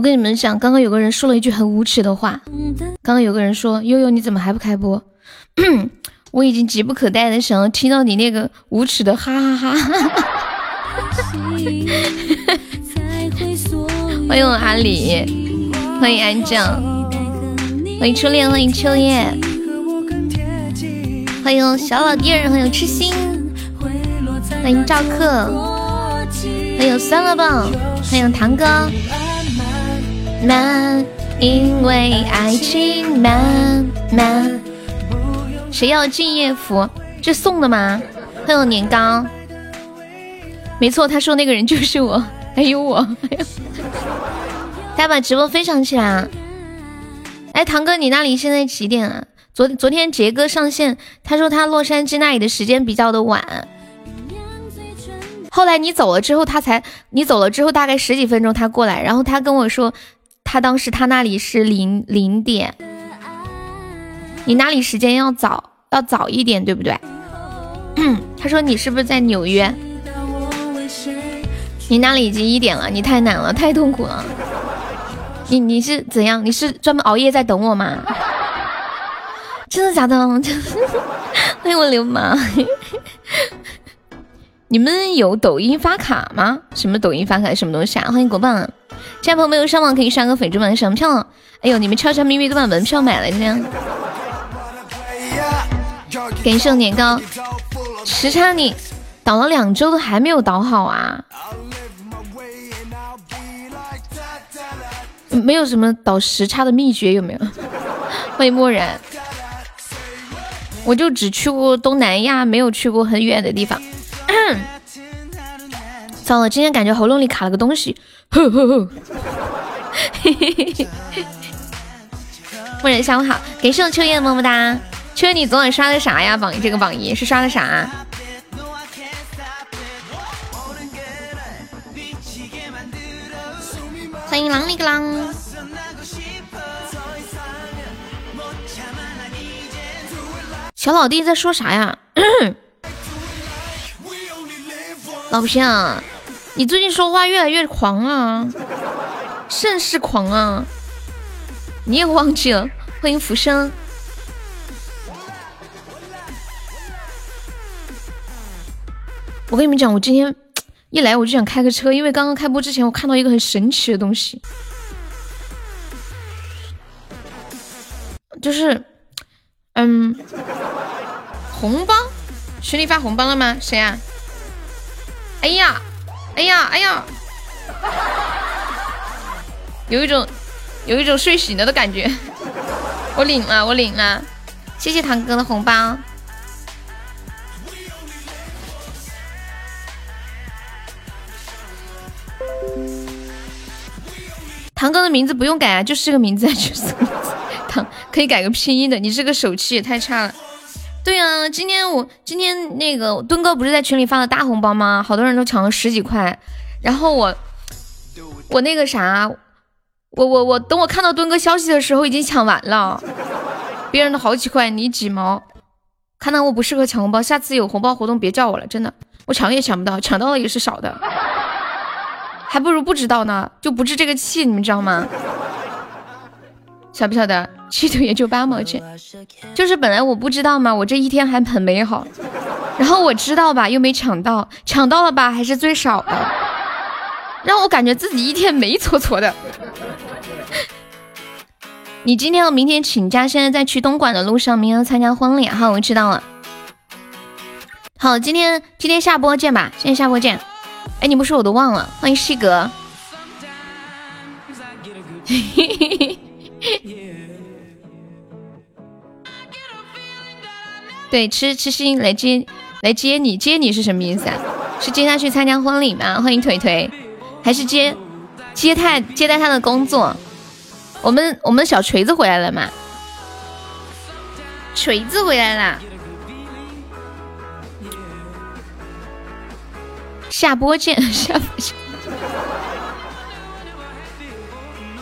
我跟你们讲，刚刚有个人说了一句很无耻的话。刚刚有个人说：“悠悠，你怎么还不开播？” 我已经急不可待的想要听到你那个无耻的哈哈哈！欢迎我阿里，欢迎安酱，欢迎初恋，欢迎秋叶，欢迎小老弟儿，欢迎痴心，欢迎赵克，欢迎酸了吧，欢迎堂哥。慢，因为爱情慢慢。谁要敬业福？这送的吗？欢迎年糕。没错，他说那个人就是我，还有我。大家把直播分享起来。哎，堂哥，你那里现在几点啊？昨昨天杰哥上线，他说他洛杉矶那里的时间比较的晚。后来你走了之后，他才你走了之后大概十几分钟他过来，然后他跟我说。他当时他那里是零零点，你那里时间要早要早一点，对不对？他说你是不是在纽约？你那里已经一点了，你太难了，太痛苦了。你你是怎样？你是专门熬夜在等我吗？真的假的？欢迎我流氓。你们有抖音发卡吗？什么抖音发卡？什么东西啊？欢迎果棒。这样朋友没有上网可以刷个粉猪版什么票？哎呦，你们悄悄咪咪都把门票买了呢。感谢年糕，时差你倒了两周都还没有倒好啊？没有什么倒时差的秘诀有没有？欢迎漠然，我就只去过东南亚，没有去过很远的地方。糟了，今天感觉喉咙里卡了个东西。呵呵呵，嘿嘿嘿。夫人下午好，感谢我秋叶么么哒。秋叶，你昨晚刷的啥呀？榜这个榜一是刷的啥？欢迎啷里个啷。小老弟在说啥呀？老皮啊。你最近说话越来越狂啊，甚是狂啊！你也忘记了？欢迎浮生。我跟你们讲，我今天一来我就想开个车，因为刚刚开播之前我看到一个很神奇的东西，就是，嗯，红包，群里发红包了吗？谁啊？哎呀！哎呀哎呀，有一种有一种睡醒了的感觉。我领了，我领了，谢谢堂哥的红包。堂哥的名字不用改啊，就是这个名字就是 堂，可以改个拼音的。你这个手气也太差了。对呀，今天我今天那个墩哥不是在群里发了大红包吗？好多人都抢了十几块，然后我我那个啥，我我我等我看到墩哥消息的时候已经抢完了，别人的好几块，你几毛？看来我不适合抢红包，下次有红包活动别叫我了，真的，我抢也抢不到，抢到了也是少的，还不如不知道呢，就不治这个气，你们知道吗？晓不晓得？七头也就八毛钱，就是本来我不知道嘛，我这一天还很美好，然后我知道吧，又没抢到，抢到了吧，还是最少的，让我感觉自己一天美搓搓的。你今天和明天请假，现在在去东莞的路上，明天参加婚礼。好，我知道了。好，今天今天下播见吧，今天下播见。哎，你不说我都忘了。欢迎西格。嘿嘿嘿嘿。对，痴痴心来接来接你，接你是什么意思啊？是接他去参加婚礼吗？欢迎腿腿，还是接接他接待他的工作？我们我们小锤子回来了吗？锤子回来啦！下播见，下播见。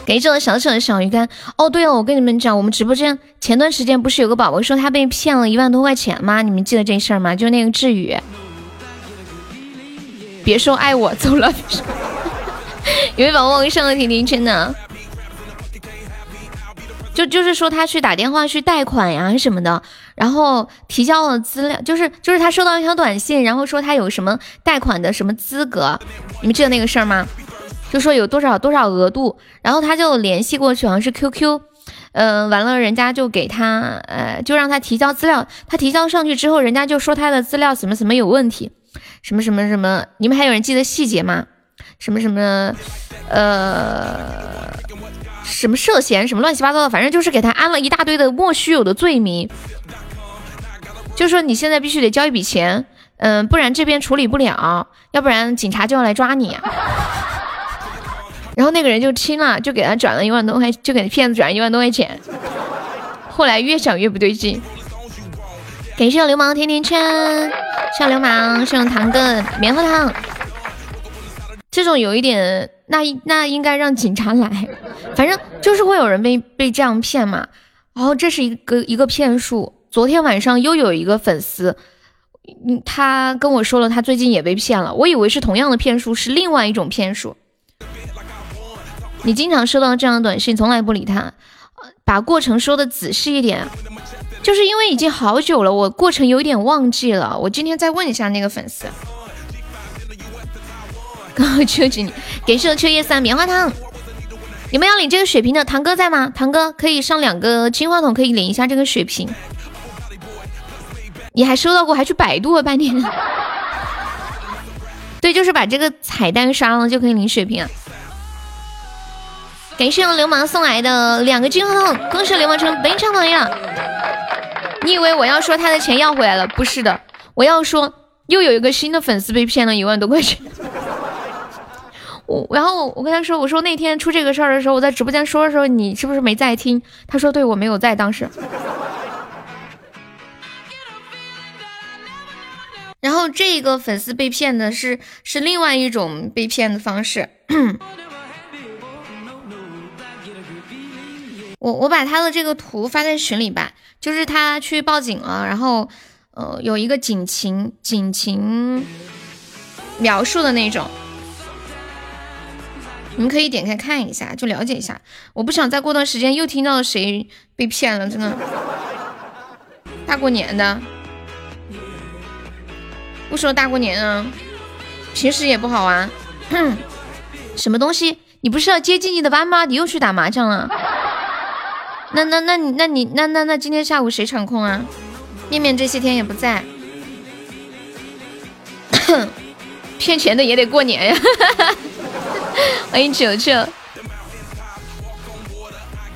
给这个小小的小鱼干哦。对了，我跟你们讲，我们直播间前段时间不是有个宝宝说他被骗了一万多块钱吗？你们记得这事儿吗？就那个志宇，别说爱我，走了。有位宝宝上了甜甜圈呢。就就是说他去打电话去贷款呀什么的，然后提交了资料，就是就是他收到一条短信，然后说他有什么贷款的什么资格，你们记得那个事儿吗？就说有多少多少额度，然后他就联系过去，好像是 QQ，嗯，完了人家就给他，呃，就让他提交资料，他提交上去之后，人家就说他的资料什么什么有问题，什么什么什么，你们还有人记得细节吗？什么什么，呃。什么涉嫌什么乱七八糟的，反正就是给他安了一大堆的莫须有的罪名，就说你现在必须得交一笔钱，嗯，不然这边处理不了，要不然警察就要来抓你。然后那个人就听了，就给他转了一万多块，就给骗子转了一万多块钱。后来越想越不对劲，感谢流氓甜甜圈，小流氓送糖哥棉花糖，这种有一点。那那应该让警察来，反正就是会有人被被这样骗嘛。然后这是一个一个骗术。昨天晚上又有一个粉丝，嗯，他跟我说了，他最近也被骗了。我以为是同样的骗术，是另外一种骗术。你经常收到这样的短信，从来不理他，把过程说的仔细一点。就是因为已经好久了，我过程有点忘记了。我今天再问一下那个粉丝。求求你，感谢秋叶三棉花糖。你们要领这个血瓶的，堂哥在吗？堂哥可以上两个金话筒，可以领一下这个血瓶。你还收到过，还去百度了半天。对，就是把这个彩蛋刷了就可以领血瓶。感谢我流氓送来的两个金话筒，恭喜流氓成本场榜一。你以为我要说他的钱要回来了？不是的，我要说又有一个新的粉丝被骗了一万多块钱。我然后我跟他说，我说那天出这个事儿的时候，我在直播间说的时候，你是不是没在听？他说对，我没有在当时。然后这个粉丝被骗的是是另外一种被骗的方式。我我把他的这个图发在群里吧，就是他去报警了，然后呃有一个警情警情描述的那种。你们可以点开看一下，就了解一下。我不想再过段时间又听到谁被骗了，真的。大过年的，不说大过年啊，平时也不好玩。哼 什么东西？你不是要接静静的班吗？你又去打麻将了？那那那你那你那那那今天下午谁场控啊？面面这些天也不在，骗钱的也得过年呀。欢迎球球，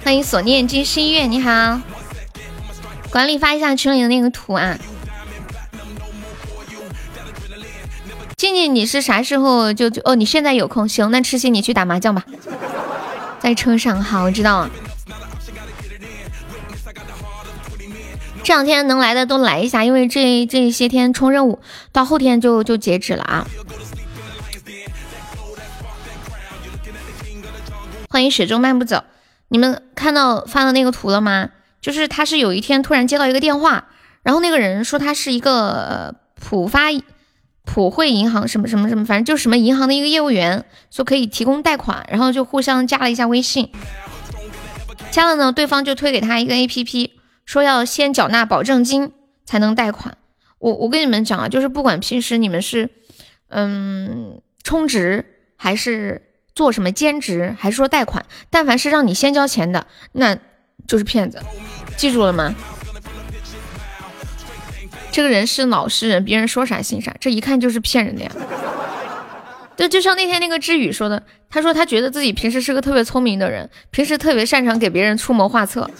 欢迎所念金心月，你好，管理发一下群里的那个图啊。静静，你是啥时候就哦？你现在有空，行，那痴心你去打麻将吧，在车上。好，我知道了。这两天能来的都来一下，因为这这些天冲任务，到后天就就截止了啊。欢迎雪中漫步走，你们看到发的那个图了吗？就是他是有一天突然接到一个电话，然后那个人说他是一个浦发普惠银行什么什么什么，反正就是什么银行的一个业务员，说可以提供贷款，然后就互相加了一下微信，加了呢，对方就推给他一个 A P P，说要先缴纳保证金才能贷款。我我跟你们讲啊，就是不管平时你们是嗯充值还是。做什么兼职还是说贷款？但凡是让你先交钱的，那就是骗子，记住了吗？这个人是老实人，别人说啥信啥，这一看就是骗人的呀。对，就像那天那个知雨说的，他说他觉得自己平时是个特别聪明的人，平时特别擅长给别人出谋划策，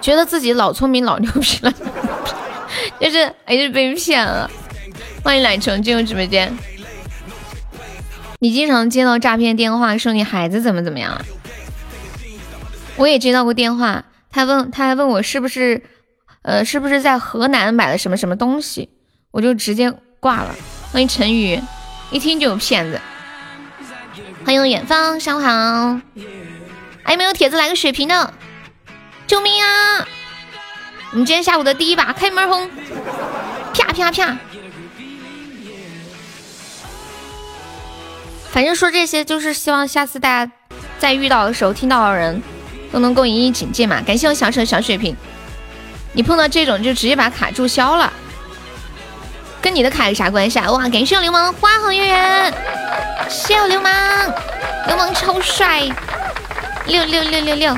觉得自己老聪明老牛逼了，就是还是被骗了。欢迎懒虫进入直播间。你经常接到诈骗电话，说你孩子怎么怎么样？我也接到过电话，他问他还问我是不是，呃，是不是在河南买了什么什么东西，我就直接挂了。欢迎陈宇，一听就有骗子。欢迎远方，上午好。还有没有铁子来个血瓶的？救命啊！我们今天下午的第一把开门红，啪啪啪。反正说这些就是希望下次大家在遇到的时候听到的人都能够引以警戒嘛。感谢我小扯小血瓶，你碰到这种就直接把卡注销了，跟你的卡有啥关系啊？哇，感谢我流氓花好月圆，谢我流氓，流氓超帅，六六六六六，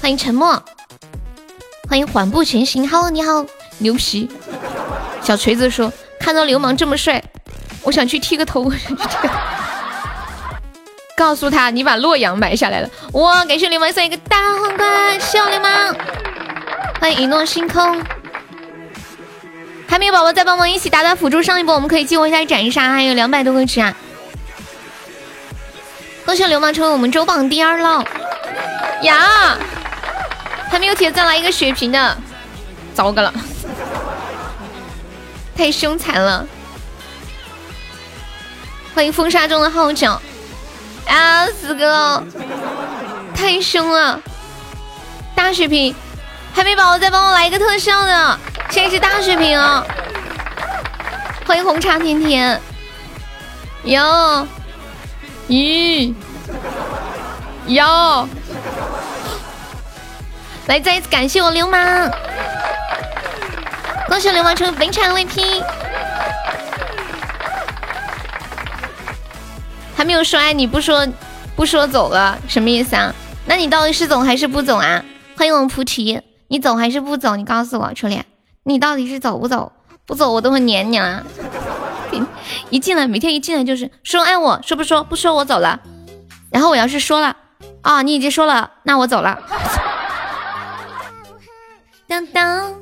欢迎沉默，欢迎缓步前行，Hello 你好，牛皮，小锤子说看到流氓这么帅。我想去剃个头，告诉他你把洛阳买下来了。哇，感谢流氓送一个大皇冠，谢我流氓，欢迎一诺星空。还没有宝宝再帮忙一起打打辅助，上一波我们可以激活一下斩杀，还有两百多个值啊！恭喜流氓成为我们周榜第二了呀！还没有铁再来一个血瓶的，糟糕了，太凶残了。欢迎风沙中的号角啊！死哥，太凶了！大血瓶，海绵宝宝再帮我来一个特效的，现在是大血瓶啊！欢迎红茶甜甜，哟，咦，哟，来再一次感谢我流氓，恭喜流氓成为本场 VP。还没有说爱你不说不说走了，什么意思啊？那你到底是走还是不走啊？欢迎我们菩提，你走还是不走？你告诉我，初恋，你到底是走不走？不走我都会撵你啊！一进来，每天一进来就是说爱我，说不说？不说我走了。然后我要是说了，啊，你已经说了，那我走了。当当，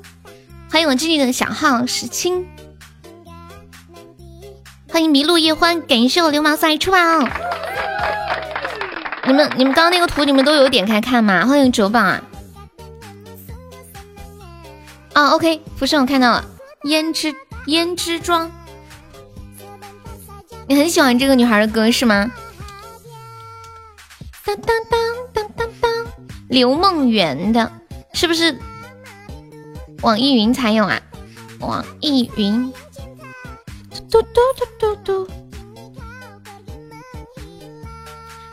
欢迎我静静的小号石青。欢迎迷路夜欢，感谢我流氓赛出宝。你们你们刚刚那个图你们都有点开看吗？欢迎九宝啊！啊，OK，浮生我看到了，胭脂胭脂妆。你很喜欢这个女孩的歌是吗？当当当当当当，刘梦圆的，是不是网易云才有啊？网易云。嘟嘟嘟嘟嘟！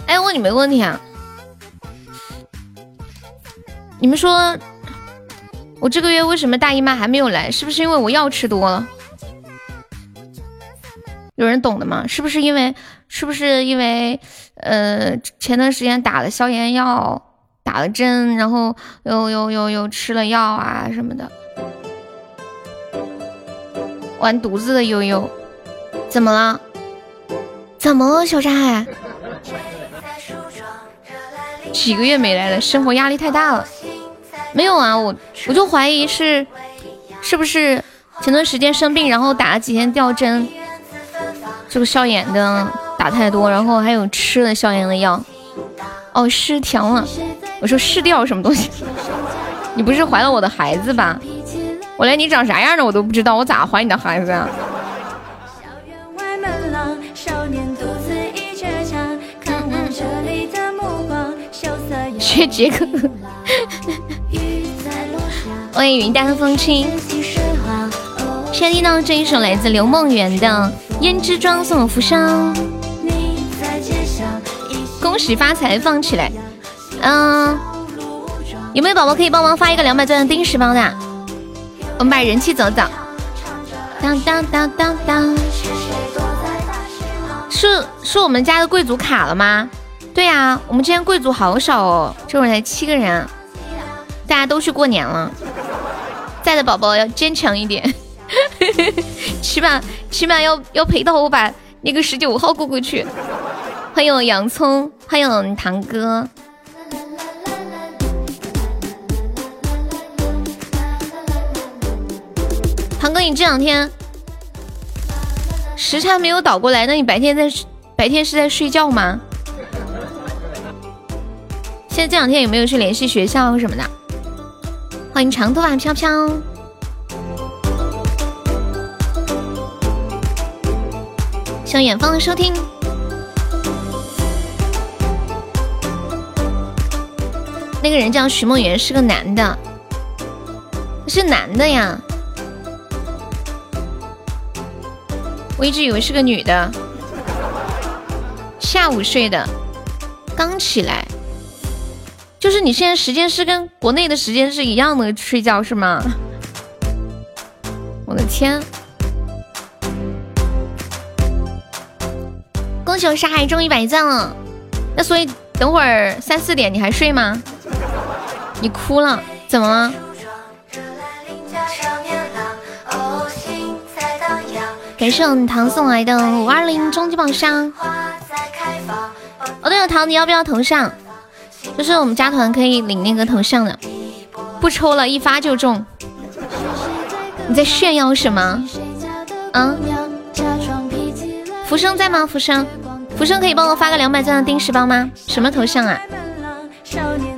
哎，问你们个问题啊，你们说我这个月为什么大姨妈还没有来？是不是因为我药吃多了？有人懂的吗？是不是因为是不是因为呃前段时间打了消炎药，打了针，然后又又又又吃了药啊什么的？完犊子的悠悠。怎么了？怎么了，小渣海？几个月没来了，生活压力太大了。没有啊，我我就怀疑是，是不是前段时间生病，然后打了几天吊针，这个消炎的打太多，然后还有吃了消炎的药，哦，失调了。我说失调什么东西？你不是怀了我的孩子吧？我连你长啥样的我都不知道，我咋怀你的孩子啊？学杰克，欢迎云淡风轻。先听到这一首来自刘梦圆的《胭脂妆》，送我福生。恭喜发财，放起来。嗯，有没有宝宝可以帮忙发一个两百钻的定时包的？我们把人气走走。当当当当当。是是我们家的贵族卡了吗？对呀，我们今天贵族好少哦，这会才七个人，大家都去过年了，在的宝宝要坚强一点，起码起码要要陪到我把那个十九号过过去。欢迎我洋葱，欢迎我堂哥，堂哥，你这两天。时差没有倒过来，那你白天在白天是在睡觉吗？现在这两天有没有去联系学校什么的？欢迎长头发飘飘，向远方的收听。那个人叫徐梦圆，是个男的，是男的呀。我一直以为是个女的。下午睡的，刚起来。就是你现在时间是跟国内的时间是一样的睡觉是吗？我的天！恭喜我沙海中一百赞了。那所以等会儿三四点你还睡吗？你哭了，怎么了？感谢我们糖送来的五二零终极宝箱。哦对了，糖你要不要头像？就是我们加团可以领那个头像的，不抽了，一发就中。你在炫耀什么？嗯？浮生在吗？浮生，浮生可以帮我发个两百钻的定时包吗？什么头像啊？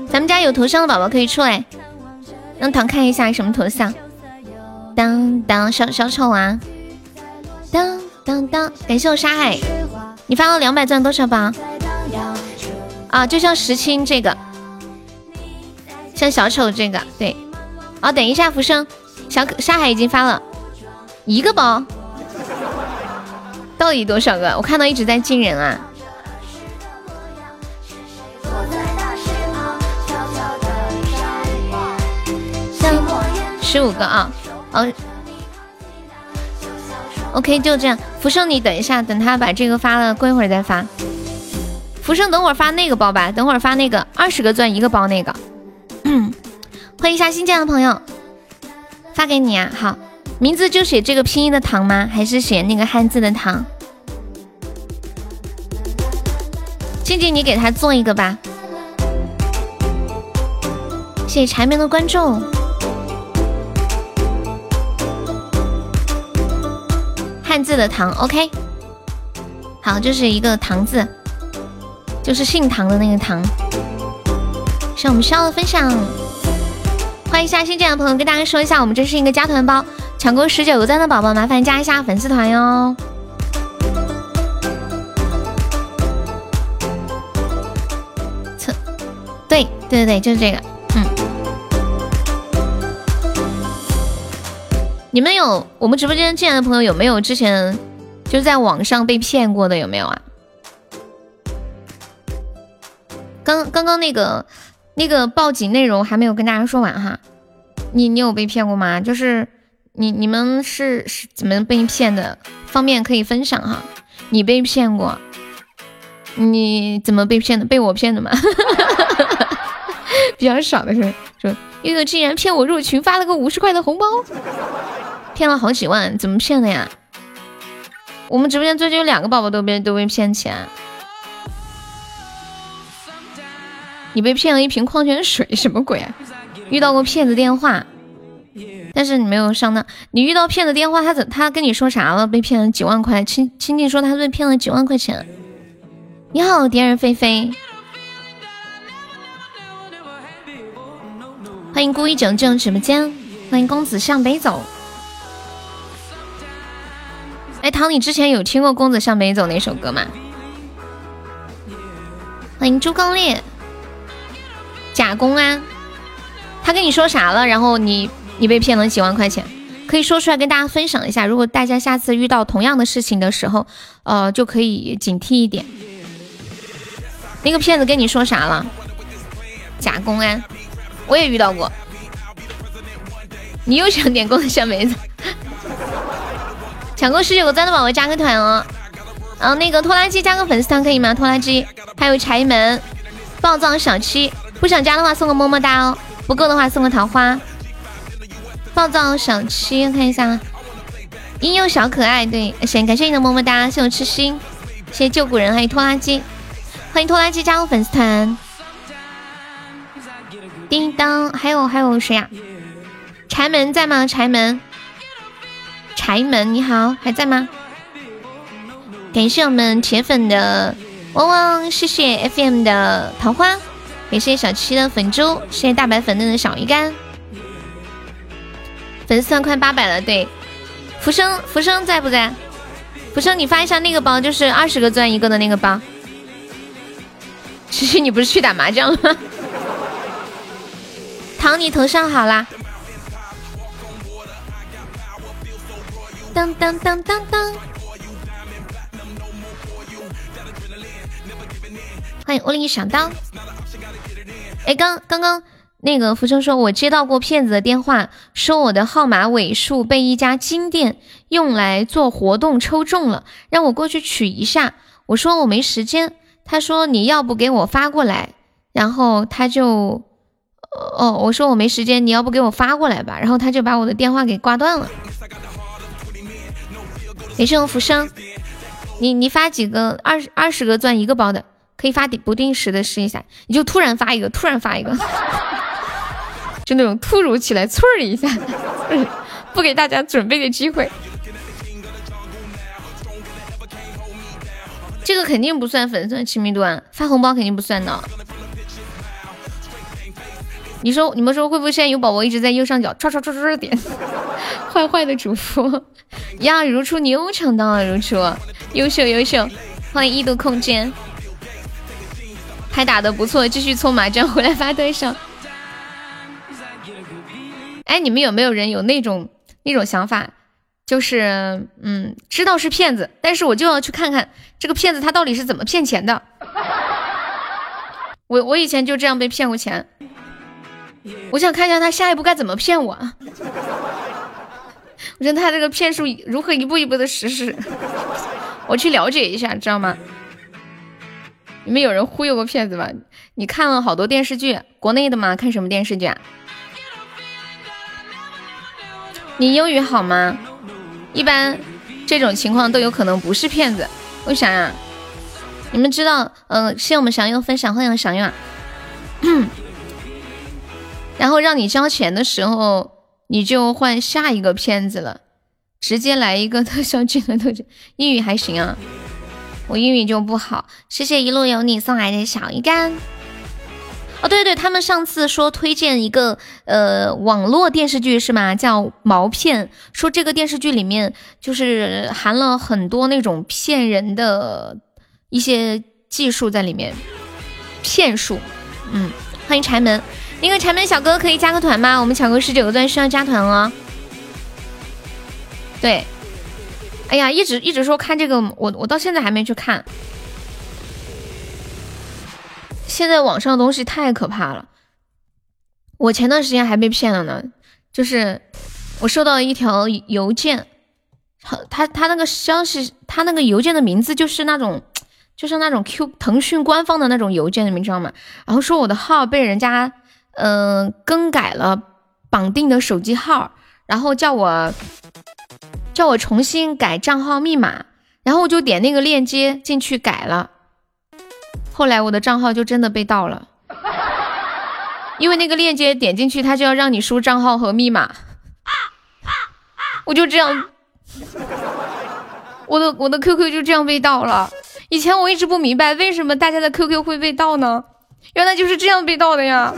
咱们家有头像的宝宝可以出来，让糖看一下什么头像。当当小小丑啊！当当当，感谢我沙海，你发了两百钻多少包？啊，就像石青这个，像小丑这个，对。哦，等一下，浮生，小沙海已经发了一个包，到底多少个？我看到一直在进人啊。十五个啊，哦，OK，就这样。福生，你等一下，等他把这个发了，过一会儿再发。福生，等会儿发那个包吧，等会儿发那个二十个钻一个包那个。欢迎一下新进的朋友，发给你啊。好，名字就写这个拼音的糖吗？还是写那个汉字的糖？静静，你给他做一个吧。谢谢柴门的关注。汉字的唐，OK。好，就是一个唐字。就是姓唐的那个唐，是我们需要的分享。欢迎一下新进的朋友，跟大家说一下，我们这是一个加团包，抢够十九个赞的宝宝，麻烦加一下粉丝团哟。对对对对，就是这个。你们有我们直播间进来的朋友有没有之前就在网上被骗过的？有没有啊？刚刚刚那个那个报警内容还没有跟大家说完哈，你你有被骗过吗？就是你你们是是怎么被骗的？方便可以分享哈。你被骗过？你怎么被骗的？被我骗的吗？比较少的是说悠悠竟然骗我入群，发了个五十块的红包，骗了好几万，怎么骗的呀？我们直播间最近有两个宝宝都被都被骗钱。你被骗了一瓶矿泉水，什么鬼啊？遇到过骗子电话，但是你没有上当。你遇到骗子电话，他怎他跟你说啥了？被骗了几万块，亲亲戚说他被骗了几万块钱。你好，蝶儿飞飞，欢迎孤一整进入直播间，欢迎公子向北走。哎，唐，你之前有听过《公子向北走》那首歌吗？欢迎朱刚烈。假公安，他跟你说啥了？然后你你被骗了几万块钱，可以说出来跟大家分享一下。如果大家下次遇到同样的事情的时候，呃，就可以警惕一点。那个骗子跟你说啥了？假公安，我也遇到过。你又想点公子小梅子？抢够十九个赞的宝宝加个团哦。然后那个拖拉机加个粉丝团可以吗？拖拉机，还有柴门，暴躁小七。不想加的话送个么么哒哦，不够的话送个桃花。暴躁小七看一下，婴幼小可爱对，行，感谢你的么么哒，谢我痴心，谢谢旧古人，还有拖拉机，欢迎拖拉机加入粉丝团。叮当，还有还有谁呀？柴门在吗？柴门，柴门你好，还在吗？感谢我们铁粉的汪汪，谢谢 FM 的桃花。感谢小七的粉猪，谢谢大白粉嫩的小鱼干，粉丝团快八百了。对，浮生浮生在不在？浮生，你发一下那个包，就是二十个钻一个的那个包。其 实你不是去打麻将了吗？躺你头上好啦。当当当当当。欢迎我哩一闪刀。哎刚刚刚那个福生说我接到过骗子的电话说我的号码尾数被一家金店用来做活动抽中了让我过去取一下。我说我没时间。他说你要不给我发过来。然后他就哦，我说我没时间，你要不给我发过来吧。然后他就把我的电话给挂断了。没事，浮生，你你发几个二十二十个钻一个包的。可以发不定时的试一下，你就突然发一个，突然发一个，就那种突如其来，啐儿一下，不给大家准备的机会。这个肯定不算粉丝亲密度啊，发红包肯定不算的。你说你们说会不会现在有宝宝一直在右上角唰唰唰唰点？坏坏的主播呀，如初你又抢到了，如初优秀优秀，欢迎异度空间。还打的不错，继续搓麻将回来发对上。哎，你们有没有人有那种那种想法？就是嗯，知道是骗子，但是我就要去看看这个骗子他到底是怎么骗钱的。我我以前就这样被骗过钱，我想看一下他下一步该怎么骗我。我觉得他这个骗术如何一步一步的实施，我去了解一下，知道吗？你们有人忽悠过骗子吗？你看了好多电视剧，国内的吗？看什么电视剧啊？你英语好吗？一般这种情况都有可能不是骗子，为啥呀？你们知道，嗯，谢谢我们祥友分享，欢迎祥友。然后让你交钱的时候，你就换下一个骗子了，直接来一个特效剧的特效。英语还行啊。我英语就不好，谢谢一路有你送来的小鱼干。哦，对对，他们上次说推荐一个呃网络电视剧是吗？叫《毛片》，说这个电视剧里面就是含了很多那种骗人的一些技术在里面，骗术。嗯，欢迎柴门，那个柴门小哥可以加个团吗？我们抢够十九个钻需要加团哦。对。哎呀，一直一直说看这个，我我到现在还没去看。现在网上的东西太可怕了，我前段时间还被骗了呢。就是我收到一条邮件，他他那个消息，他那个邮件的名字就是那种，就是那种 Q 腾讯官方的那种邮件，你们知道吗？然后说我的号被人家嗯更改了绑定的手机号，然后叫我。叫我重新改账号密码，然后我就点那个链接进去改了，后来我的账号就真的被盗了，因为那个链接点进去，他就要让你输账号和密码，我就这样，我的我的 QQ 就这样被盗了。以前我一直不明白为什么大家的 QQ 会被盗呢？原来就是这样被盗的呀。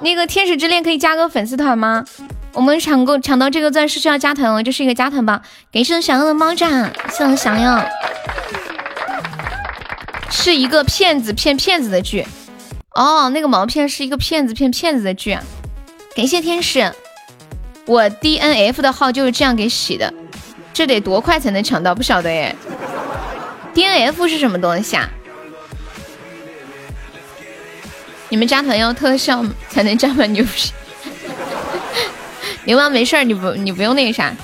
那个天使之恋可以加个粉丝团吗？我们抢够抢到这个钻是需要加团哦，就是一个加团吧。感谢想要的猫爪，谢谢想要，是一个骗子骗骗子的剧哦。那个毛片是一个骗子骗骗子的剧。感谢天使，我 D N F 的号就是这样给洗的，这得多快才能抢到？不晓得耶。D N F 是什么东西啊？你们加团要特效才能加满牛皮。流氓没事儿，你不你不用那个啥。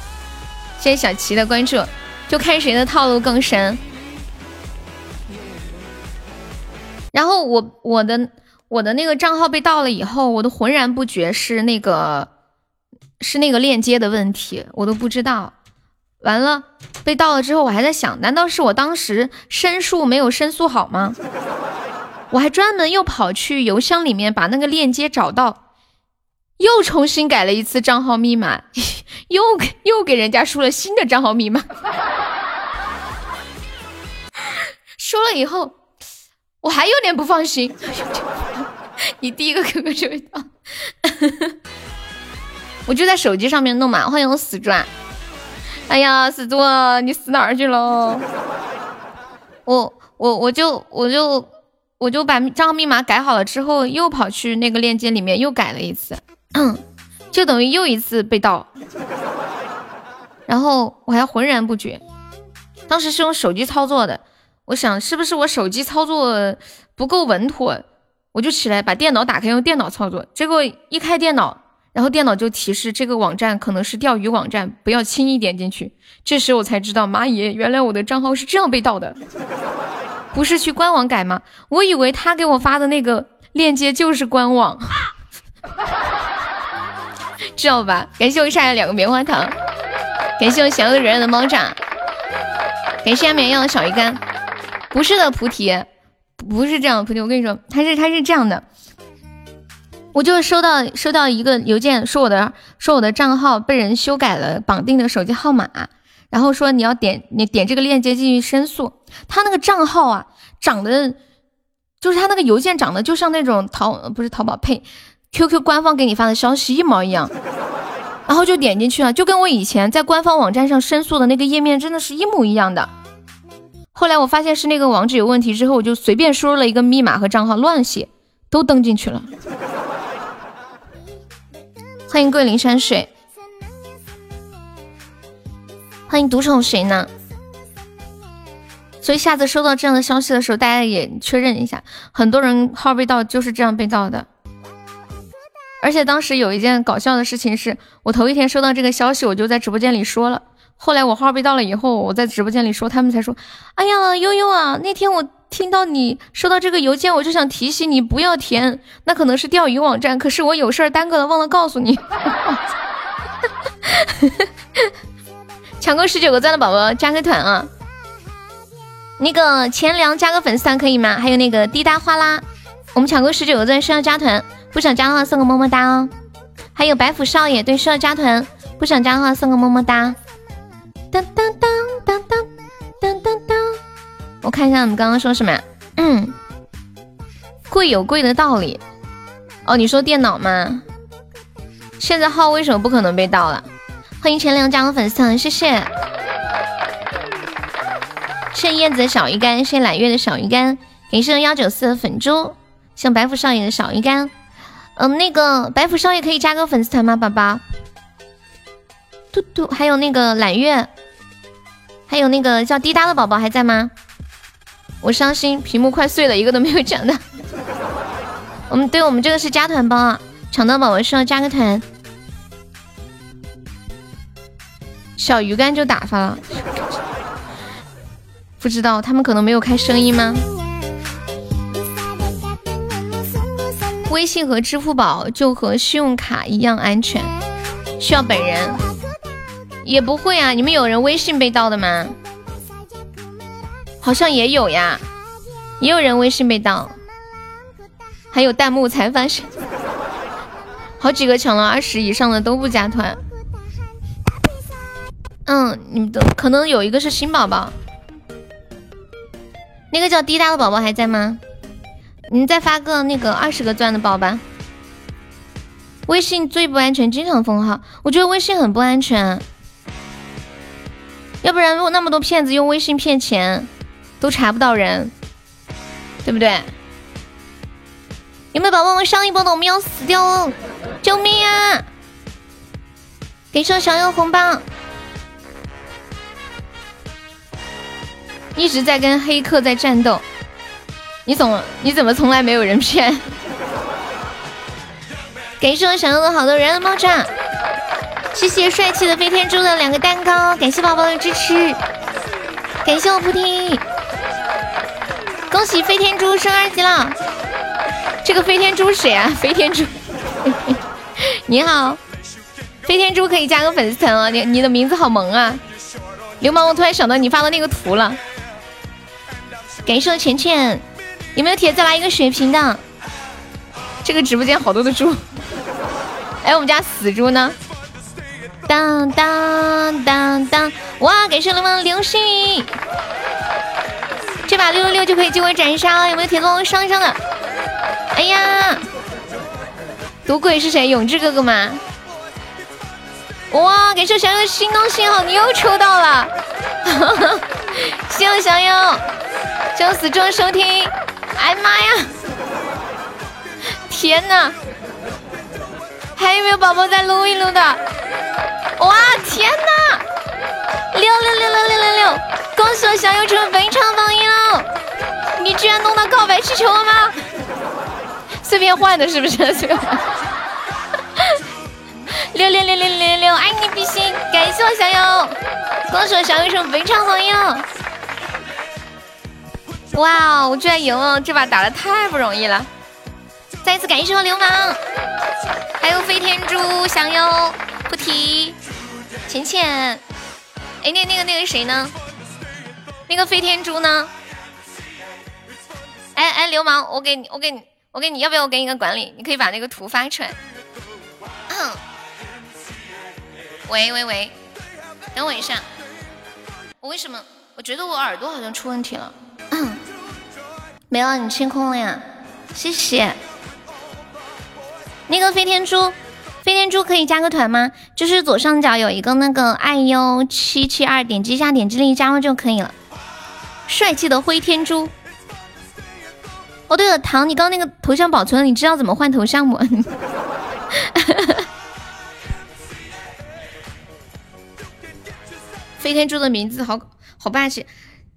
谢谢小齐的关注，就看谁的套路更深。然后我我的我的那个账号被盗了以后，我都浑然不觉是那个是那个链接的问题，我都不知道。完了被盗了之后，我还在想，难道是我当时申诉没有申诉好吗？我还专门又跑去邮箱里面把那个链接找到。又重新改了一次账号密码，又又给人家输了新的账号密码。输了以后，我还有点不放心。你第一个 QQ 就被盗，我就在手机上面弄嘛。欢迎我死钻。哎呀，死钻，你死哪儿去了？我我我就我就我就把账号密码改好了之后，又跑去那个链接里面又改了一次。就等于又一次被盗，然后我还浑然不觉。当时是用手机操作的，我想是不是我手机操作不够稳妥，我就起来把电脑打开用电脑操作。结果一开电脑，然后电脑就提示这个网站可能是钓鱼网站，不要轻易点进去。这时我才知道，妈耶，原来我的账号是这样被盗的，不是去官网改吗？我以为他给我发的那个链接就是官网，知道吧？感谢我下来两个棉花糖，感谢我想要的人的猫爪，感谢绵羊的小鱼干。不是的，菩提，不是这样的，菩提，我跟你说，他是他是这样的，我就收到收到一个邮件，说我的说我的账号被人修改了绑定的手机号码，然后说你要点你点这个链接进去申诉。他那个账号啊，长得就是他那个邮件长得就像那种淘不是淘宝配 QQ 官方给你发的消息一模一样，然后就点进去了，就跟我以前在官方网站上申诉的那个页面真的是一模一样的。后来我发现是那个网址有问题，之后我就随便输入了一个密码和账号，乱写，都登进去了。欢迎桂林山水，欢迎独宠谁呢？所以下次收到这样的消息的时候，大家也确认一下，很多人号被盗就是这样被盗的。而且当时有一件搞笑的事情，是我头一天收到这个消息，我就在直播间里说了。后来我号被盗了以后，我在直播间里说，他们才说：“哎呀，悠悠啊，那天我听到你收到这个邮件，我就想提醒你不要填，那可能是钓鱼网站。可是我有事儿耽搁了，忘了告诉你。” 抢够十九个赞的宝宝加个团啊！那个钱粮加个粉丝团可以吗？还有那个滴答哗啦，我们抢够十九个赞需要加团，不想加的话送个么么哒哦。还有白虎少爷，对，需要加团，不想加的话送个么么哒。当当当当当当当当，我看一下你们刚刚说什么？嗯，贵有贵的道理。哦，你说电脑吗？现在号为什么不可能被盗了？欢迎钱粮加入粉丝团，谢谢。谢叶子的小鱼干，谢揽月的小鱼干，感谢幺九四的粉猪，谢白虎少爷的小鱼干。嗯，那个白虎少爷可以加个粉丝团吗，宝宝？嘟嘟，还有那个揽月。还有那个叫滴答的宝宝还在吗？我伤心，屏幕快碎了，一个都没有抢到。我们对我们这个是加团包啊，抢到宝宝需要加个团。小鱼干就打发了，不知道他们可能没有开声音吗？微信和支付宝就和信用卡一样安全，需要本人。也不会啊，你们有人微信被盗的吗？好像也有呀，也有人微信被盗，还有弹幕才发现，好几个抢了二十以上的都不加团。嗯，你们都可能有一个是新宝宝，那个叫滴答的宝宝还在吗？你再发个那个二十个钻的宝吧。微信最不安全，经常封号，我觉得微信很不安全。要不然，如果那么多骗子用微信骗钱，都查不到人，对不对？有没有宝宝们上一波的？我们要死掉哦！救命啊！给上小友红包！一直在跟黑客在战斗，你怎么你怎么从来没有人骗？感谢我小友的好多人猫爪！谢谢帅气的飞天猪的两个蛋糕，感谢宝宝的支持，感谢我菩提，恭喜飞天猪升二级了。这个飞天猪谁啊？飞天猪，你好，飞天猪可以加个粉丝团啊！你你的名字好萌啊！流氓，我突然想到你发的那个图了。感谢我浅浅，有没有铁子来一个血瓶的？这个直播间好多的猪，哎，我们家死猪呢？当当当当！哇，感谢流氓流星雨，这把六六六就可以救回斩杀，有没有铁子上一上的？哎呀，赌鬼是谁？永志哥哥吗？哇，感谢小友的心动信号，你又抽到了！谢谢小友，谢谢死忠收听。哎妈呀！天哪！还有没有宝宝再撸一撸的？哇天哪！六六六六六六六！恭喜我小优成为本场榜一了！你居然弄到告白气球了吗？随便换的是不是？随便换。六六六六六六六，爱你比心！感谢我小友，恭喜我小友是非常好友。哇，我居然赢了！这把打的太不容易了。再一次感谢我流氓，还有飞天猪、小优、菩提、浅浅。哎，那那个那个谁呢？那个飞天猪呢？哎哎，流氓，我给你，我给你，我给你，要不要我给你个管理？你可以把那个图发出来。喂喂喂，等我一下，我为什么？我觉得我耳朵好像出问题了。没了，你清空了呀？谢谢。那个飞天猪，飞天猪可以加个团吗？就是左上角有一个那个爱优七七二，点击一下，点击立即加入就可以了。帅气的灰天猪。哦对了，糖，你刚刚那个头像保存了，你知道怎么换头像不？飞天猪的名字好好霸气，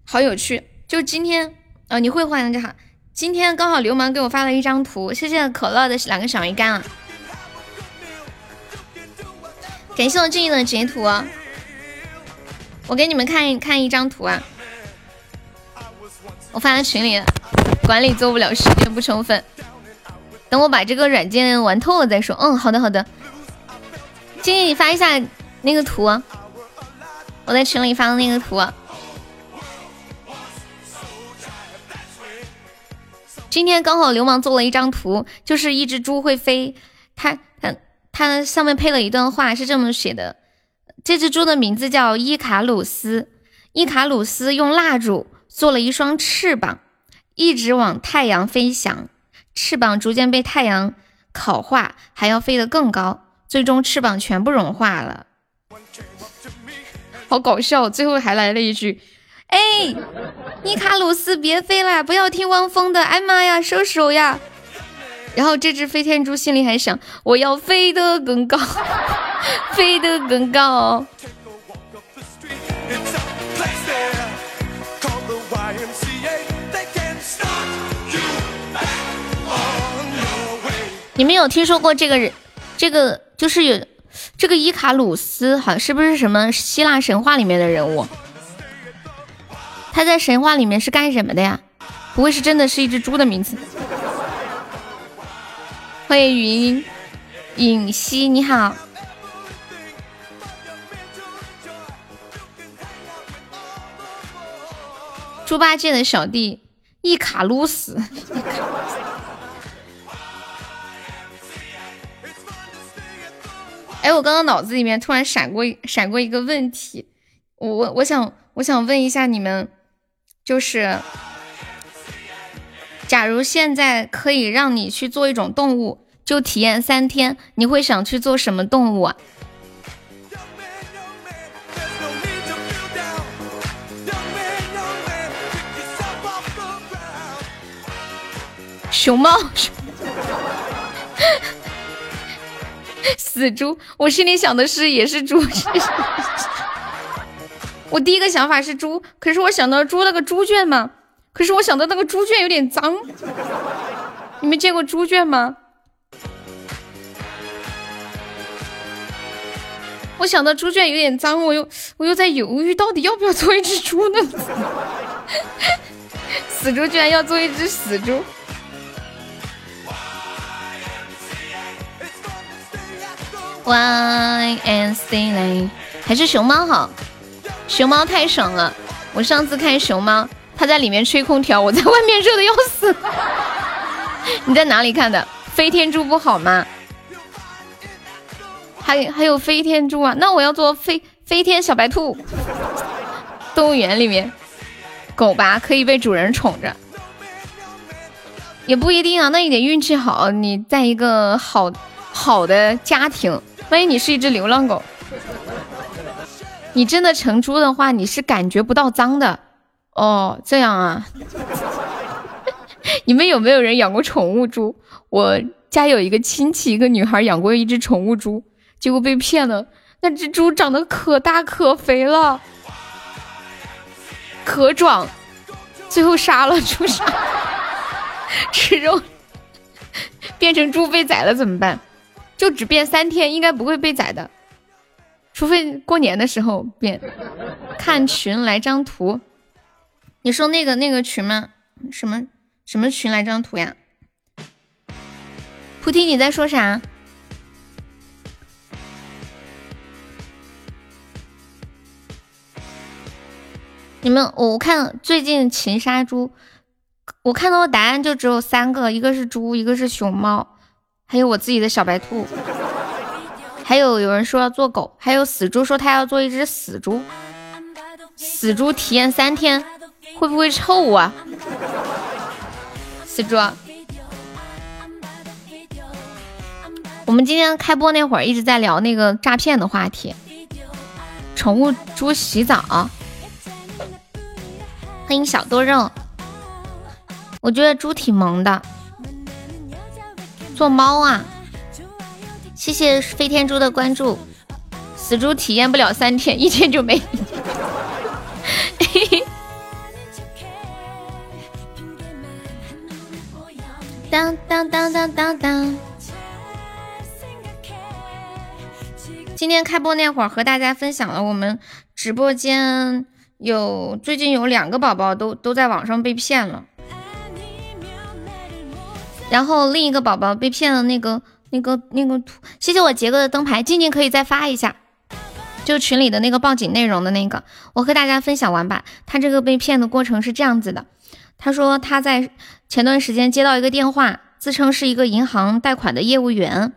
好有趣。就今天啊，你会换就好。今天刚好流氓给我发了一张图，谢谢可乐的两个小鱼干啊！感谢我静怡的截图，我给你们看一看一张图啊，我发在群里了。管理做不了，时间不充分，等我把这个软件玩透了再说。嗯，好的好的。静怡，你发一下那个图啊。我在群里发的那个图，今天刚好流氓做了一张图，就是一只猪会飞，它它它上面配了一段话，是这么写的：这只猪的名字叫伊卡鲁斯，伊卡鲁斯用蜡烛做了一双翅膀，一直往太阳飞翔，翅膀逐渐被太阳烤化，还要飞得更高，最终翅膀全部融化了。好搞笑，最后还来了一句：“哎，尼卡鲁斯别飞了，不要听汪峰的，哎妈呀，收手呀！”然后这只飞天猪心里还想：“我要飞得更高，飞得更高。”你们有听说过这个人？这个就是有。这个伊卡鲁斯好像是不是什么希腊神话里面的人物？他在神话里面是干什么的呀？不会是真的是一只猪的名字？欢迎云影溪，你好，猪八戒的小弟伊卡鲁斯。哎，我刚刚脑子里面突然闪过闪过一个问题，我我我想我想问一下你们，就是，假如现在可以让你去做一种动物，就体验三天，你会想去做什么动物啊？熊猫。死猪！我心里想的是也是猪，我第一个想法是猪，可是我想到猪那个猪圈嘛，可是我想到那个猪圈有点脏，你们见过猪圈吗？我想到猪圈有点脏，我又我又在犹豫，到底要不要做一只猪呢？死猪居然要做一只死猪！One and stealing，还是熊猫好，熊猫太爽了。我上次看熊猫，它在里面吹空调，我在外面热的要死。你在哪里看的？飞天猪不好吗？还还有飞天猪啊？那我要做飞飞天小白兔。动物园里面，狗吧可以被主人宠着，也不一定啊。那你得运气好，你在一个好好的家庭。万一你是一只流浪狗，你真的成猪的话，你是感觉不到脏的哦。这样啊？你们有没有人养过宠物猪？我家有一个亲戚，一个女孩养过一只宠物猪，结果被骗了。那只猪长得可大可肥了，可壮，最后杀了猪杀，吃肉变成猪被宰了怎么办？就只变三天，应该不会被宰的，除非过年的时候变。看群来张图，你说那个那个群吗？什么什么群来张图呀？菩提你在说啥？你们我看最近擒杀猪，我看到的答案就只有三个，一个是猪，一个是熊猫。还有我自己的小白兔，还有有人说要做狗，还有死猪说他要做一只死猪，死猪体验三天，会不会臭啊？死猪，我们今天开播那会儿一直在聊那个诈骗的话题，宠物猪洗澡，欢迎小多肉，我觉得猪挺萌的。做猫啊！谢谢飞天猪的关注。死猪体验不了三天，一天就没。当当当当当当。今天开播那会儿，和大家分享了我们直播间有最近有两个宝宝都都在网上被骗了。然后另一个宝宝被骗了，那个、那个、那个图，谢谢我杰哥的灯牌，静静可以再发一下，就群里的那个报警内容的那个，我和大家分享完吧。他这个被骗的过程是这样子的，他说他在前段时间接到一个电话，自称是一个银行贷款的业务员，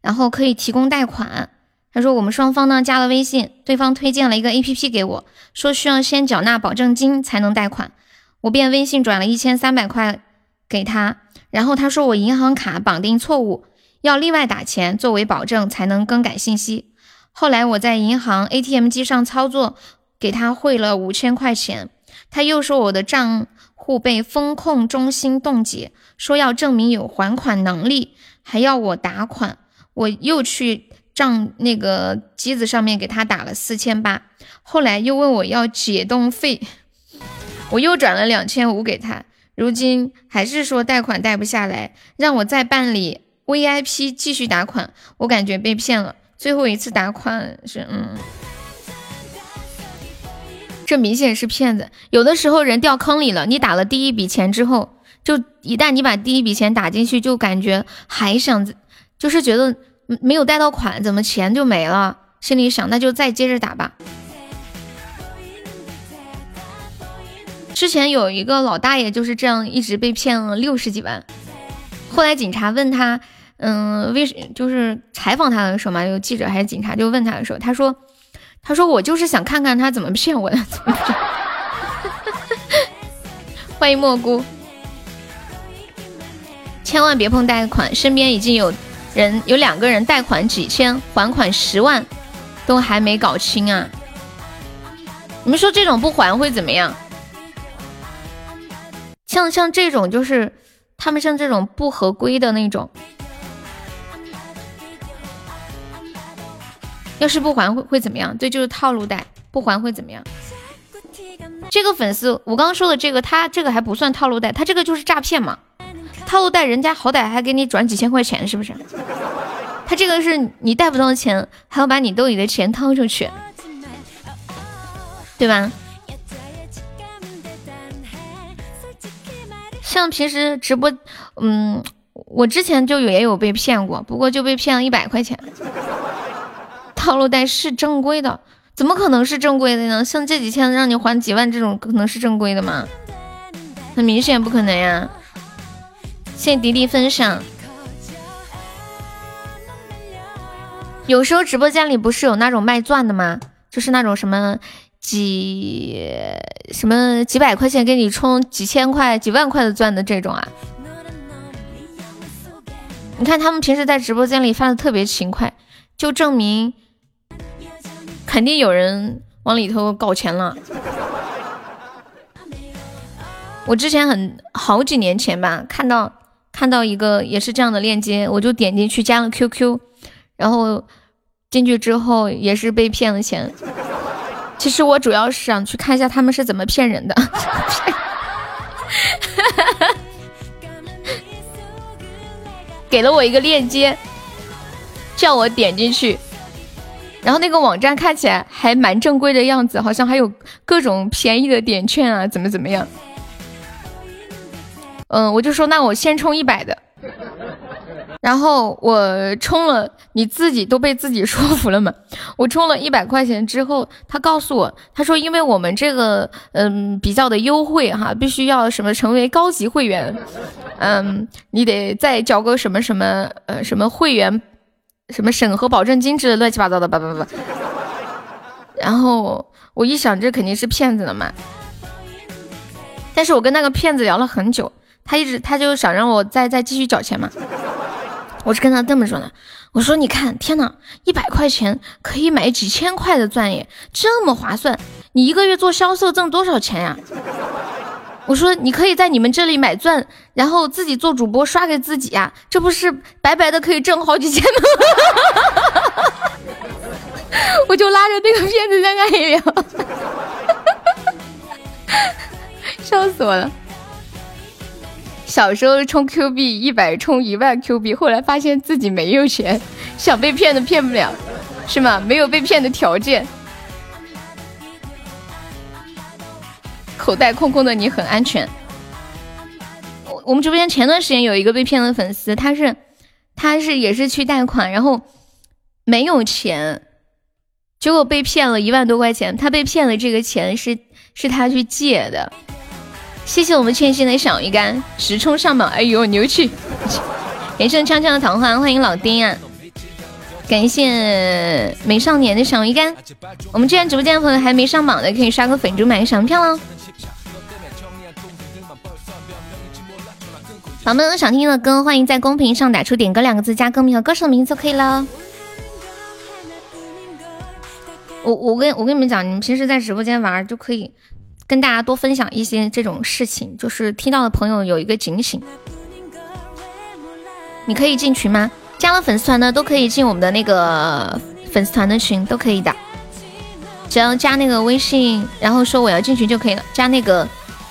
然后可以提供贷款。他说我们双方呢加了微信，对方推荐了一个 A P P 给我，说需要先缴纳保证金才能贷款，我便微信转了一千三百块给他。然后他说我银行卡绑定错误，要另外打钱作为保证才能更改信息。后来我在银行 ATM 机上操作，给他汇了五千块钱。他又说我的账户被风控中心冻结，说要证明有还款能力，还要我打款。我又去账那个机子上面给他打了四千八。后来又问我要解冻费，我又转了两千五给他。如今还是说贷款贷不下来，让我再办理 VIP 继续打款，我感觉被骗了。最后一次打款是，嗯，这明显是骗子。有的时候人掉坑里了，你打了第一笔钱之后，就一旦你把第一笔钱打进去，就感觉还想，就是觉得没有贷到款，怎么钱就没了？心里想，那就再接着打吧。之前有一个老大爷就是这样一直被骗了六十几万，后来警察问他，嗯，为什就是采访他的时候嘛，有记者还是警察就问他的时候，他说，他说我就是想看看他怎么骗我的，怎么骗？欢迎蘑菇，千万别碰贷款，身边已经有人有两个人贷款几千，还款十万，都还没搞清啊！你们说这种不还会怎么样？像像这种就是他们像这种不合规的那种，要是不还会会怎么样？对，就是套路贷，不还会怎么样？这个粉丝，我刚刚说的这个，他这个还不算套路贷，他这个就是诈骗嘛。套路贷人家好歹还给你转几千块钱，是不是？他这个是你贷不到钱，还要把你兜里的钱掏出去，对吧？像平时直播，嗯，我之前就有也有被骗过，不过就被骗了一百块钱。套路贷是正规的，怎么可能是正规的呢？像这几天让你还几万这种，可能是正规的吗？很明显不可能呀。谢谢迪迪分享。有时候直播间里不是有那种卖钻的吗？就是那种什么。几什么几百块钱给你充几千块几万块的钻的这种啊？你看他们平时在直播间里发的特别勤快，就证明肯定有人往里头搞钱了。我之前很好几年前吧，看到看到一个也是这样的链接，我就点进去加了 QQ，然后进去之后也是被骗了钱。其实我主要是想去看一下他们是怎么骗人的。给了我一个链接，叫我点进去。然后那个网站看起来还蛮正规的样子，好像还有各种便宜的点券啊，怎么怎么样？嗯，我就说那我先充一百的。然后我充了，你自己都被自己说服了嘛？我充了一百块钱之后，他告诉我，他说因为我们这个嗯比较的优惠哈，必须要什么成为高级会员，嗯，你得再交个什么什么呃什么会员，什么审核保证金之类乱七八糟的吧吧吧。然后我一想，这肯定是骗子了嘛。但是我跟那个骗子聊了很久，他一直他就想让我再再继续缴钱嘛。我是跟他这么说的，我说你看，天呐，一百块钱可以买几千块的钻耶，这么划算！你一个月做销售挣多少钱呀？我说你可以在你们这里买钻，然后自己做主播刷给自己呀，这不是白白的可以挣好几千吗？我就拉着那个骗子在那里，笑死我了。小时候充 Q 币一百充一万 Q 币，后来发现自己没有钱，想被骗的骗不了，是吗？没有被骗的条件，口袋空空的你很安全。我我们直播间前段时间有一个被骗的粉丝，他是他是也是去贷款，然后没有钱，结果被骗了一万多块钱。他被骗的这个钱是是他去借的。谢谢我们欠薪的小鱼干直冲上榜，哎呦牛气！感谢锵锵的桃花，欢迎老丁啊！感谢美少年的小鱼干，我们这边直播间的朋友还没上榜的，可以刷个粉猪买个小门票喽。宝宝们想听的歌，欢迎在公屏上打出“点歌”两个字，加歌名和歌手名字就可以了。我我跟我跟你们讲，你们平时在直播间玩就可以。跟大家多分享一些这种事情，就是听到的朋友有一个警醒。你可以进群吗？加了粉丝团的都可以进我们的那个粉丝团的群，都可以的。只要加那个微信，然后说我要进群就可以了。加那个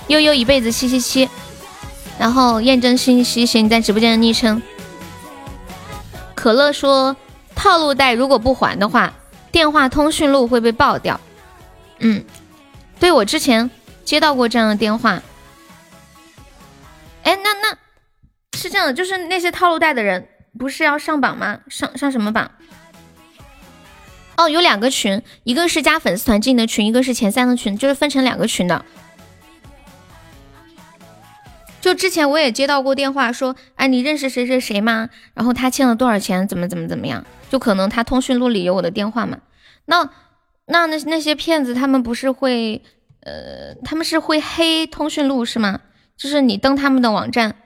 悠悠一辈子七七七，然后验证信息写你在直播间的昵称。可乐说套路贷如果不还的话，电话通讯录会被爆掉。嗯。对我之前接到过这样的电话，哎，那那是这样的，就是那些套路贷的人不是要上榜吗？上上什么榜？哦，有两个群，一个是加粉丝团进的群，一个是前三的群，就是分成两个群的。就之前我也接到过电话说，哎，你认识谁谁谁吗？然后他欠了多少钱？怎么怎么怎么样？就可能他通讯录里有我的电话嘛？那那那那些骗子他们不是会？呃，他们是会黑通讯录是吗？就是你登他们的网站，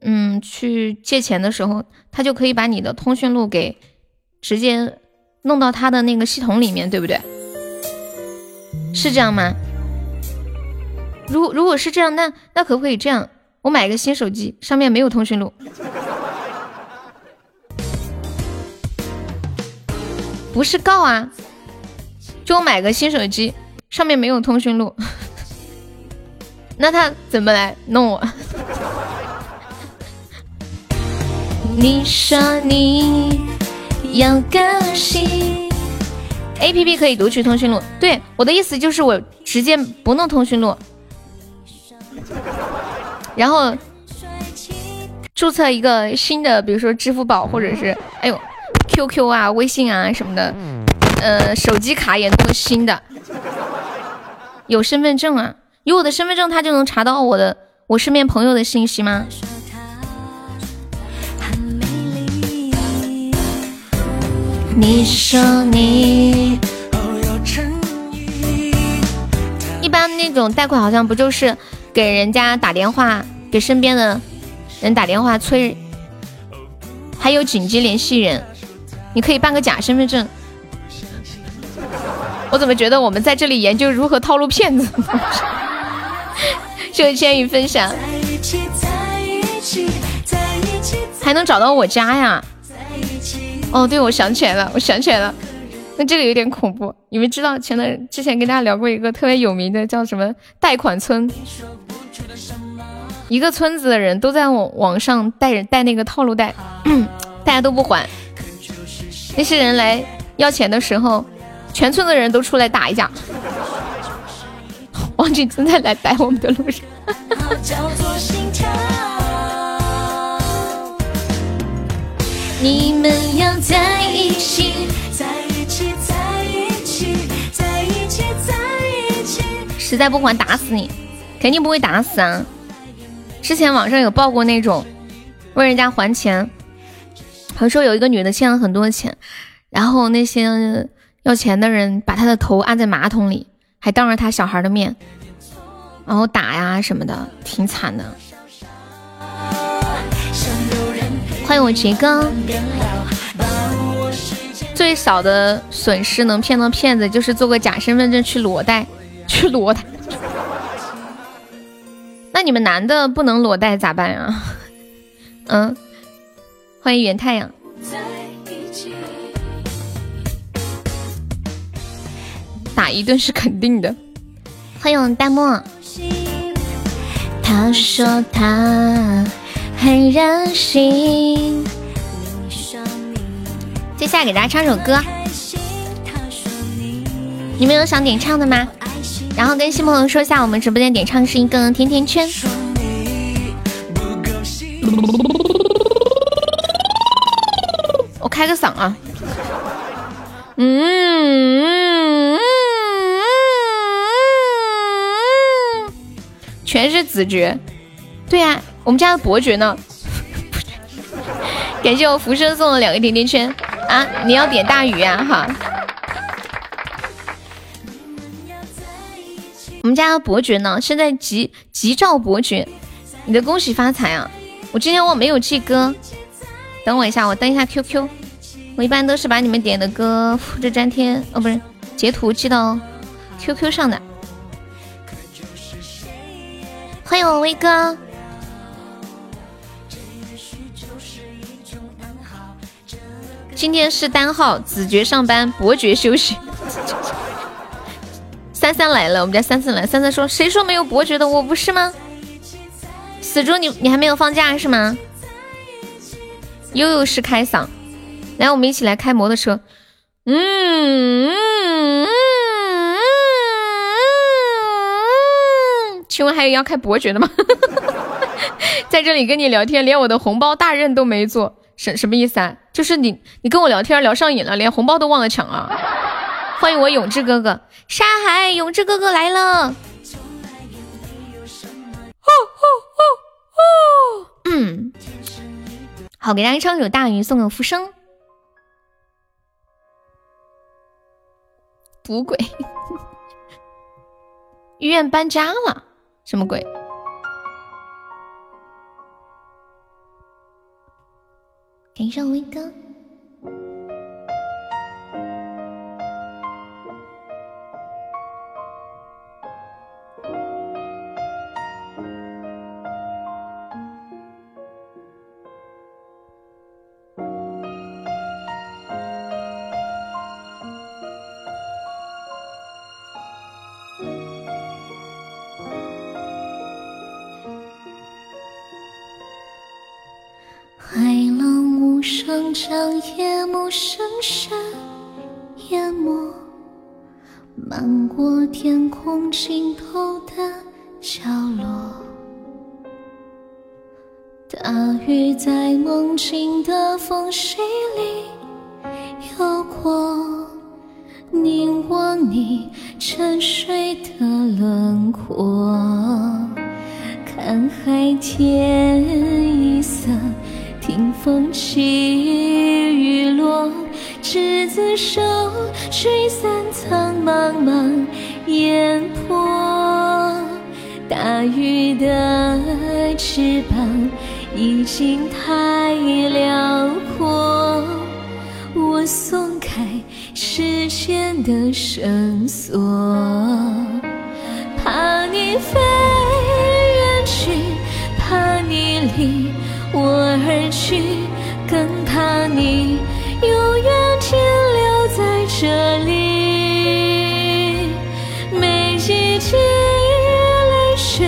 嗯，去借钱的时候，他就可以把你的通讯录给直接弄到他的那个系统里面，对不对？是这样吗？如如果是这样，那那可不可以这样？我买个新手机，上面没有通讯录，不是告啊，就买个新手机。上面没有通讯录，那他怎么来弄我？你说你要更新，A P P 可以读取通讯录。对，我的意思就是我直接不弄通讯录，然后注册一个新的，比如说支付宝或者是哎呦 Q Q 啊、微信啊什么的，呃，手机卡也弄个新的。有身份证啊，有我的身份证，他就能查到我的我身边朋友的信息吗？你说你一般那种贷款好像不就是给人家打电话，给身边的人打电话催，还有紧急联系人，你可以办个假身份证。我怎么觉得我们在这里研究如何套路骗子？谢谢千羽分享，还能找到我家呀？哦，对，我想起来了，我想起来了。那这个有点恐怖。你们知道前段之前跟大家聊过一个特别有名的叫什么贷款村？一个村子的人都在网网上贷人贷那个套路贷，大家都不还。那些人来要钱的时候，全村的人都出来打一架。王俊正在来逮我们的路上。你们要在一起，在一起，在一起，在一起，在一起。实在不还，打死你！肯定不会打死啊！之前网上有报过那种问人家还钱，好像说有一个女的欠了很多钱，然后那些要钱的人把他的头按在马桶里，还当着他小孩的面，然后打呀什么的，挺惨的。欢迎我杰哥。最少的损失能骗到骗子，就是做个假身份证去裸贷，去裸贷。那你们男的不能裸贷咋办呀？嗯，欢迎远太阳。打一顿是肯定的。欢迎弹幕。他说他很任性。接下来给大家唱首歌，你们有想点唱的吗？然后跟新朋友说一下，我们直播间点唱是一个甜甜圈。我开个嗓啊，嗯，全是子爵，对呀，我们家的伯爵呢？感谢我浮生送了两个甜甜圈啊！你要点大鱼啊哈！我们家的伯爵呢？现在急急召伯爵，你的恭喜发财啊！我今天我没有记歌，等我一下，我登一下 QQ。我一般都是把你们点的歌复制粘贴，哦，不是截图记到 QQ 上的。欢迎我威哥。今天是单号，子爵上班，伯爵休息。三三来了，我们家三三来。三三说：“谁说没有伯爵的？我不是吗？”死猪，你你还没有放假是吗？悠悠是开嗓，来，我们一起来开摩托车。嗯，请问还有要开伯爵的吗？在这里跟你聊天，连我的红包大任都没做。什什么意思啊？就是你你跟我聊天聊上瘾了，连红包都忘了抢啊！欢迎我永志哥哥，沙海永志哥哥来了。哦哦哦哦，嗯，好，给大家唱首大鱼，送个浮生。赌鬼，医院搬家了，什么鬼？感谢威哥。夜幕深深淹没，漫过天空尽头的角落。大雨在梦境的缝隙里游过，凝望你沉睡的轮廓，看海天一色。听风起雨落，执子手，吹散苍茫茫烟波。大鱼的翅膀已经太辽阔，我松开时间的绳索，怕你飞远去，怕你离。我而去，更怕你永远停留在这里。每一滴泪水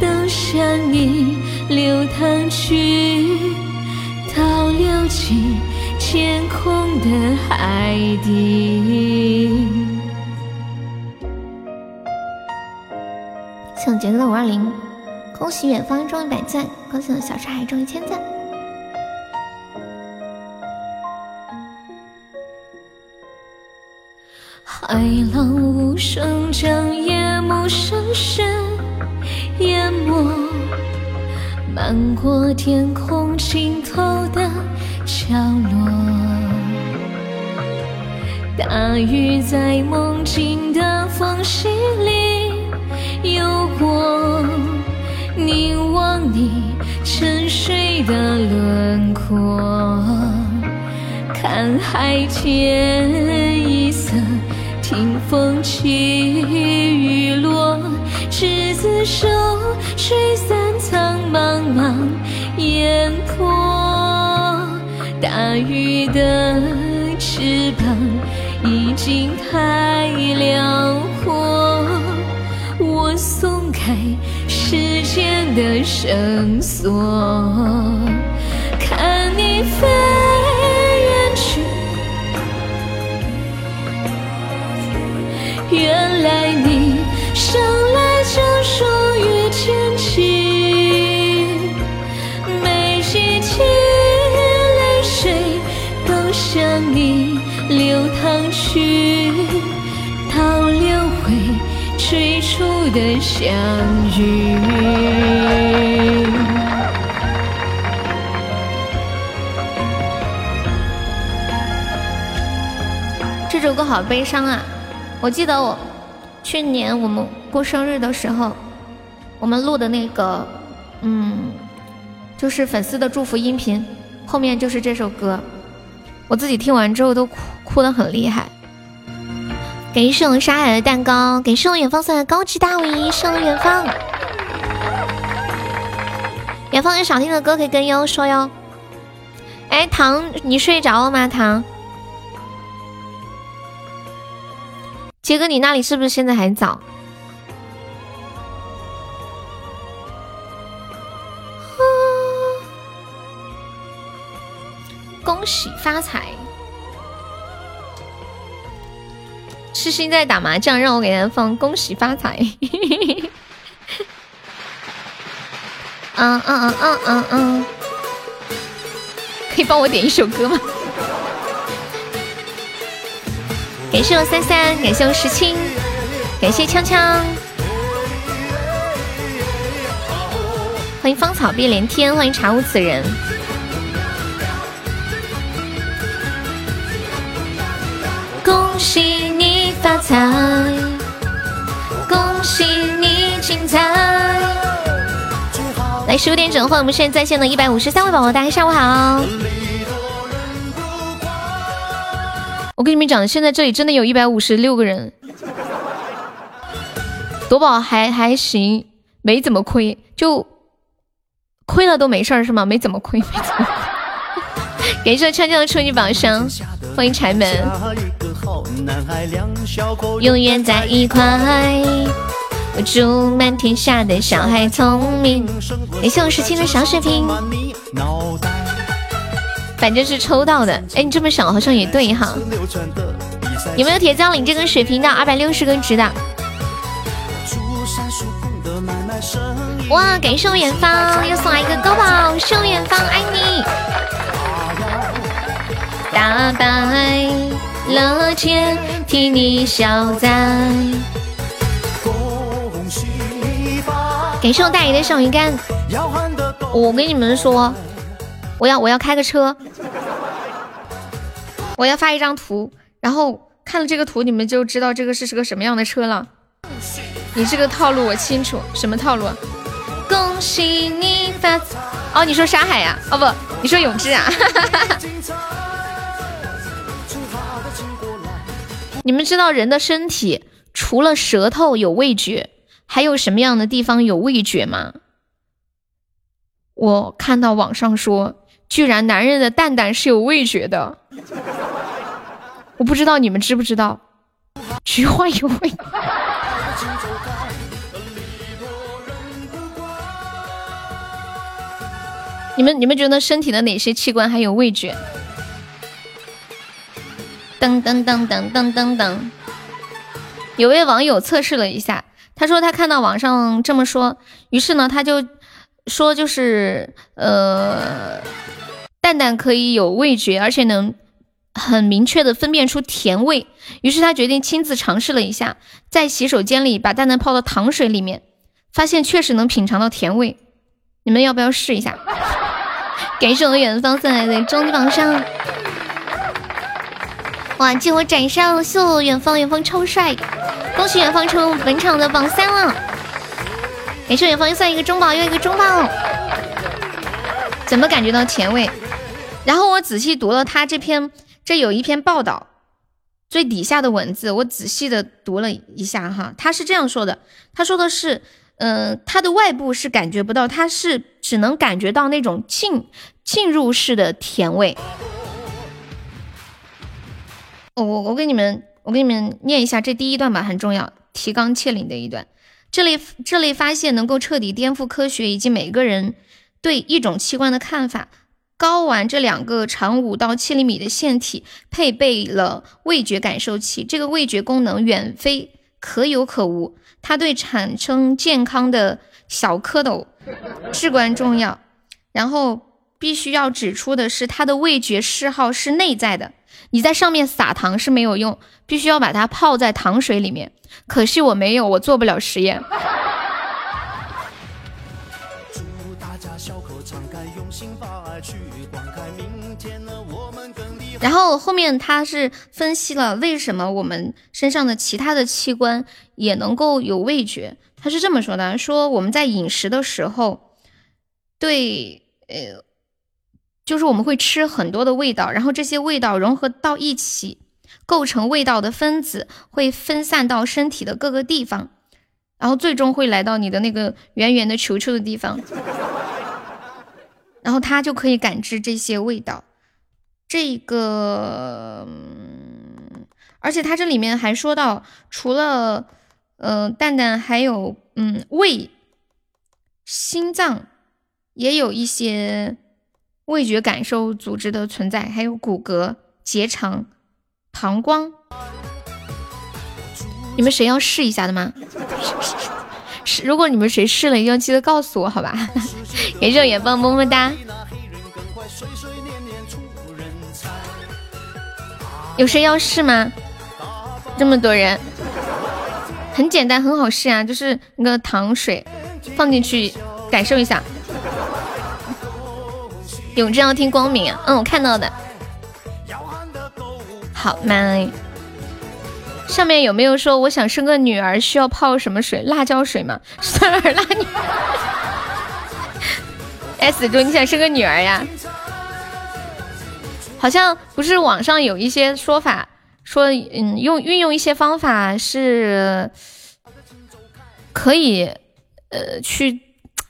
都向你流。淌去，倒流进天空的海底。谢杰哥的五二零，恭喜远方中一百赞，恭喜我小沙海中一千赞。海浪无声将夜幕深深淹没，漫过天空尽头的角落。大雨在梦境的缝隙里游过，凝望你沉睡的轮廓，看海天一色。听风起雨落，执子手，吹散苍茫茫烟波。大鱼的翅膀已经太辽阔，我松开时间的绳索，看你飞远去。原来你生来就属于天晴，每几滴泪水都向你流淌去，倒流回最初的相好悲伤啊！我记得我去年我们过生日的时候，我们录的那个，嗯，就是粉丝的祝福音频，后面就是这首歌，我自己听完之后都哭哭的很厉害。感谢我沙海的蛋糕，感谢我远方送的高级大 V，谢我远方。远方有想听的歌可以跟悠悠说哟。哎，糖，你睡着了吗？糖。杰哥，你那里是不是现在还早？恭喜发财！痴心在打麻将，让我给他放恭喜发财。嗯嗯嗯嗯嗯嗯，可以帮我点一首歌吗？感谢我三三，感谢我石青，感谢锵锵，欢迎芳草碧连天，欢迎茶无此人。恭喜你发财，恭喜你精彩。来十五点整，欢迎我们现在在线的一百五十三位宝宝，大家下午好。我跟你们讲，现在这里真的有一百五十六个人，夺宝还还行，没怎么亏，就亏了都没事儿是吗？没怎么亏，没怎么亏。感谢锵锵的初级宝箱，欢迎柴门，永远在一块。我祝满天下的小孩聪明。感谢我十七的小水瓶。反正是抽到的，哎，你这么想好像也对哈。有没有铁匠领这根水瓶的？二百六十根值的。哇，感谢我远方又送来一个高宝，谢我远方爱你。大白乐天替你消灾。感谢我大爷的小鱼干。我跟你们说。我要我要开个车，我要发一张图，然后看了这个图，你们就知道这个是是个什么样的车了。你这个套路我清楚，什么套路？恭喜你发哦，你说沙海呀？哦不，你说永志啊？你们知道人的身体除了舌头有味觉，还有什么样的地方有味觉吗？我看到网上说。居然男人的蛋蛋是有味觉的，我不知道你们知不知道，菊花有味。你们你们觉得身体的哪些器官还有味觉？噔噔噔噔噔噔噔。有位网友测试了一下，他说他看到网上这么说，于是呢他就说就是呃，蛋蛋可以有味觉，而且能很明确的分辨出甜味。于是他决定亲自尝试了一下，在洗手间里把蛋蛋泡到糖水里面，发现确实能品尝到甜味。你们要不要试一下？感谢我的远方送来的终极榜上。哇！激活斩杀秀，远方远方超帅！恭喜远方成为本场的榜三了。感谢远方又算一个中宝又一个中宝，怎么感觉到甜味？然后我仔细读了他这篇，这有一篇报道，最底下的文字我仔细的读了一下哈，他是这样说的，他说的是，嗯，它的外部是感觉不到，它是只能感觉到那种浸浸入式的甜味。我我我给你们，我给你们念一下这第一段吧，很重要，提纲挈领的一段。这类这类发现能够彻底颠覆科学以及每个人对一种器官的看法。睾丸这两个长五到七厘米的腺体配备了味觉感受器，这个味觉功能远非可有可无，它对产生健康的小蝌蚪至关重要。然后必须要指出的是，它的味觉嗜好是内在的。你在上面撒糖是没有用，必须要把它泡在糖水里面。可惜我没有，我做不了实验。然后后面他是分析了为什么我们身上的其他的器官也能够有味觉。他是这么说的：说我们在饮食的时候，对，呃。就是我们会吃很多的味道，然后这些味道融合到一起，构成味道的分子，会分散到身体的各个地方，然后最终会来到你的那个圆圆的球球的地方，然后它就可以感知这些味道。这个，而且它这里面还说到，除了呃蛋蛋，还有嗯胃、心脏，也有一些。味觉感受组织的存在，还有骨骼、结肠、膀胱，你们谁要试一下的吗？是，如果你们谁试了，一定要记得告诉我，好吧？感谢远方么么哒。有谁要试吗？这么多人，很简单，很好试啊，就是那个糖水放进去，感受一下。永志要听光明，嗯，我看到的。好，my。上面有没有说我想生个女儿需要泡什么水？辣椒水吗？酸儿辣女。S 猪，你想生个女儿呀？好像不是网上有一些说法，说嗯，用运用一些方法是可以呃去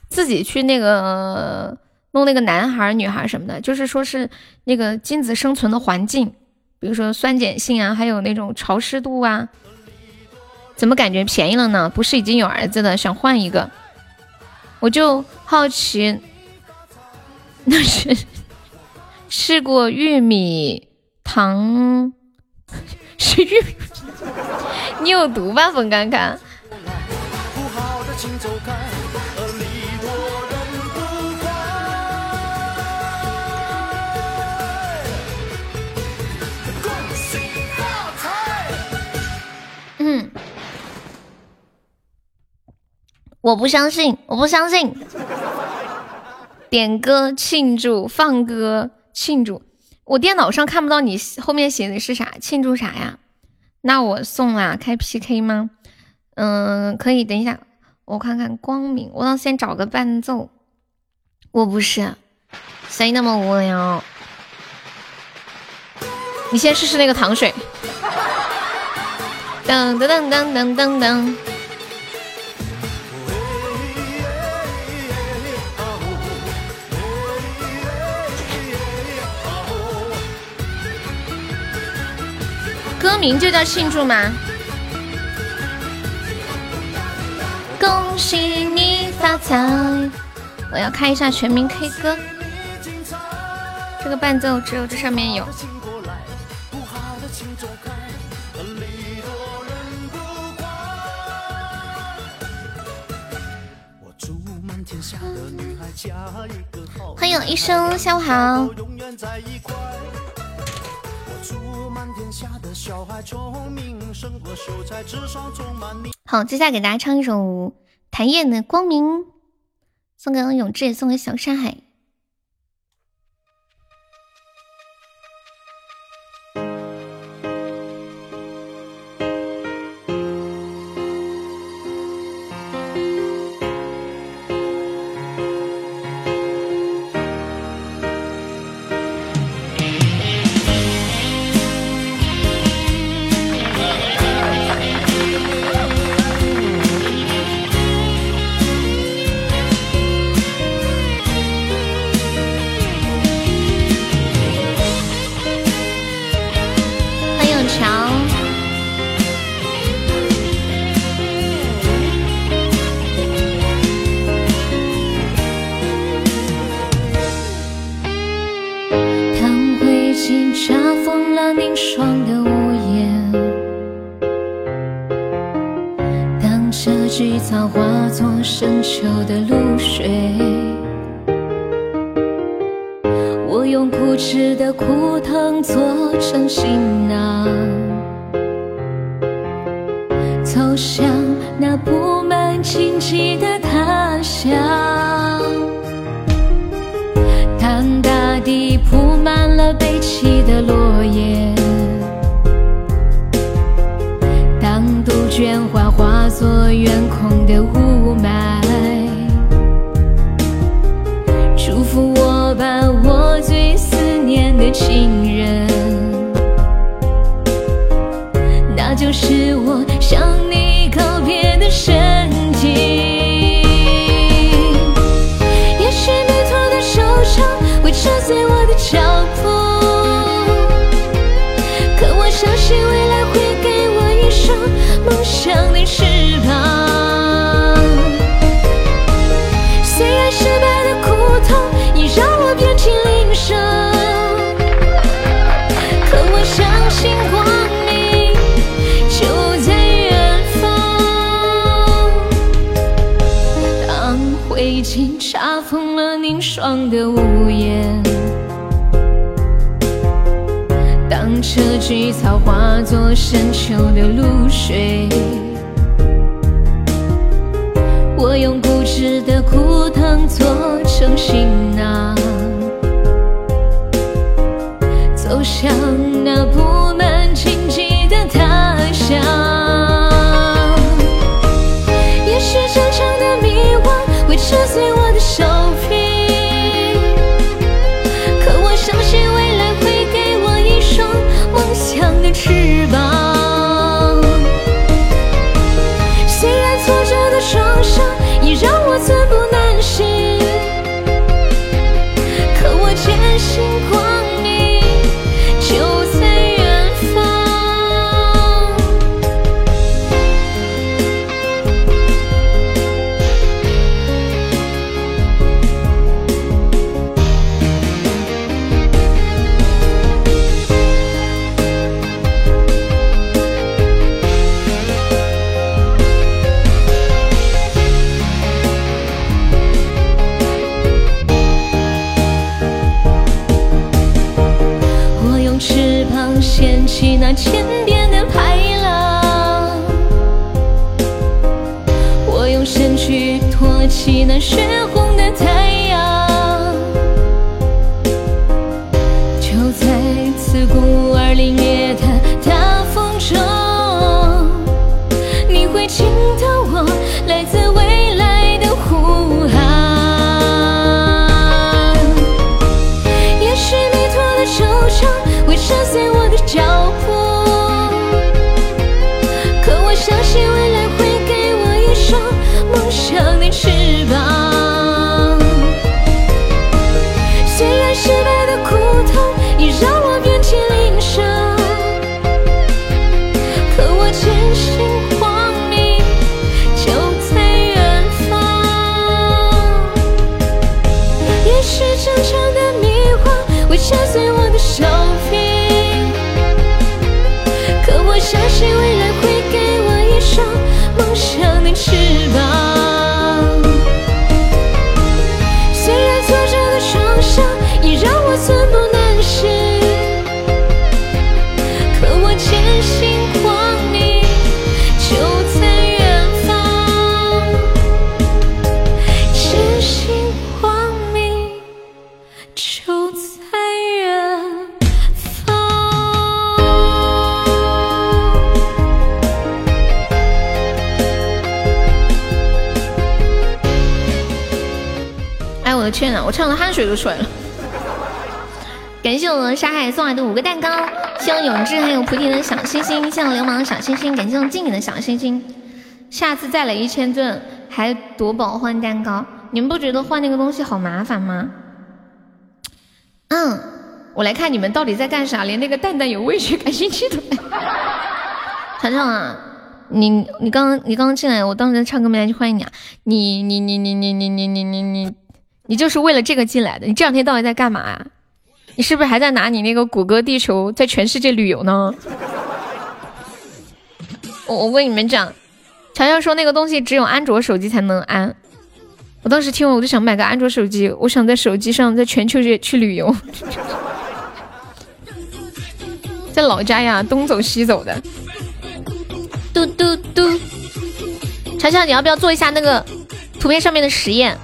自己去那个。弄那个男孩、女孩什么的，就是说是那个精子生存的环境，比如说酸碱性啊，还有那种潮湿度啊。怎么感觉便宜了呢？不是已经有儿子的，想换一个。我就好奇，那是试过玉米糖是玉米，你有毒吧，冯刚刚？嗯，我不相信，我不相信。点歌庆祝，放歌庆祝。我电脑上看不到你后面写的是啥，庆祝啥呀？那我送啊，开 PK 吗？嗯，可以。等一下，我看看光明，我要先找个伴奏。我不是，谁那么无聊？你先试试那个糖水。噔噔噔噔噔噔噔，歌名就叫庆祝吗？恭喜你发财！我要开一下全民 K 歌。这个伴奏只有这上面有。欢迎一生，下午好。好，接下来给大家唱一首谭燕的《光明》，送给永志，送给小山海。流氓的小星星，感谢我静影的小星星。下次再来一千钻还夺宝换蛋糕，你们不觉得换那个东西好麻烦吗？嗯，我来看你们到底在干啥，连那个蛋蛋有味觉感兴趣的。尝尝啊，你你刚刚你刚刚进来，我当时唱歌没来就欢迎你啊，你你你你你你你你你你，你就是为了这个进来的，你这两天到底在干嘛啊？你是不是还在拿你那个谷歌地球在全世界旅游呢？我我跟你们讲，乔乔说那个东西只有安卓手机才能安。我当时听完我就想买个安卓手机，我想在手机上在全球界去旅游，在老家呀东走西走的。嘟嘟嘟，乔乔你要不要做一下那个图片上面的实验？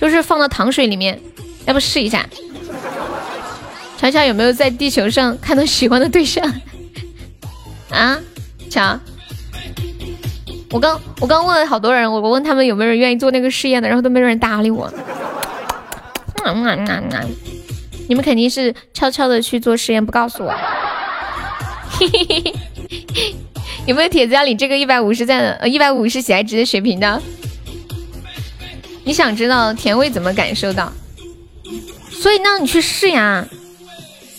就是放到糖水里面，要不试一下？乔乔有没有在地球上看到喜欢的对象 啊？乔，我刚我刚问了好多人，我我问他们有没有人愿意做那个试验的，然后都没有人搭理我。你们肯定是悄悄的去做实验，不告诉我。有没有铁子要领这个一百五十赞呃一百五十喜爱值的血瓶的？你想知道甜味怎么感受到？所以让你去试呀。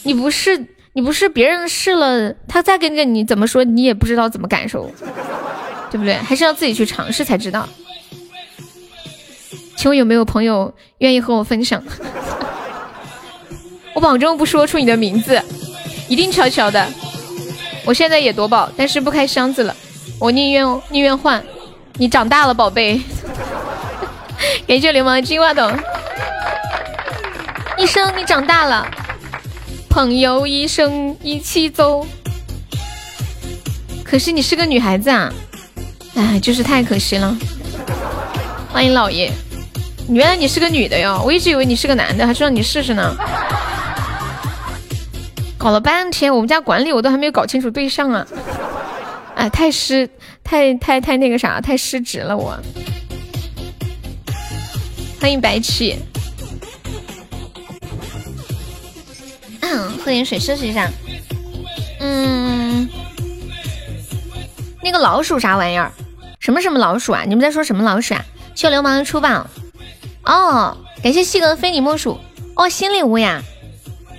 你不试你不试别人试了，他再跟个你怎么说，你也不知道怎么感受，对不对？还是要自己去尝试才知道。请问有没有朋友愿意和我分享？我保证不说出你的名字，一定悄悄的。我现在也夺宝，但是不开箱子了，我宁愿宁愿换。你长大了，宝贝。感谢流氓金话筒，医生，你长大了。朋友一生一起走，可是你是个女孩子啊，哎，就是太可惜了。欢迎老爷，原来你是个女的哟，我一直以为你是个男的，还说让你试试呢。搞了半天，我们家管理我都还没有搞清楚对象啊，哎，太失，太太太那个啥，太失职了我。欢迎白起。嗯喝点水休息一下。嗯，那个老鼠啥玩意儿？什么什么老鼠啊？你们在说什么老鼠啊？秀流氓的出榜哦！感谢西哥非你莫属哦，新礼物呀！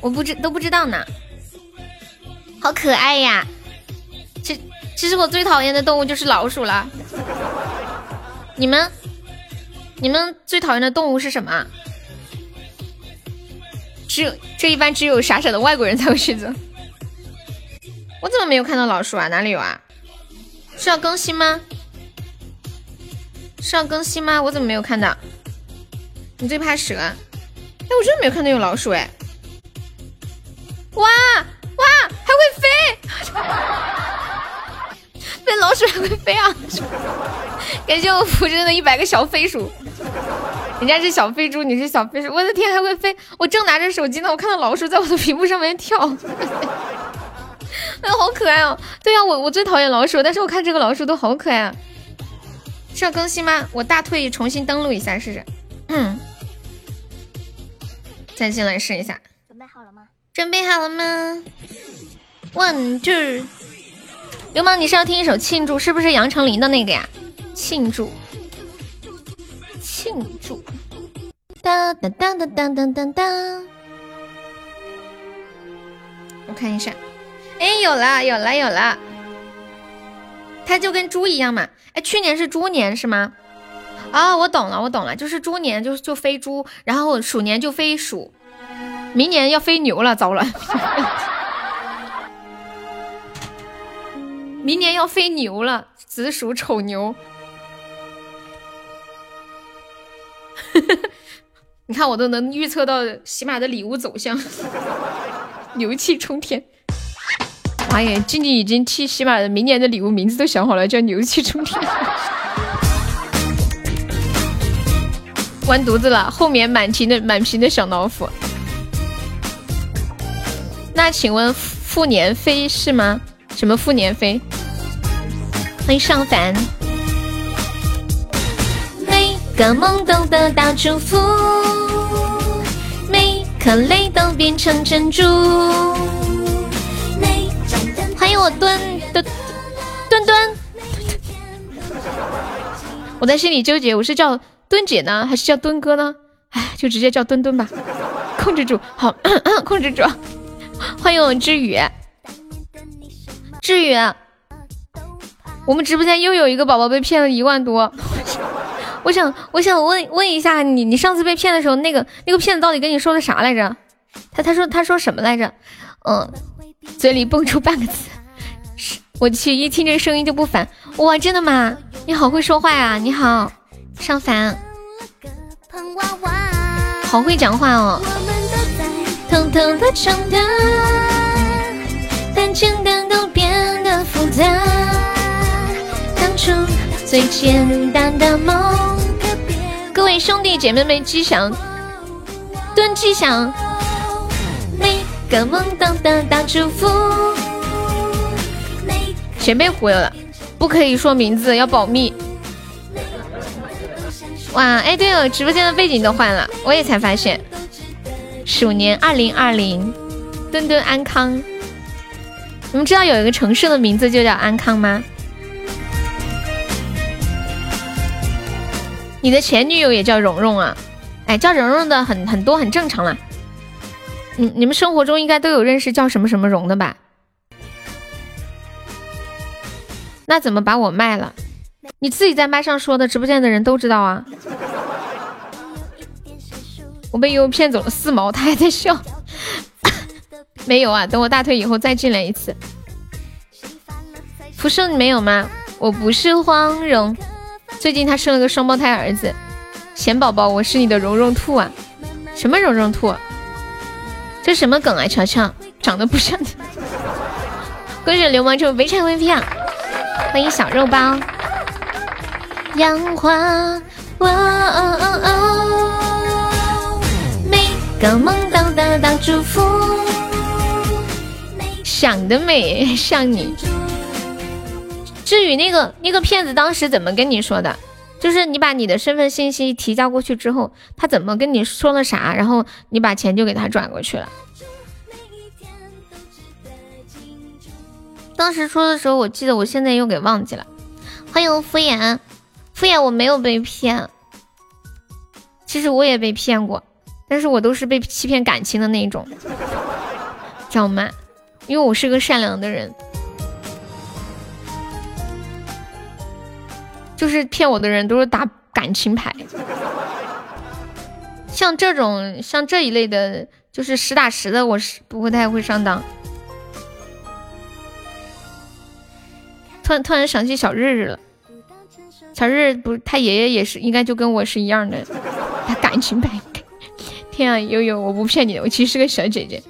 我不知都不知道呢，好可爱呀！其其实我最讨厌的动物就是老鼠了。你们你们最讨厌的动物是什么？只有这一般只有傻傻的外国人才会选择。我怎么没有看到老鼠啊？哪里有啊？是要更新吗？是要更新吗？我怎么没有看到？你最怕蛇？哎，我真的没有看到有老鼠哎！哇哇，还会飞！那老鼠还会飞啊！感谢我福真的一百个小飞鼠。人家是小飞猪，你是小飞鼠，我的天，还会飞！我正拿着手机呢，我看到老鼠在我的屏幕上面跳，哎，好可爱哦！对呀，我我最讨厌老鼠，但是我看这个老鼠都好可爱啊！是要更新吗？我大退重新登录一下试试。嗯，再进来试一下。准备好了吗？准备好了吗？One two，流氓，你是要听一首庆祝，是不是杨丞琳的那个呀？庆祝。庆祝！当当当当当当当当！我看一下，哎，有了，有了，有了！它就跟猪一样嘛。去年是猪年是吗？啊，我懂了，我懂了，就是猪年就就飞猪，然后鼠年就飞鼠。明年要飞牛了，糟了！明年要飞牛了，子鼠丑牛。你看我都能预测到喜马的礼物走向，牛气冲天。妈耶，静静已经替喜马的明年的礼物名字都想好了，叫牛气冲天。完犊子了，后面满屏的满屏的小老虎。那请问复年飞是吗？什么复年飞？欢迎上凡。每个梦都得到祝福，每颗泪都变成珍珠。我墩墩墩墩。我在心里纠结，我是叫墩姐呢，还是叫墩哥呢？哎，就直接叫墩墩吧。控制住，好，控制住。欢迎我志宇，志宇，我们直播间又有一个宝宝被骗了一万多。我想，我想问问一下你，你上次被骗的时候，那个那个骗子到底跟你说的啥来着？他他说他说什么来着？嗯，嘴里蹦出半个字，我去，一听这声音就不烦。哇，真的吗？你好会说话啊！你好，上凡，好会讲话哦。偷偷的长大，但简单都变得复杂。当初最简单的梦，各位兄弟姐妹们，吉祥，蹲吉祥，每个梦都得到祝福。全被忽悠了，不可以说名字，要保密。哇，哎，对了，直播间的背景都换了，我也才发现。鼠年二零二零，墩墩安康。你们知道有一个城市的名字就叫安康吗？你的前女友也叫蓉蓉啊？哎，叫蓉蓉的很很多，很正常了。你你们生活中应该都有认识叫什么什么蓉的吧？那怎么把我卖了？你自己在麦上说的，直播间的人都知道啊。我被悠悠骗走了四毛，他还在笑。没有啊，等我大腿以后再进来一次。福生你没有吗？我不是黄蓉，最近他生了个双胞胎儿子，贤宝宝，我是你的蓉蓉兔啊。什么蓉蓉兔？这什么梗啊？乔乔长得不像你。恭喜流氓中非常 VP 啊！欢迎小肉包。杨花，哦哦哦。个梦都得到祝福，想得美，像你。至于那个那个骗子当时怎么跟你说的？就是你把你的身份信息提交过去之后，他怎么跟你说了啥？然后你把钱就给他转过去了。当时说的时候，我记得，我现在又给忘记了。欢迎敷衍，敷衍我没有被骗，其实我也被骗过。但是我都是被欺骗感情的那一种，知道吗？因为我是个善良的人，就是骗我的人都是打感情牌，像这种像这一类的，就是实打实的，我是不会太会上当。突然突然想起小日日了，小日日不，他爷爷也是，应该就跟我是一样的，感情牌。天啊，悠悠，我不骗你，我其实是个小姐姐。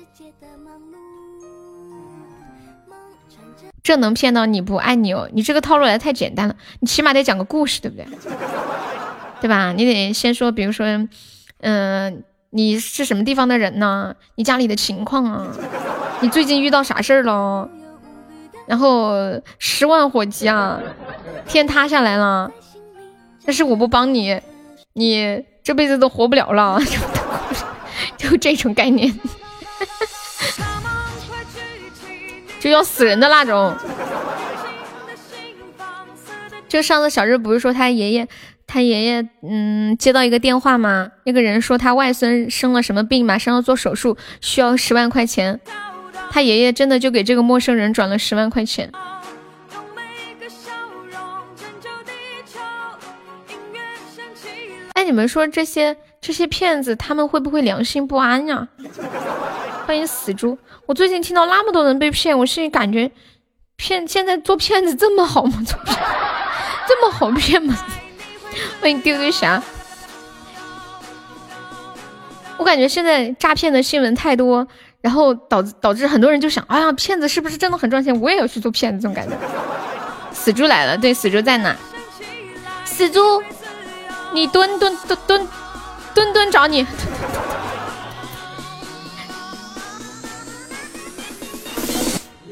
这能骗到你不爱你哦？你这个套路来太简单了，你起码得讲个故事，对不对？对吧？你得先说，比如说，嗯，你是什么地方的人呢？你家里的情况啊？你最近遇到啥事儿了？然后十万火急啊，天塌下来了，但是我不帮你，你这辈子都活不了了。就这种概念，就要死人的那种。就上次小日不是说他爷爷，他爷爷嗯接到一个电话吗？那个人说他外孙生了什么病，马上要做手术，需要十万块钱。他爷爷真的就给这个陌生人转了十万块钱。哎，你们说这些？这些骗子他们会不会良心不安呀？欢迎死猪。我最近听到那么多人被骗，我心里感觉骗现在做骗子这么好吗？做骗 这么好骗吗？欢迎丢丢侠。我感觉现在诈骗的新闻太多，然后导致导致很多人就想，哎呀，骗子是不是真的很赚钱？我也要去做骗子，这种感觉。死猪来了，对，死猪在哪？死猪，你蹲蹲蹲蹲蹲蹲找你。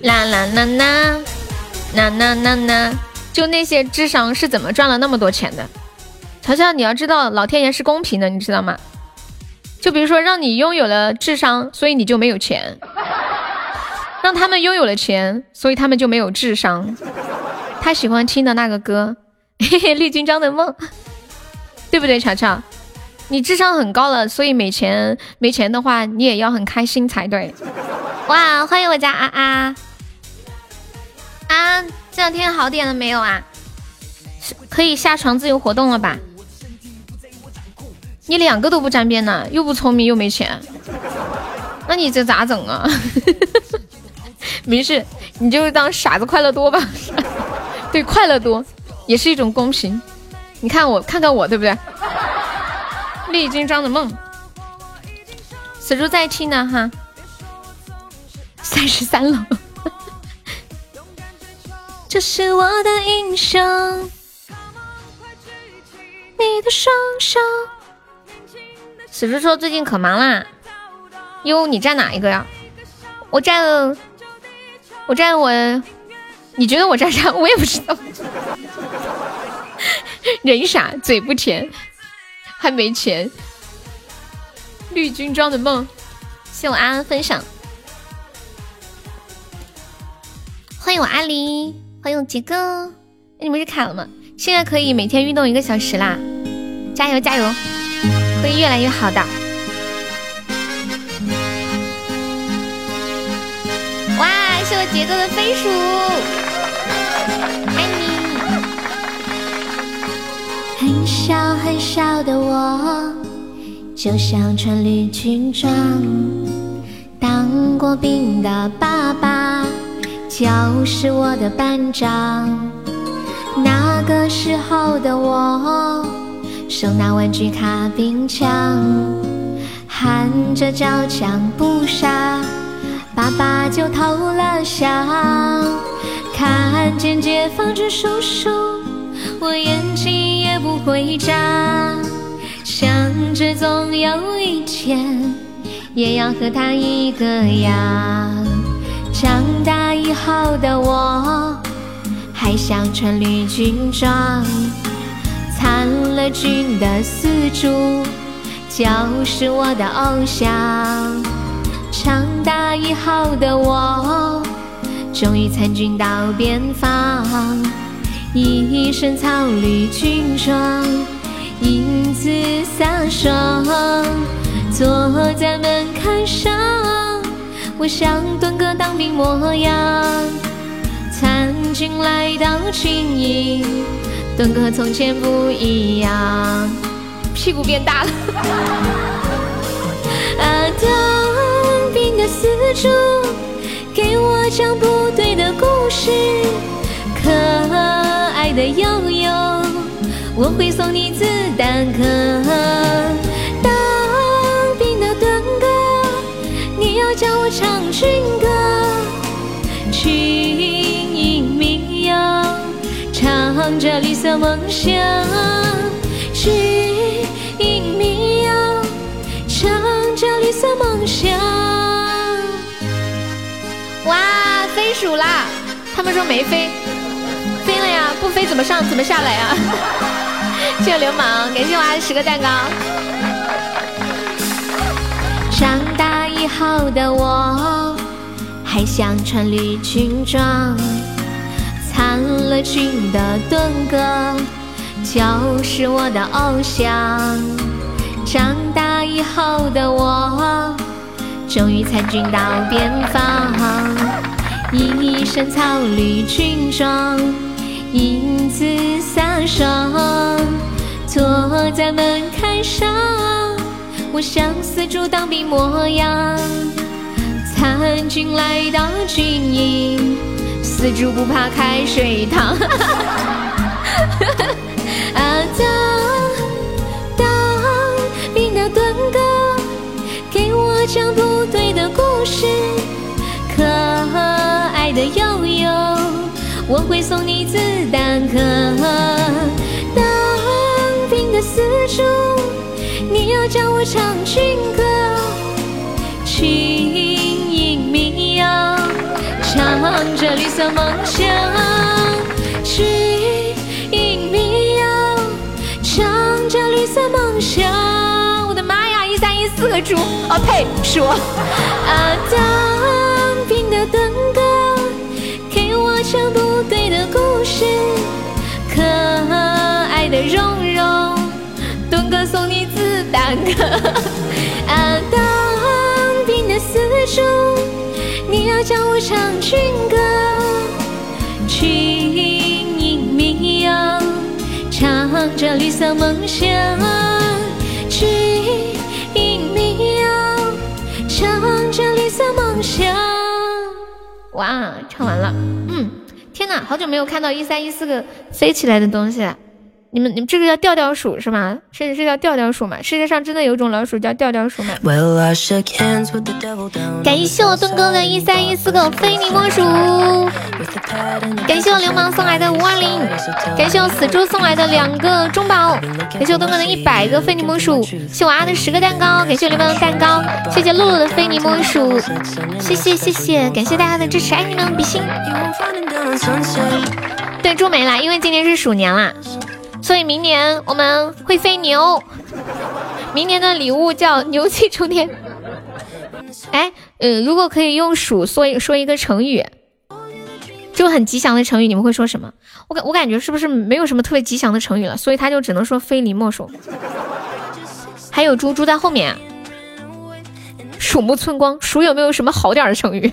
啦啦啦啦，啦啦啦啦，就那些智商是怎么赚了那么多钱的？乔乔，你要知道，老天爷是公平的，你知道吗？就比如说，让你拥有了智商，所以你就没有钱；让他们拥有了钱，所以他们就没有智商。他喜欢听的那个歌，嘿嘿，绿军章的梦，对不对？乔乔，你智商很高了，所以没钱，没钱的话，你也要很开心才对。哇，欢迎我家安安！安！这两天好点了没有啊？可以下床自由活动了吧？你两个都不沾边呢，又不聪明又没钱，那你这咋整啊？没事，你就当傻子快乐多吧。对，快乐多也是一种公平。你看我，看看我，对不对？丽君章的梦，死猪在听呢哈。三十三楼，这是我的英雄，你的双手。死猪说最近可忙啦，哟，你占哪一个呀？我占，我占我，你觉得我占啥？我也不知道。人傻嘴不甜，还没钱。绿军装的梦，谢我安安分享。欢迎我阿狸，欢迎我杰哥。你们是卡了吗？现在可以每天运动一个小时啦，加油加油！会越来越好的。哇，是我杰哥的飞鼠，爱你。很小很小的我，就像穿绿军装，当过兵的爸爸就是我的班长。那个时候的我。手拿玩具卡冰枪，喊着叫枪不杀，爸爸就投了降。看见解放军叔叔，我眼睛也不会眨，想着总有一天也要和他一个样。长大以后的我，还想穿绿军装。参了军的死猪就是我的偶像。长大以后的我，终于参军到边防，一身草绿军装，英姿飒爽，坐在门槛上，我像敦哥当兵模样，参军来到军营。东哥和从前不一样，屁股变大了。啊，当兵的死猪，给我讲部队的故事。可爱的悠悠，我会送你子弹壳。唱着绿色梦想，军营民谣，唱着绿色梦想。哇，飞鼠啦！他们说没飞，飞了呀！不飞怎么上？怎么下来呀？谢谢流氓，感谢我的十个蛋糕。长大以后的我，还想穿绿军装。参了军的盾哥就是我的偶像。长大以后的我，终于参军到边防，一身草绿军装，英姿飒爽，坐在门槛上，我像四处当兵模样。参军来到军营，死猪不怕开水烫。啊，当当兵的盾哥，给我讲部队的故事。可爱的悠悠，我会送你子弹壳。当兵的死猪，你要教我唱军歌。情，唱着绿色梦想。军营民谣，唱着绿色梦想。我的妈呀，一三一四个猪，哦呸，是我。啊，当兵的盾哥，给我讲部队的故事。可爱的蓉蓉，东哥送你子弹壳。啊，当兵的死猪，教我唱军歌。军营民谣，唱着绿色梦想。军营民谣，唱着绿色梦想。哇，唱完了，嗯，天哪，好久没有看到一三一四个飞起来的东西了。你们你们这个叫调调鼠是吗？是是叫调调鼠吗？世界上真的有种老鼠叫调调鼠吗？感谢我盾哥的一三一四个非你莫属，感谢我流氓送来的五二零，感谢我死猪送来的两个中宝，感谢我盾哥的一百个非你莫属，谢我阿的十个蛋糕，感谢我流氓的蛋糕，谢谢露露的非你莫属，谢谢谢谢，感谢大家的支持，爱你们，比心。对，猪没了，因为今年是鼠年啦。所以明年我们会飞牛，明年的礼物叫牛气冲天。哎，呃，如果可以用鼠说一说一个成语，就很吉祥的成语，你们会说什么？我感我感觉是不是没有什么特别吉祥的成语了？所以他就只能说非你莫属。还有猪猪在后面，鼠目寸光，鼠有没有什么好点的成语？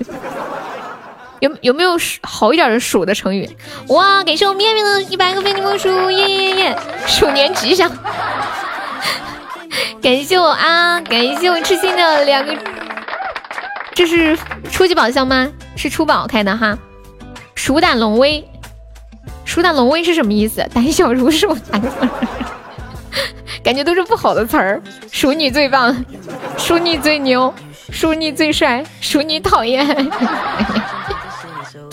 有有没有好一点的鼠的成语？哇，感谢我面面的一百个非你莫属，耶耶耶！鼠年吉祥。感谢我啊，感谢我痴心的两个，这是初级宝箱吗？是初宝开的哈。鼠胆龙威，鼠胆龙威是什么意思？胆小如鼠，感觉都是不好的词儿。鼠你最棒，鼠你最牛，鼠你最帅，鼠你讨厌。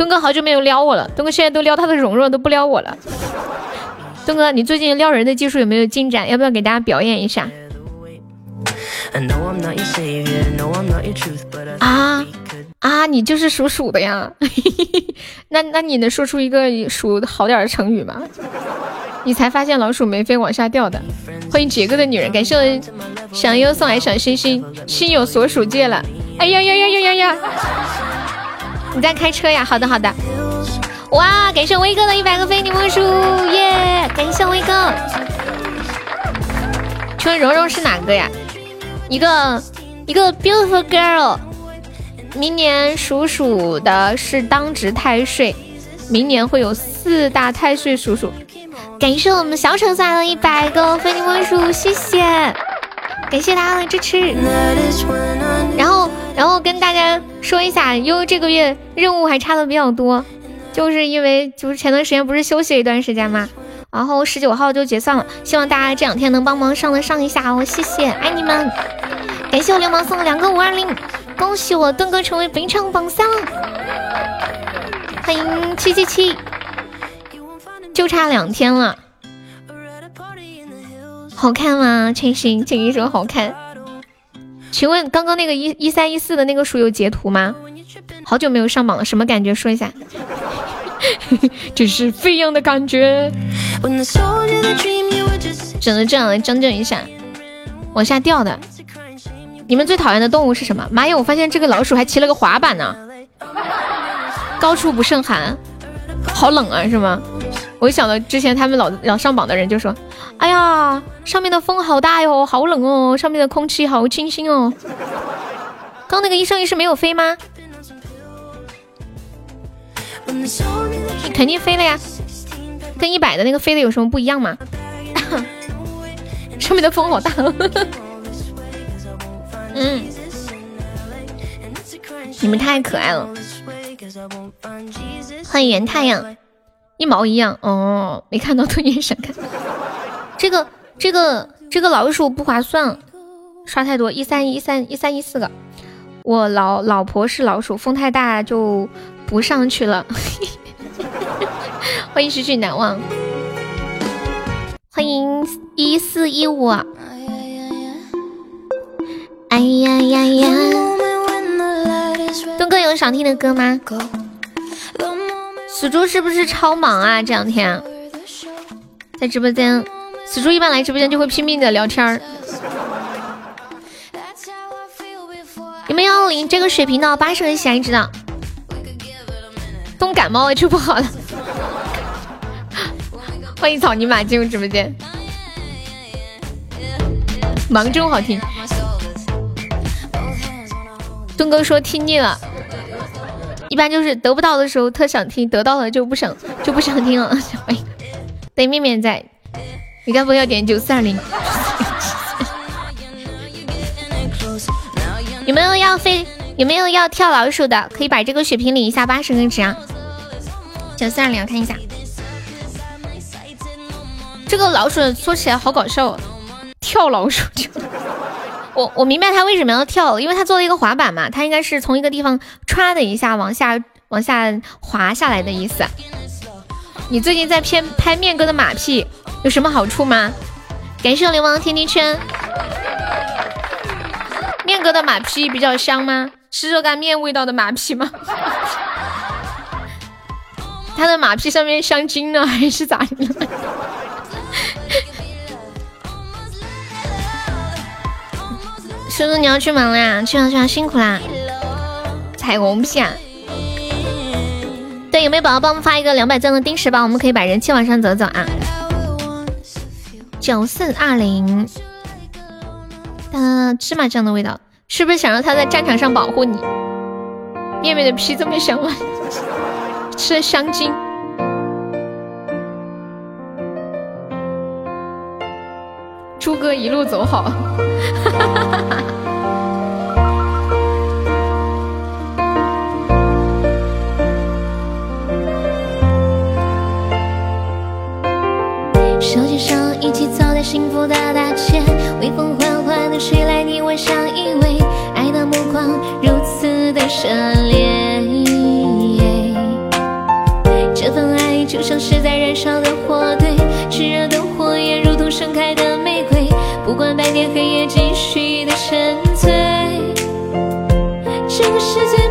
东哥好久没有撩我了，东哥现在都撩他的蓉蓉，都不撩我了。东哥，你最近撩人的技术有没有进展？要不要给大家表演一下？啊啊，你就是属鼠的呀？那那你能说出一个属好点的成语吗？你才发现老鼠没飞往下掉的。欢迎杰哥的女人，感谢我小优送来小星星，心有所属戒了。哎呀呀呀呀呀呀！你在开车呀？好的好的，哇！感谢威哥的一百个非你莫属，耶！感谢威哥。请问蓉蓉是哪个呀？一个一个 beautiful girl。明年属鼠的是当值太岁，明年会有四大太岁属鼠。感谢我们小丑送来的一百个非你莫属，谢谢，感谢大家的支持。然后。跟大家说一下，因为这个月任务还差的比较多，就是因为就是前段时间不是休息了一段时间嘛，然后十九号就结算了，希望大家这两天能帮忙上的上一下哦，谢谢，爱你们，感谢我流氓送的两个五二零，恭喜我盾哥成为本场榜三，欢迎七七七，就差两天了，好看吗？陈星，请一说好看。请问刚刚那个一一三一四的那个鼠有截图吗？好久没有上榜了，什么感觉？说一下。这是飞扬的感觉。整的这样来整整一下，往下掉的。你们最讨厌的动物是什么？妈呀！我发现这个老鼠还骑了个滑板呢。高处不胜寒，好冷啊，是吗？我一想到之前他们老老上榜的人就说：“哎呀，上面的风好大哟，好冷哦，上面的空气好清新哦。”刚那个一生一世没有飞吗？你肯定飞了呀，跟一百的那个飞的有什么不一样吗？上面的风好大。嗯，你们太可爱了。欢迎圆太阳，一毛一样哦，没看到突然想看。这个这个这个老鼠不划算，刷太多一三一三一三一四个。我老老婆是老鼠，风太大就不上去了。欢迎失去难忘，欢迎一四一五。哎呀呀呀！东哥有想听的歌吗？死猪是不是超忙啊？这两天在直播间，死猪一般来直播间就会拼命的聊天儿。有没有领这个水瓶的八十个喜爱值的？冻感冒了就不好了。欢迎草泥马进入直播间，忙中好听。东哥说听腻了。一般就是得不到的时候特想听，得到了就不想就不想听了。对，面面在，你该不要点九四二零？有没有要飞？有没有要跳老鼠的？可以把这个血瓶领一下八十根值啊！九四二零，看一下，这个老鼠说起来好搞笑，跳老鼠就。我我明白他为什么要跳，因为他做了一个滑板嘛，他应该是从一个地方歘的一下往下往下滑下来的意思。你最近在偏拍面哥的马屁有什么好处吗？感谢流氓甜甜圈。面哥的马屁比较香吗？是热干面味道的马屁吗？他的马屁上面香精了还是咋的？叔叔，你要去忙了呀？去忙去忙，辛苦啦！彩虹屁啊！对，有没有宝宝帮我们发一个两百赞的定时包？我们可以把人气往上走走啊！九四二零，哒，芝麻酱的味道，是不是想让他在战场上保护你？面面的皮这么香吗？吃了香精。猪哥一路走好。手牵手一起走在幸福的大街，微风缓缓的吹来，你我相依偎，爱的目光如此的热烈。这份爱就像是在燃烧的火堆，不管白天黑夜，继续的沉醉。这个世界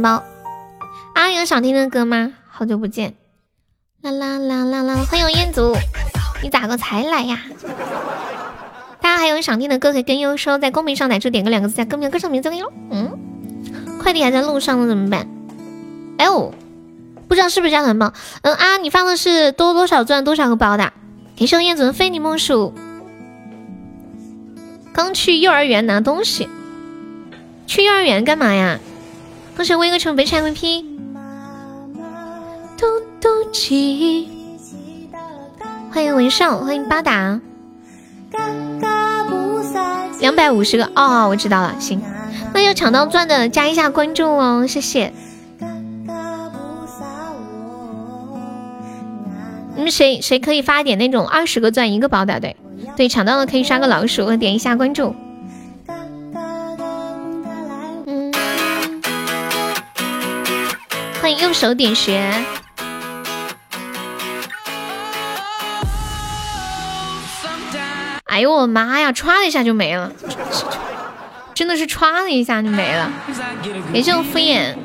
包。啊，有想听的歌吗？好久不见，啦啦啦啦啦！欢迎彦祖，你咋个才来呀？大家还有想听的歌可以跟优说，在公屏上打出点个两个字加歌名歌手名字给哟。嗯，快递还在路上呢，怎么办？哎呦，不知道是不是加团包？嗯啊，你发的是多多少钻多少个包的？感谢我彦祖的非你莫属。刚去幼儿园拿东西，去幼儿园干嘛呀？恭喜威哥成本场 MVP。嘟嘟鸡，欢迎文少，欢迎八达，两百五十个哦，我知道了，行，那要抢到钻的加一下关注哦，谢谢。你们谁谁可以发点那种二十个钻一个包的？对对，抢到了可以刷个老鼠，点一下关注。手点穴。哎呦我妈呀！歘的一下就没了，真的是歘的一下就没了。感谢我敷衍，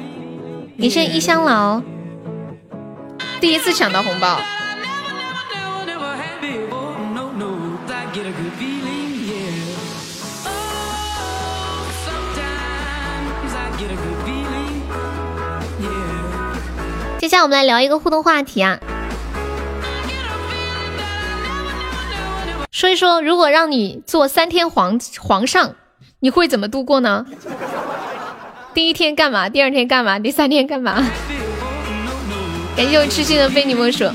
感谢一箱老，第一次抢到红包。下来我们来聊一个互动话题啊。说一说，如果让你做三天皇皇上，你会怎么度过呢？第一天干嘛？第二天干嘛？第三天干嘛？感谢我痴心的非你莫属。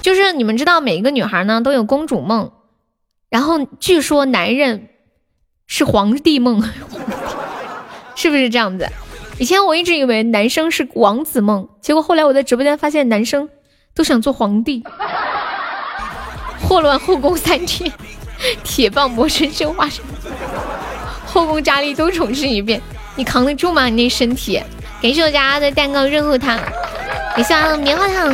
就是你们知道，每一个女孩呢都有公主梦，然后据说男人是皇帝梦，是不是这样子？以前我一直以为男生是王子梦，结果后来我在直播间发现，男生都想做皇帝。祸乱后宫三天，铁棒魔神生化身，后宫佳丽都重试一遍，你扛得住吗？你那身体？感谢我家的蛋糕润喉糖，感谢我棉花糖，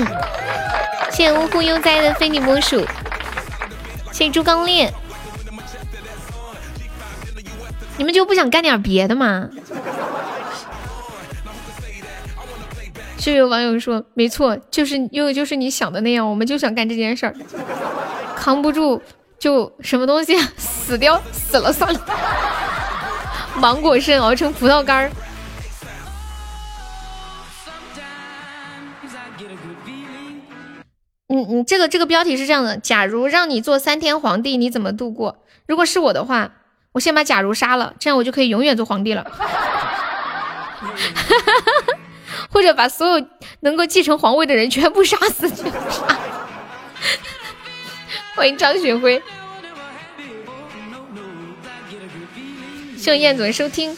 谢谢呜呼悠哉的非你莫属，谢谢猪刚烈，你们就不想干点别的吗？就有网友说，没错，就是悠悠就是你想的那样，我们就想干这件事儿。扛不住就什么东西死掉死了算了，芒果肾熬成葡萄干儿。你你这个这个标题是这样的：假如让你做三天皇帝，你怎么度过？如果是我的话，我先把假如杀了，这样我就可以永远做皇帝了哈哈哈。或者把所有能够继承皇位的人全部杀死。欢迎张雪辉，谢谢燕总收听。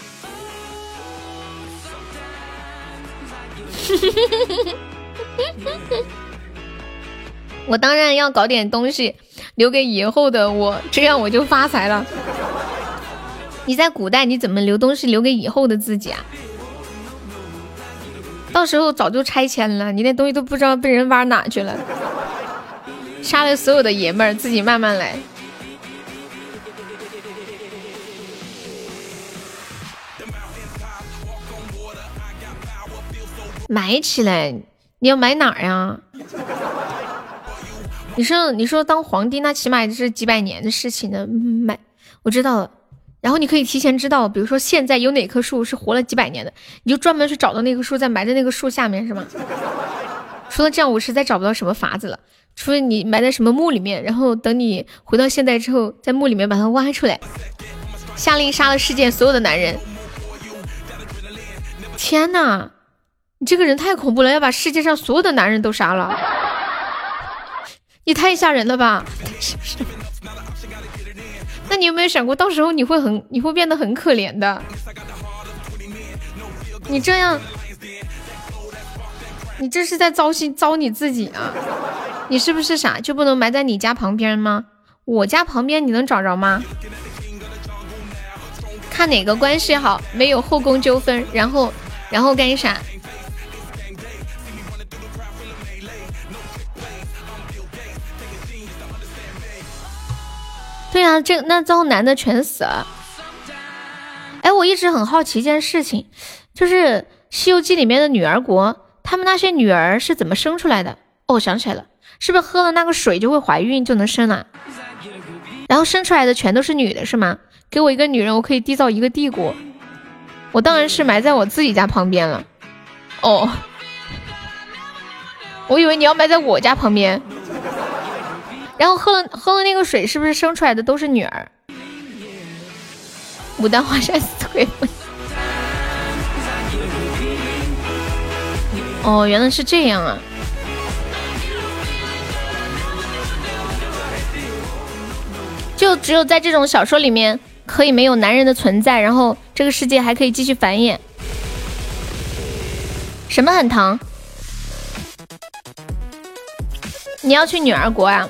我当然要搞点东西留给以后的我，这样我就发财了。你在古代你怎么留东西留给以后的自己啊？到时候早就拆迁了，你那东西都不知道被人挖哪去了。杀了所有的爷们儿，自己慢慢来。埋起来，你要埋哪儿呀？你说，你说当皇帝那起码也是几百年的事情呢。埋，我知道了。然后你可以提前知道，比如说现在有哪棵树是活了几百年的，你就专门去找到那棵树，再埋在那个树下面，是吗？除了这样，我实在找不到什么法子了。除非你埋在什么墓里面，然后等你回到现代之后，在墓里面把它挖出来，下令杀了世界所有的男人。天哪，你这个人太恐怖了，要把世界上所有的男人都杀了，你太吓人了吧？是不是那你有没有想过，到时候你会很，你会变得很可怜的？你这样。你这是在糟心糟你自己啊！你是不是傻？就不能埋在你家旁边吗？我家旁边你能找着吗？看哪个关系好，没有后宫纠纷，然后然后干啥？对啊，这那最后男的全死了。哎，我一直很好奇一件事情，就是《西游记》里面的女儿国，他们那些女儿是怎么生出来的？哦，想起来了，是不是喝了那个水就会怀孕就能生了？然后生出来的全都是女的，是吗？给我一个女人，我可以缔造一个帝国。我当然是埋在我自己家旁边了。哦，我以为你要埋在我家旁边。然后喝了喝了那个水，是不是生出来的都是女儿？牡丹花山死鬼。哦，原来是这样啊。就只有在这种小说里面，可以没有男人的存在，然后这个世界还可以继续繁衍。什么很疼？你要去女儿国啊？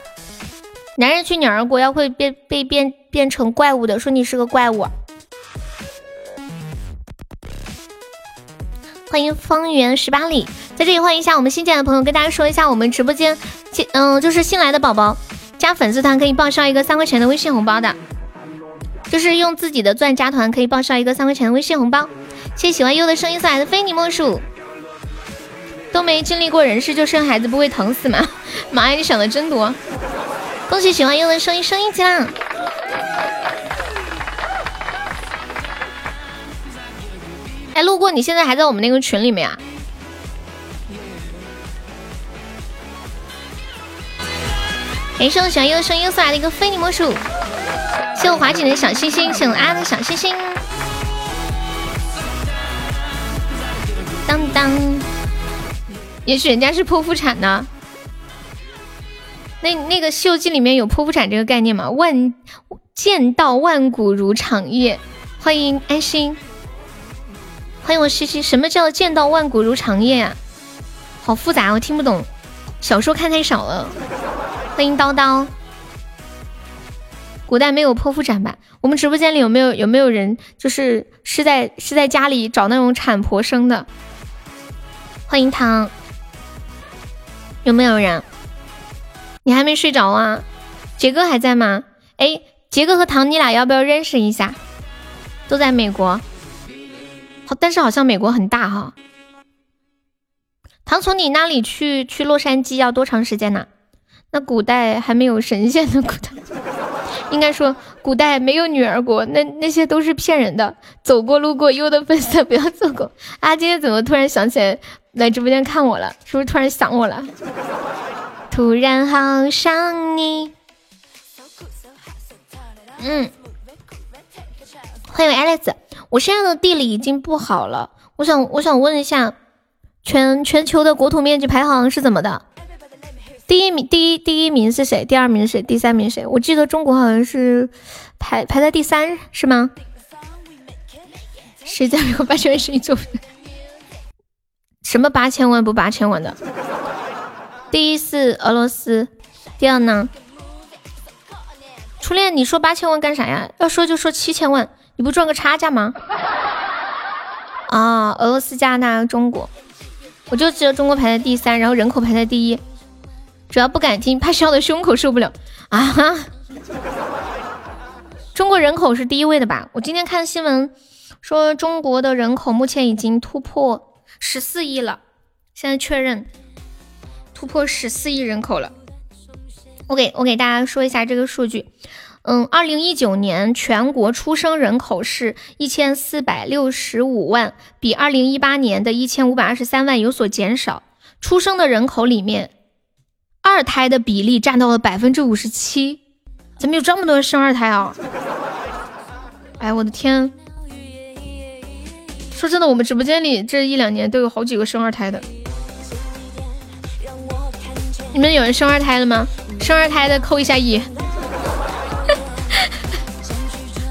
男人去女儿国要会变被变变成怪物的，说你是个怪物。欢迎方圆十八里，在这里欢迎一下我们新进来的朋友，跟大家说一下，我们直播间，嗯，就是新来的宝宝。加粉丝团可以报销一个三块钱的微信红包的，就是用自己的钻加团可以报销一个三块钱的微信红包。谢谢喜欢优的声音送来的非你莫属。都没经历过人事就生孩子不会疼死吗？妈呀，你想的真多！恭喜喜欢优的声音升一级啦！哎，路过你现在还在我们那个群里面啊？感谢我小优的声音送来的一个非你莫属，谢我华锦的小星星，谢我阿的小星星。当当，也许人家是剖腹产呢。那那个《西游记》里面有剖腹产这个概念吗？万剑道万古如长夜，欢迎安心，欢迎我西西。什么叫剑道万古如长夜啊？好复杂，我听不懂，小说看太少了。欢迎叨叨，古代没有剖腹产吧？我们直播间里有没有有没有人就是是在是在家里找那种产婆生的？欢迎糖，有没有人？你还没睡着啊？杰哥还在吗？哎，杰哥和唐，你俩要不要认识一下？都在美国，好，但是好像美国很大哈。唐从你那里去去洛杉矶要多长时间呢？那古代还没有神仙的古代，应该说古代没有女儿国，那那些都是骗人的。走过路过优的粉丝不要错过啊！今天怎么突然想起来来直播间看我了？是不是突然想我了？突然好想你。嗯，欢迎 Alex，我现在的地理已经不好了，我想我想问一下，全全球的国土面积排行是怎么的？第一名，第一第一名是谁？第二名是谁？第三名谁？我记得中国好像是排排在第三，是吗？谁在美国八千万生意做？什么八千万不八千万的？第一是俄罗斯，第二呢？初恋，你说八千万干啥呀？要说就说七千万，你不赚个差价吗？啊，俄罗斯、加拿大、中国，我就记得中国排在第三，然后人口排在第一。主要不敢听，怕笑的胸口受不了啊！中国人口是第一位的吧？我今天看新闻说，中国的人口目前已经突破十四亿了。现在确认突破十四亿人口了。我给我给大家说一下这个数据。嗯，二零一九年全国出生人口是一千四百六十五万，比二零一八年的一千五百二十三万有所减少。出生的人口里面。二胎的比例占到了百分之五十七，怎么有这么多人生二胎啊？哎，我的天！说真的，我们直播间里这一两年都有好几个生二胎的。你们有人生二胎了吗？生二胎的扣一下一。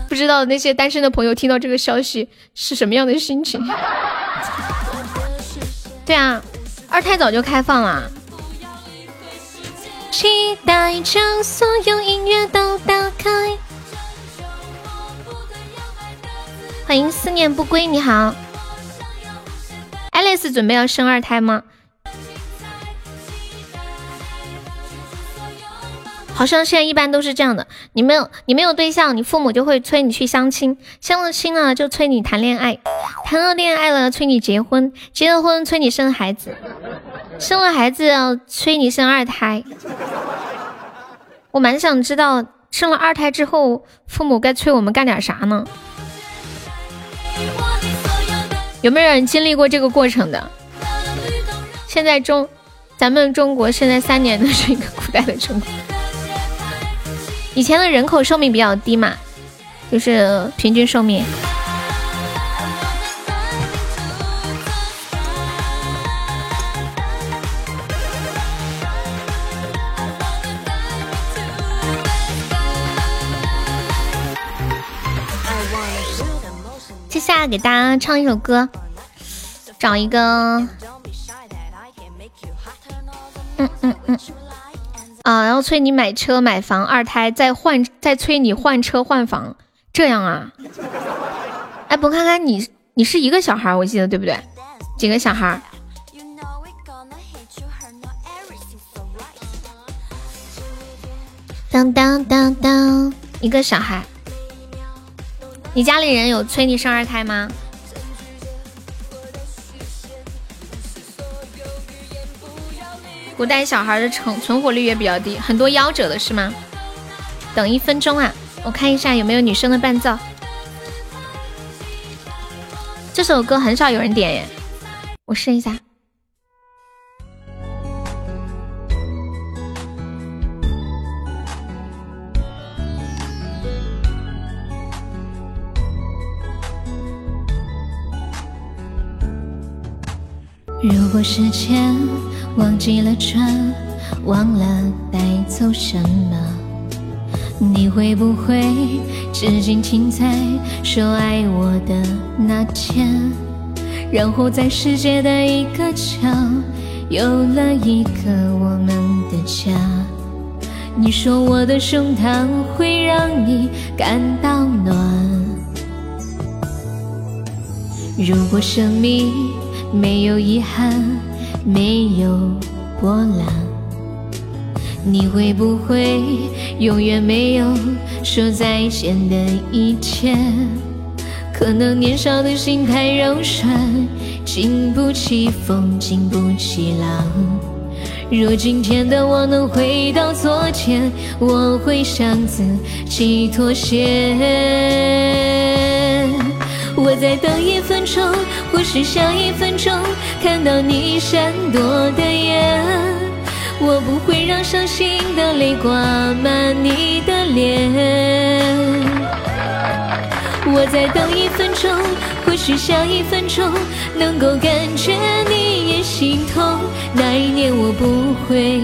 不知道那些单身的朋友听到这个消息是什么样的心情？对啊，二胎早就开放了。期待将所有音乐都打开。欢迎思念不归，你好，Alice 准备要生二胎吗？好像现在一般都是这样的。你没有你没有对象，你父母就会催你去相亲，相了亲了就催你谈恋爱，谈了恋爱了催你结婚，结了婚催你生孩子，生了孩子要催你生二胎。我蛮想知道，生了二胎之后，父母该催我们干点啥呢？有没有人经历过这个过程的？现在中，咱们中国现在三年的是一个古代的中国。以前的人口寿命比较低嘛，就是平均寿命。接下来给大家唱一首歌，找一个，嗯嗯嗯。啊，然后催你买车买房二胎，再换再催你换车换房，这样啊？哎，不看看你，你是一个小孩，我记得对不对？几个小孩？当当当当，一个小孩。你家里人有催你生二胎吗？古代小孩的成存活率也比较低，很多夭折的是吗？等一分钟啊，我看一下有没有女生的伴奏。这首歌很少有人点耶，我试一下。如果时间。忘记了转，忘了带走什么？你会不会至今停在说爱我的那天？然后在世界的一个角，有了一个我们的家。你说我的胸膛会让你感到暖。如果生命没有遗憾。没有波澜，你会不会永远没有说再见的一天？可能年少的心太柔软，经不起风，经不起浪。若今天的我能回到昨天，我会向自己妥协。我再等一分钟，或许下一分钟看到你闪躲的眼，我不会让伤心的泪挂满你的脸。我再等一分钟，或许下一分钟能够感觉你也心痛。那一年我不会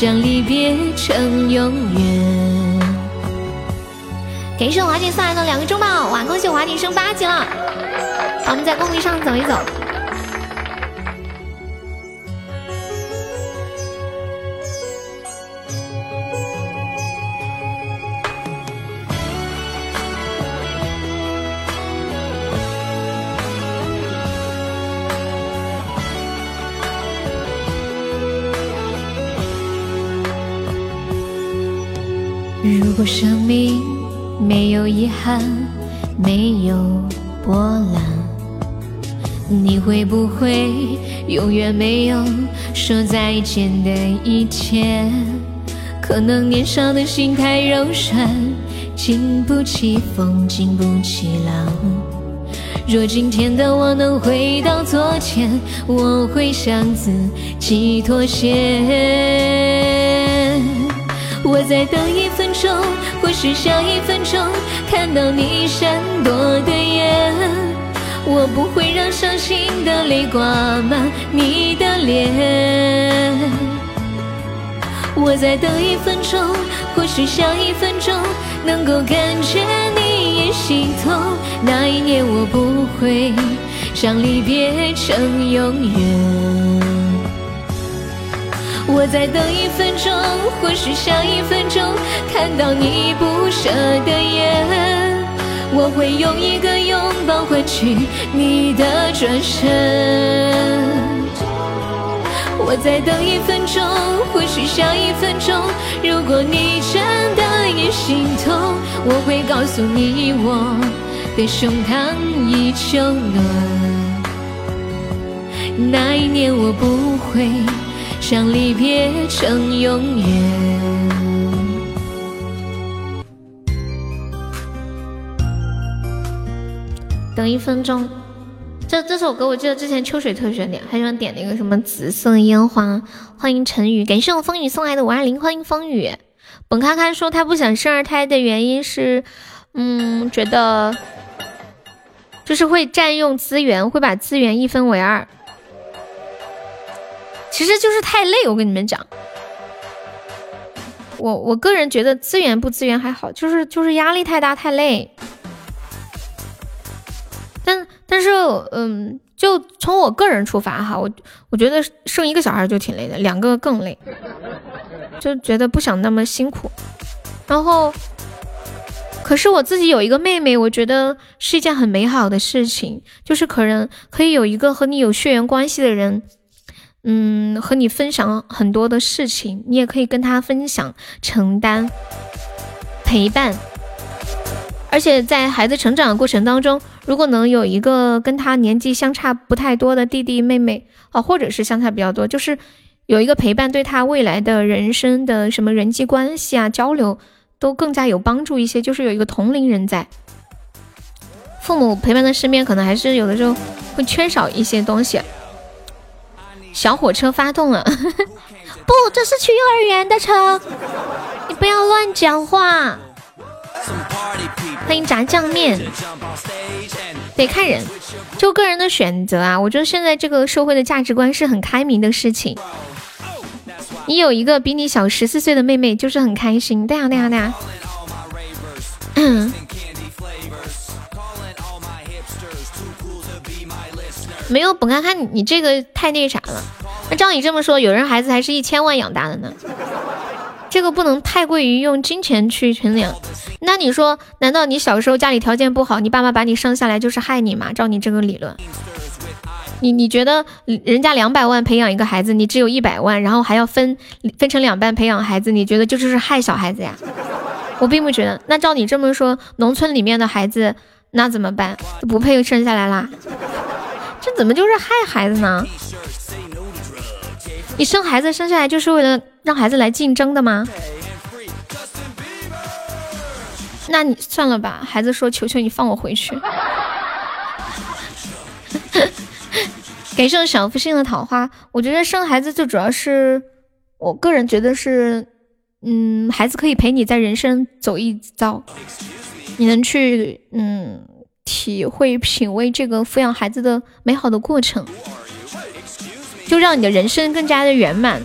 让离别成永远。感谢华姐送来的两个中宝，哇！恭喜华姐升八级了。好，我们在公屏上走一走。没有遗憾，没有波澜，你会不会永远没有说再见的一天？可能年少的心太柔软，经不起风，经不起浪。若今天的我能回到昨天，我会向自己妥协。我再等一分钟，或许下一分钟看到你闪躲的眼，我不会让伤心的泪挂满你的脸。我再等一分钟，或许下一分钟能够感觉你也心痛。那一年我不会让离别成永远。我再等一分钟，或许下一分钟看到你不舍的眼，我会用一个拥抱换取你的转身。我再等一分钟，或许下一分钟，如果你真的也心痛，我会告诉你我的胸膛依旧暖。那一年我不会将离别成永远。等一分钟。这这首歌我记得之前秋水特喜欢点，还喜欢点那个什么紫色烟花。欢迎陈宇，感谢我风雨送来的五二零，欢迎风雨。本咖咖说他不想生二胎的原因是，嗯，觉得就是会占用资源，会把资源一分为二。其实就是太累，我跟你们讲，我我个人觉得资源不资源还好，就是就是压力太大太累。但但是，嗯，就从我个人出发哈，我我觉得生一个小孩就挺累的，两个更累，就觉得不想那么辛苦。然后，可是我自己有一个妹妹，我觉得是一件很美好的事情，就是可能可以有一个和你有血缘关系的人，嗯，和你分享很多的事情，你也可以跟他分享、承担、陪伴。而且在孩子成长的过程当中，如果能有一个跟他年纪相差不太多的弟弟妹妹啊，或者是相差比较多，就是有一个陪伴，对他未来的人生的什么人际关系啊交流都更加有帮助一些。就是有一个同龄人在，父母陪伴在身边，可能还是有的时候会缺少一些东西。小火车发动了，不，这是去幼儿园的车，你不要乱讲话。欢迎炸酱面，得看人，就个人的选择啊。我觉得现在这个社会的价值观是很开明的事情。你有一个比你小十四岁的妹妹，就是很开心。对呀对呀对呀。嗯。没有，本看看你这个太那啥了。那照你这么说，有人孩子还是一千万养大的呢。这个不能太过于用金钱去衡量。那你说，难道你小时候家里条件不好，你爸妈把你生下来就是害你吗？照你这个理论，你你觉得人家两百万培养一个孩子，你只有一百万，然后还要分分成两半培养孩子，你觉得就是害小孩子呀？我并不觉得。那照你这么说，农村里面的孩子那怎么办？不配生下来啦？这怎么就是害孩子呢？你生孩子生下来就是为了让孩子来竞争的吗？那你算了吧。孩子说：“求求你放我回去。”感谢小福星的桃花。我觉得生孩子最主要是，我个人觉得是，嗯，孩子可以陪你在人生走一遭，你能去嗯体会品味这个抚养孩子的美好的过程。就让你的人生更加的圆满。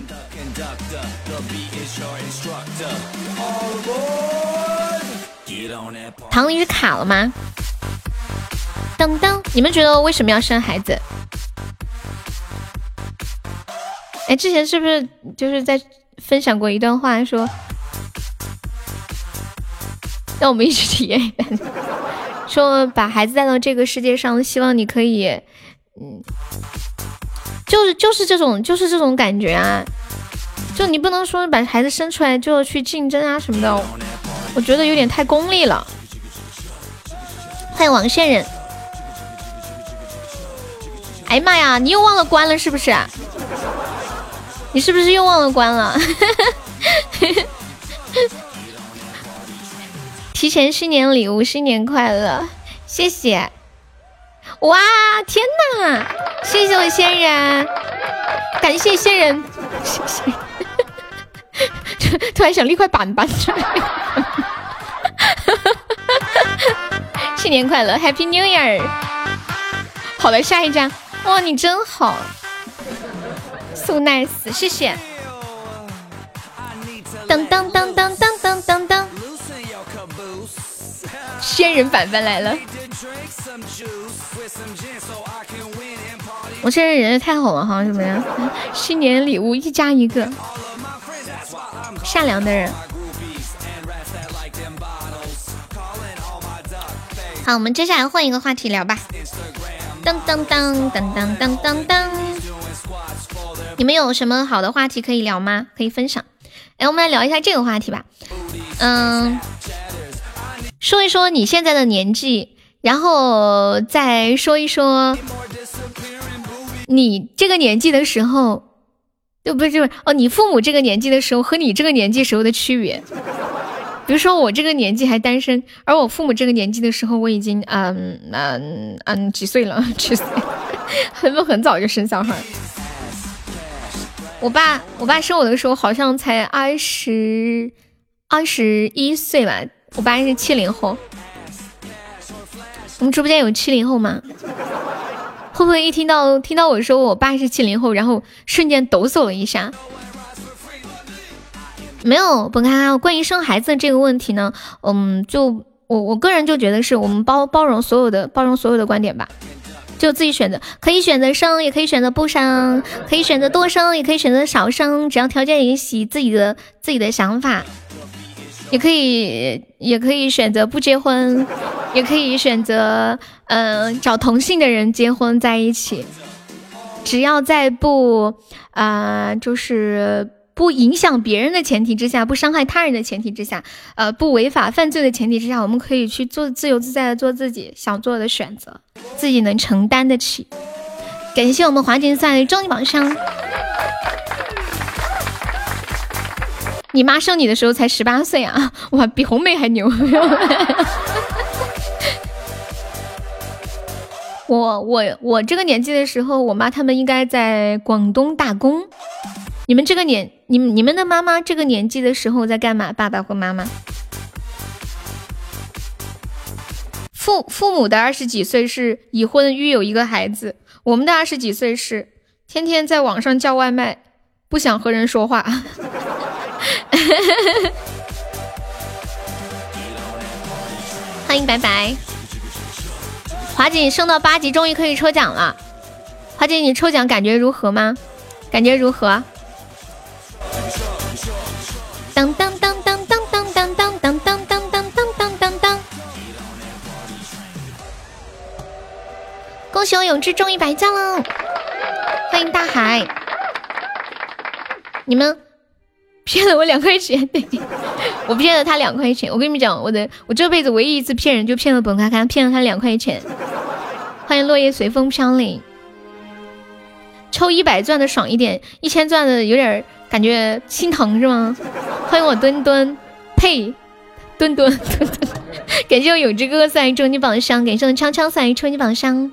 唐林是卡了吗？噔噔，你们觉得为什么要生孩子？哎，之前是不是就是在分享过一段话，说让我们一起体验一下，说把孩子带到这个世界上，希望你可以，嗯。就是就是这种就是这种感觉啊，就你不能说把孩子生出来就要去竞争啊什么的，我觉得有点太功利了。欢迎王线人，哎呀妈呀，你又忘了关了是不是？你是不是又忘了关了？提前新年礼物，新年快乐，谢谢！哇，天哪，谢谢我仙人，感谢仙人，谢谢。突然想立块板板。新年快乐，Happy New Year。好了，下一张，哇，你真好，So nice，谢谢。噔噔噔噔。仙人板板来了。我现在人也太好了哈，怎么样？新年礼物一加一个，善良的人。好，我们接下来换一个话题聊吧。当当当当当当当当。你们有什么好的话题可以聊吗？可以分享。哎，我们来聊一下这个话题吧。嗯，说一说你现在的年纪，然后再说一说你这个年纪的时候，就不是就是哦，你父母这个年纪的时候和你这个年纪时候的区别。比如说我这个年纪还单身，而我父母这个年纪的时候，我已经嗯嗯嗯几岁了？几岁？很不很早就生小孩？我爸我爸生我的时候好像才二十二十一岁吧。我爸是七零后。我们直播间有七零后吗？会不会一听到听到我说我爸是七零后，然后瞬间抖擞了一下？没有，本开。关于生孩子这个问题呢，嗯，就我我个人就觉得是我们包包容所有的包容所有的观点吧，就自己选择，可以选择生，也可以选择不生，可以选择多生，也可以选择少生，只要条件允许，自己的自己的想法，也可以也可以选择不结婚，也可以选择嗯找同性的人结婚在一起，只要在不啊就是。不影响别人的前提之下，不伤害他人的前提之下，呃，不违法犯罪的前提之下，我们可以去做自由自在的做自己想做的选择，自己能承担得起。感谢我们华锦赛终极宝箱。你妈生你的时候才十八岁啊！哇，比红梅还牛。我我我这个年纪的时候，我妈他们应该在广东打工。你们这个年，你们你们的妈妈这个年纪的时候在干嘛？爸爸或妈妈？父父母的二十几岁是已婚育有一个孩子，我们的二十几岁是天天在网上叫外卖，不想和人说话。欢迎白白，华锦升到八级，终于可以抽奖了。华姐，你抽奖感觉如何吗？感觉如何？当当当当当当当当当当当当当当当！恭喜我永志中一百赞了！欢迎大海！你们骗了我两块钱，对我骗了他两块钱。我跟你们讲，我的我这辈子唯一一次骗人，就骗了本卡卡，骗了他两块钱。欢迎落叶随风飘零。抽一百钻的爽一点，一千钻的有点感觉心疼是吗？欢迎我墩墩，呸，墩墩墩墩，感谢我有志哥哥送来终极宝箱，感谢我枪枪送来终极宝箱，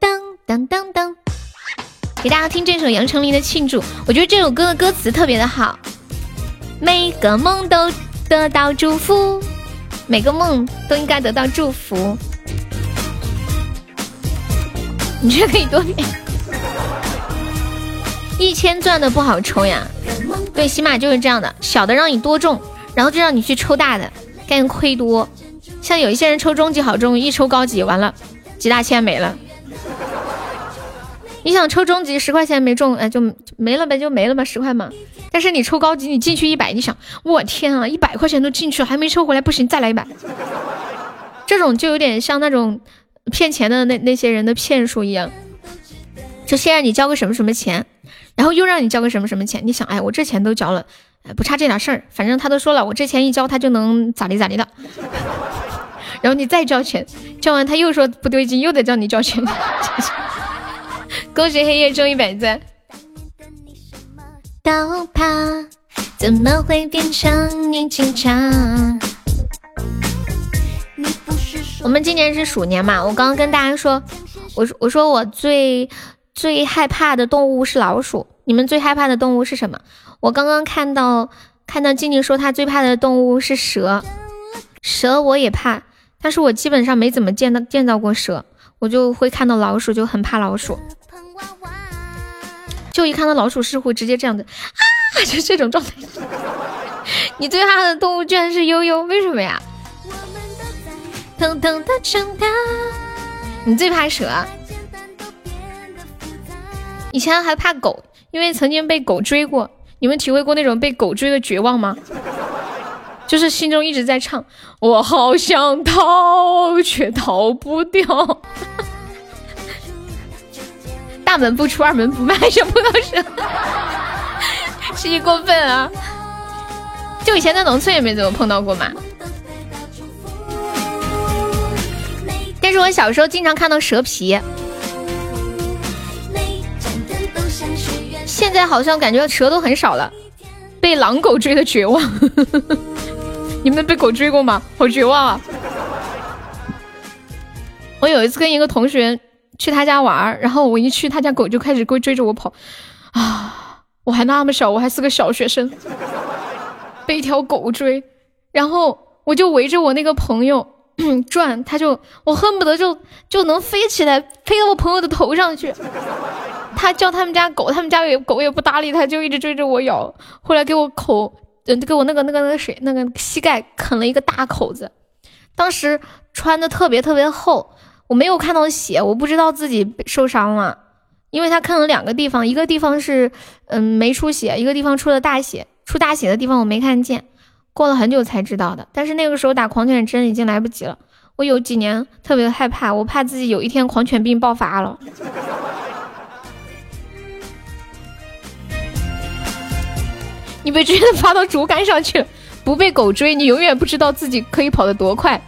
当当当当，给大家听这首杨丞琳的庆祝，我觉得这首歌的歌词特别的好，每个梦都得到祝福，每个梦都应该得到祝福，你这可以多点？一千钻的不好抽呀，对，起码就是这样的，小的让你多中，然后就让你去抽大的，干亏多。像有一些人抽中级好中，一抽高级完了几大千没了。你想抽中级十块钱没中，哎就没了呗，就没了吧，十块嘛。但是你抽高级，你进去一百，你想我天啊，一百块钱都进去了，还没抽回来，不行，再来一百。这种就有点像那种骗钱的那那些人的骗术一样，就先让你交个什么什么钱。然后又让你交个什么什么钱？你想，哎，我这钱都交了，不差这点事儿。反正他都说了，我这钱一交，他就能咋地咋地的。然后你再交钱，交完他又说不对劲，又得叫你交钱。恭喜黑夜中一百赞。刀疤怎么会变成你警察？我们今年是鼠年嘛？我刚刚跟大家说，我说我说我最。最害怕的动物是老鼠，你们最害怕的动物是什么？我刚刚看到看到静静说她最怕的动物是蛇，蛇我也怕，但是我基本上没怎么见到见到过蛇，我就会看到老鼠就很怕老鼠，就一看到老鼠是会直接这样的 啊，就这种状态。你最怕的动物居然是悠悠，为什么呀？你最怕蛇？以前还怕狗，因为曾经被狗追过。你们体会过那种被狗追的绝望吗？就是心中一直在唱：“我好想逃，却逃不掉。”大门不出二门不迈，就碰到蛇，是你过分啊！就以前在农村也没怎么碰到过嘛。但是我小时候经常看到蛇皮，现在好像感觉蛇都很少了。被狼狗追的绝望，你们被狗追过吗？好绝望啊！我有一次跟一个同学去他家玩儿，然后我一去他家狗就开始追追着我跑，啊！我还那么小，我还是个小学生，被一条狗追，然后我就围着我那个朋友。转，他就我恨不得就就能飞起来，飞到我朋友的头上去。他叫他们家狗，他们家也狗也不搭理他，就一直追着我咬。后来给我口，嗯，给我那个那个那个谁，那个膝盖啃了一个大口子。当时穿的特别特别厚，我没有看到血，我不知道自己受伤了，因为他看了两个地方，一个地方是嗯没出血，一个地方出了大血。出大血的地方我没看见。过了很久才知道的，但是那个时候打狂犬针已经来不及了。我有几年特别害怕，我怕自己有一天狂犬病爆发了。你被追的爬到竹竿上去了，不被狗追，你永远不知道自己可以跑得多快。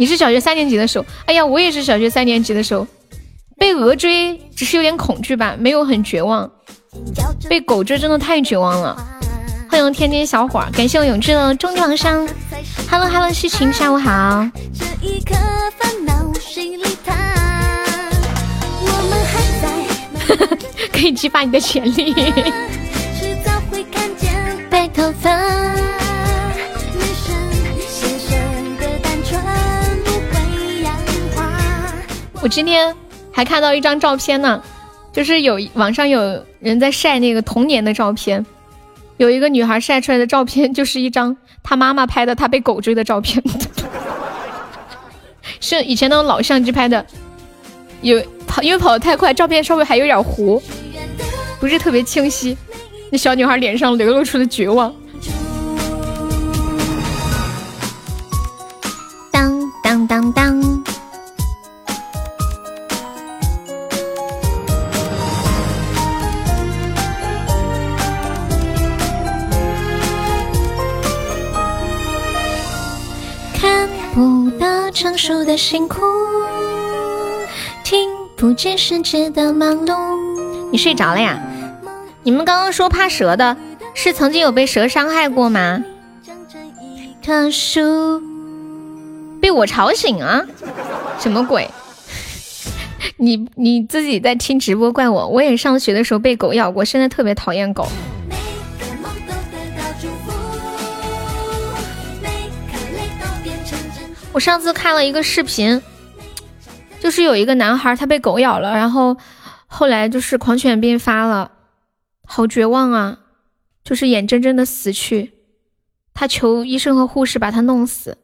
你是小学三年级的时候，哎呀，我也是小学三年级的时候，被鹅追只是有点恐惧吧，没有很绝望。被狗追真的太绝望了。欢迎天天小伙，感谢我永志的中奖商。Hello Hello，西晴，下午好。可以激发你的潜力。迟早会看见白头发。今天还看到一张照片呢，就是有网上有人在晒那个童年的照片。有一个女孩晒出来的照片，就是一张她妈妈拍的她被狗追的照片，是以前那种老相机拍的，有跑因为跑得太快，照片稍微还有点糊，不是特别清晰。那小女孩脸上流露出的绝望。当当当当。成熟的辛苦，听不见世界的忙碌。你睡着了呀？你们刚刚说怕蛇的，是曾经有被蛇伤害过吗？被我吵醒啊？什么鬼？你你自己在听直播怪我？我也上学的时候被狗咬过，现在特别讨厌狗。我上次看了一个视频，就是有一个男孩他被狗咬了，然后后来就是狂犬病发了，好绝望啊！就是眼睁睁的死去，他求医生和护士把他弄死，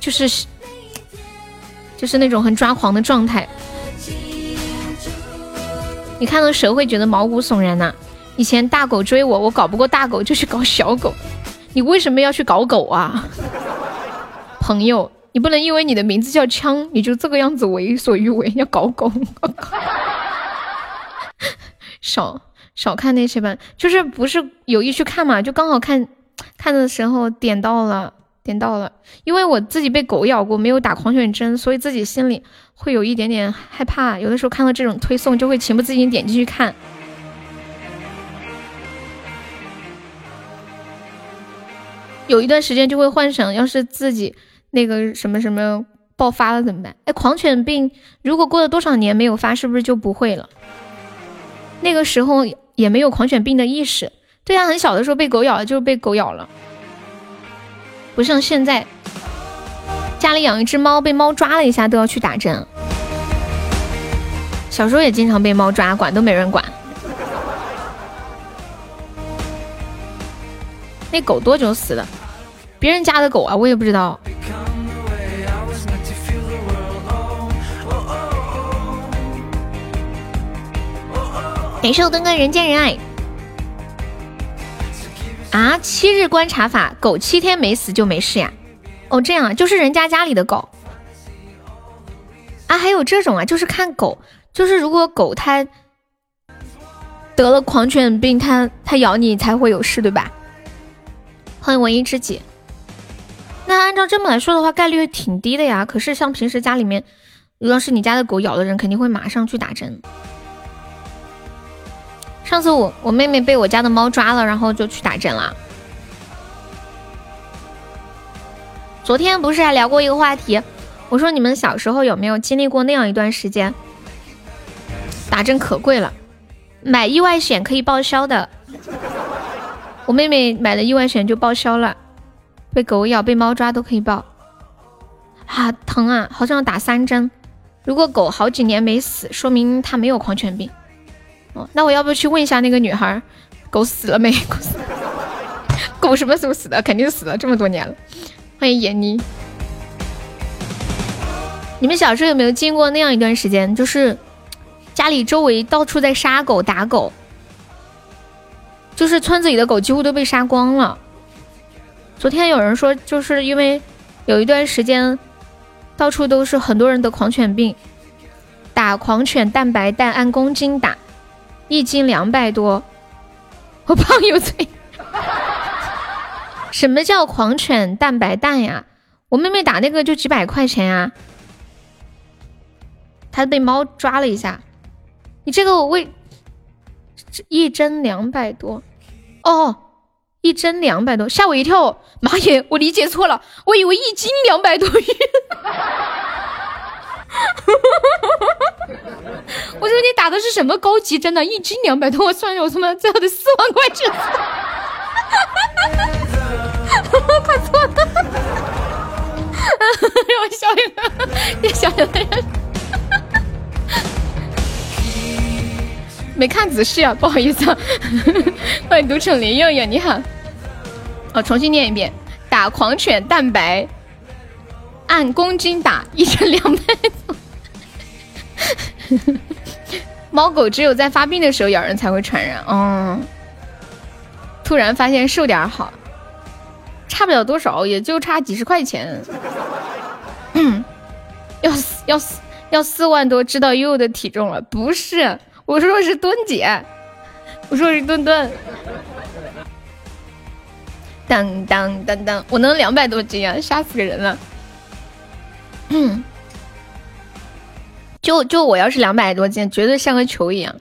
就是就是那种很抓狂的状态。你看到蛇会觉得毛骨悚然呐？以前大狗追我，我搞不过大狗就去搞小狗。你为什么要去搞狗啊，朋友？你不能因为你的名字叫枪，你就这个样子为所欲为，要搞狗？少少看那些吧，就是不是有意去看嘛？就刚好看看的时候点到了，点到了。因为我自己被狗咬过，没有打狂犬针，所以自己心里会有一点点害怕。有的时候看到这种推送，就会情不自禁点进去看。有一段时间就会幻想，要是自己那个什么什么爆发了怎么办？哎，狂犬病如果过了多少年没有发，是不是就不会了？那个时候也没有狂犬病的意识，对呀，很小的时候被狗咬了就是被狗咬了，不像现在家里养一只猫，被猫抓了一下都要去打针。小时候也经常被猫抓，管都没人管。那狗多久死的？别人家的狗啊，我也不知道。感谢我墩哥人见人爱。啊，七日观察法，狗七天没死就没事呀？哦，这样啊，就是人家家里的狗。啊，还有这种啊，就是看狗，就是如果狗它得了狂犬病，它它咬你才会有事，对吧？欢迎文艺知己。那按照这么来说的话，概率挺低的呀。可是像平时家里面，如果是你家的狗咬的人，肯定会马上去打针。上次我我妹妹被我家的猫抓了，然后就去打针了。昨天不是还聊过一个话题，我说你们小时候有没有经历过那样一段时间，打针可贵了，买意外险可以报销的。我妹妹买了意外险就报销了。被狗咬、被猫抓都可以报，啊，疼啊！好像要打三针。如果狗好几年没死，说明它没有狂犬病。哦，那我要不要去问一下那个女孩，狗死了没？狗什么时候死的？肯定死了，这么多年了。欢迎闫妮。你们小时候有没有经过那样一段时间，就是家里周围到处在杀狗、打狗，就是村子里的狗几乎都被杀光了。昨天有人说，就是因为有一段时间，到处都是很多人得狂犬病，打狂犬蛋白蛋按公斤打，一斤两百多，我胖有罪。什么叫狂犬蛋白蛋呀？我妹妹打那个就几百块钱呀，她被猫抓了一下，你这个为一针两百多，哦。一针两百多，吓我一跳！妈耶，我理解错了，我以为一斤两百多元。我说你打的是什么高级针呢？一斤两百多，我算了，我他妈最后的四万块钱。看错了，让我笑一个，别笑了。没看仔细啊，不好意思啊。欢迎独宠林佑佑，你好。哦，重新念一遍：打狂犬蛋白，按公斤打，一针两百。猫狗只有在发病的时候咬人才会传染。嗯。突然发现瘦点好，差不了多少，也就差几十块钱。嗯。要四要四要四万多，知道悠悠的体重了？不是。我说的是墩姐，我说是墩墩。当当当当，我能两百多斤啊，吓死个人了。嗯，就就我要是两百多斤，绝对像个球一样。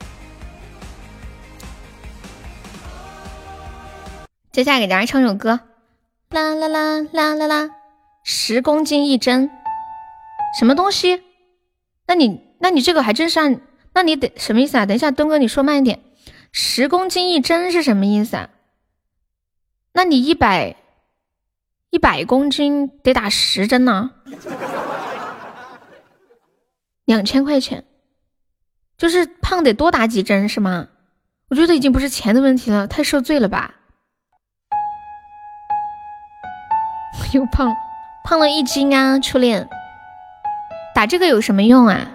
接下来给大家唱首歌，啦啦啦啦啦啦，十公斤一针，什么东西？那你那你这个还真是按。那你得什么意思啊？等一下，东哥，你说慢一点。十公斤一针是什么意思啊？那你一百一百公斤得打十针呢？两千块钱，就是胖得多打几针是吗？我觉得已经不是钱的问题了，太受罪了吧？又胖胖了一斤啊，初恋，打这个有什么用啊？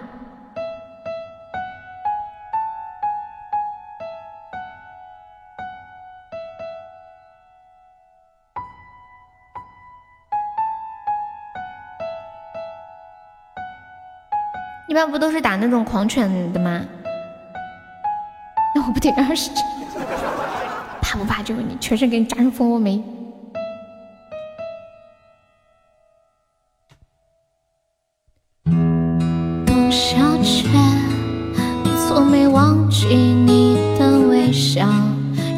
般不都是打那种狂犬的吗？那我不得二十针？怕不怕？就问你，全身给你扎成蜂窝煤。董小姐，你从没忘记你的微笑，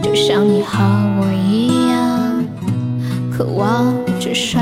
就像你和我一样，渴望着衰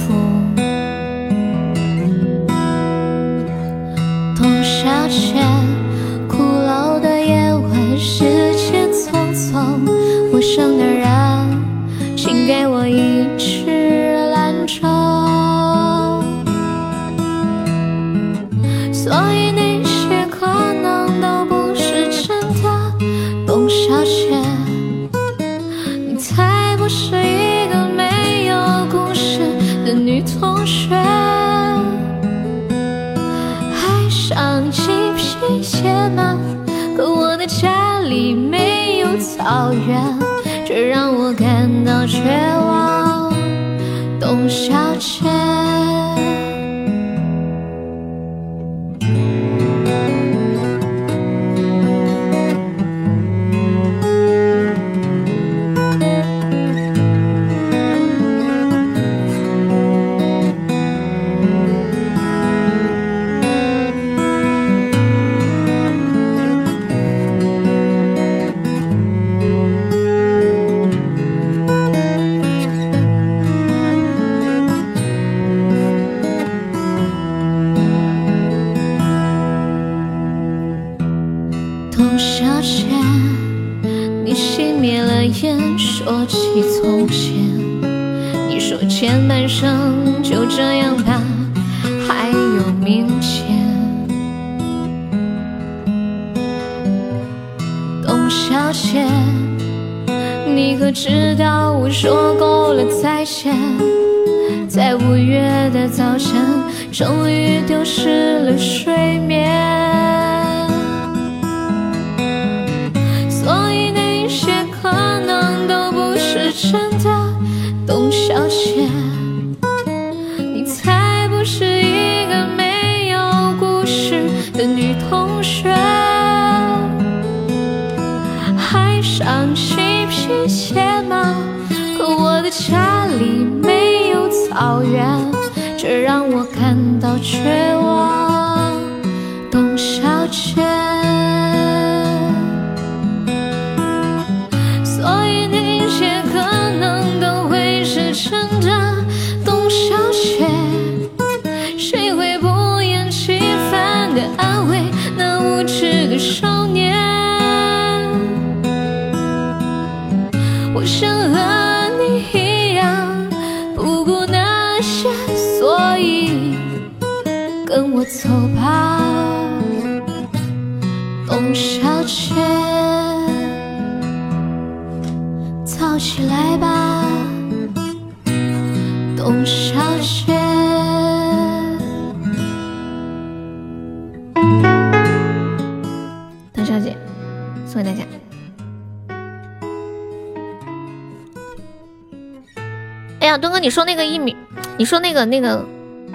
那个。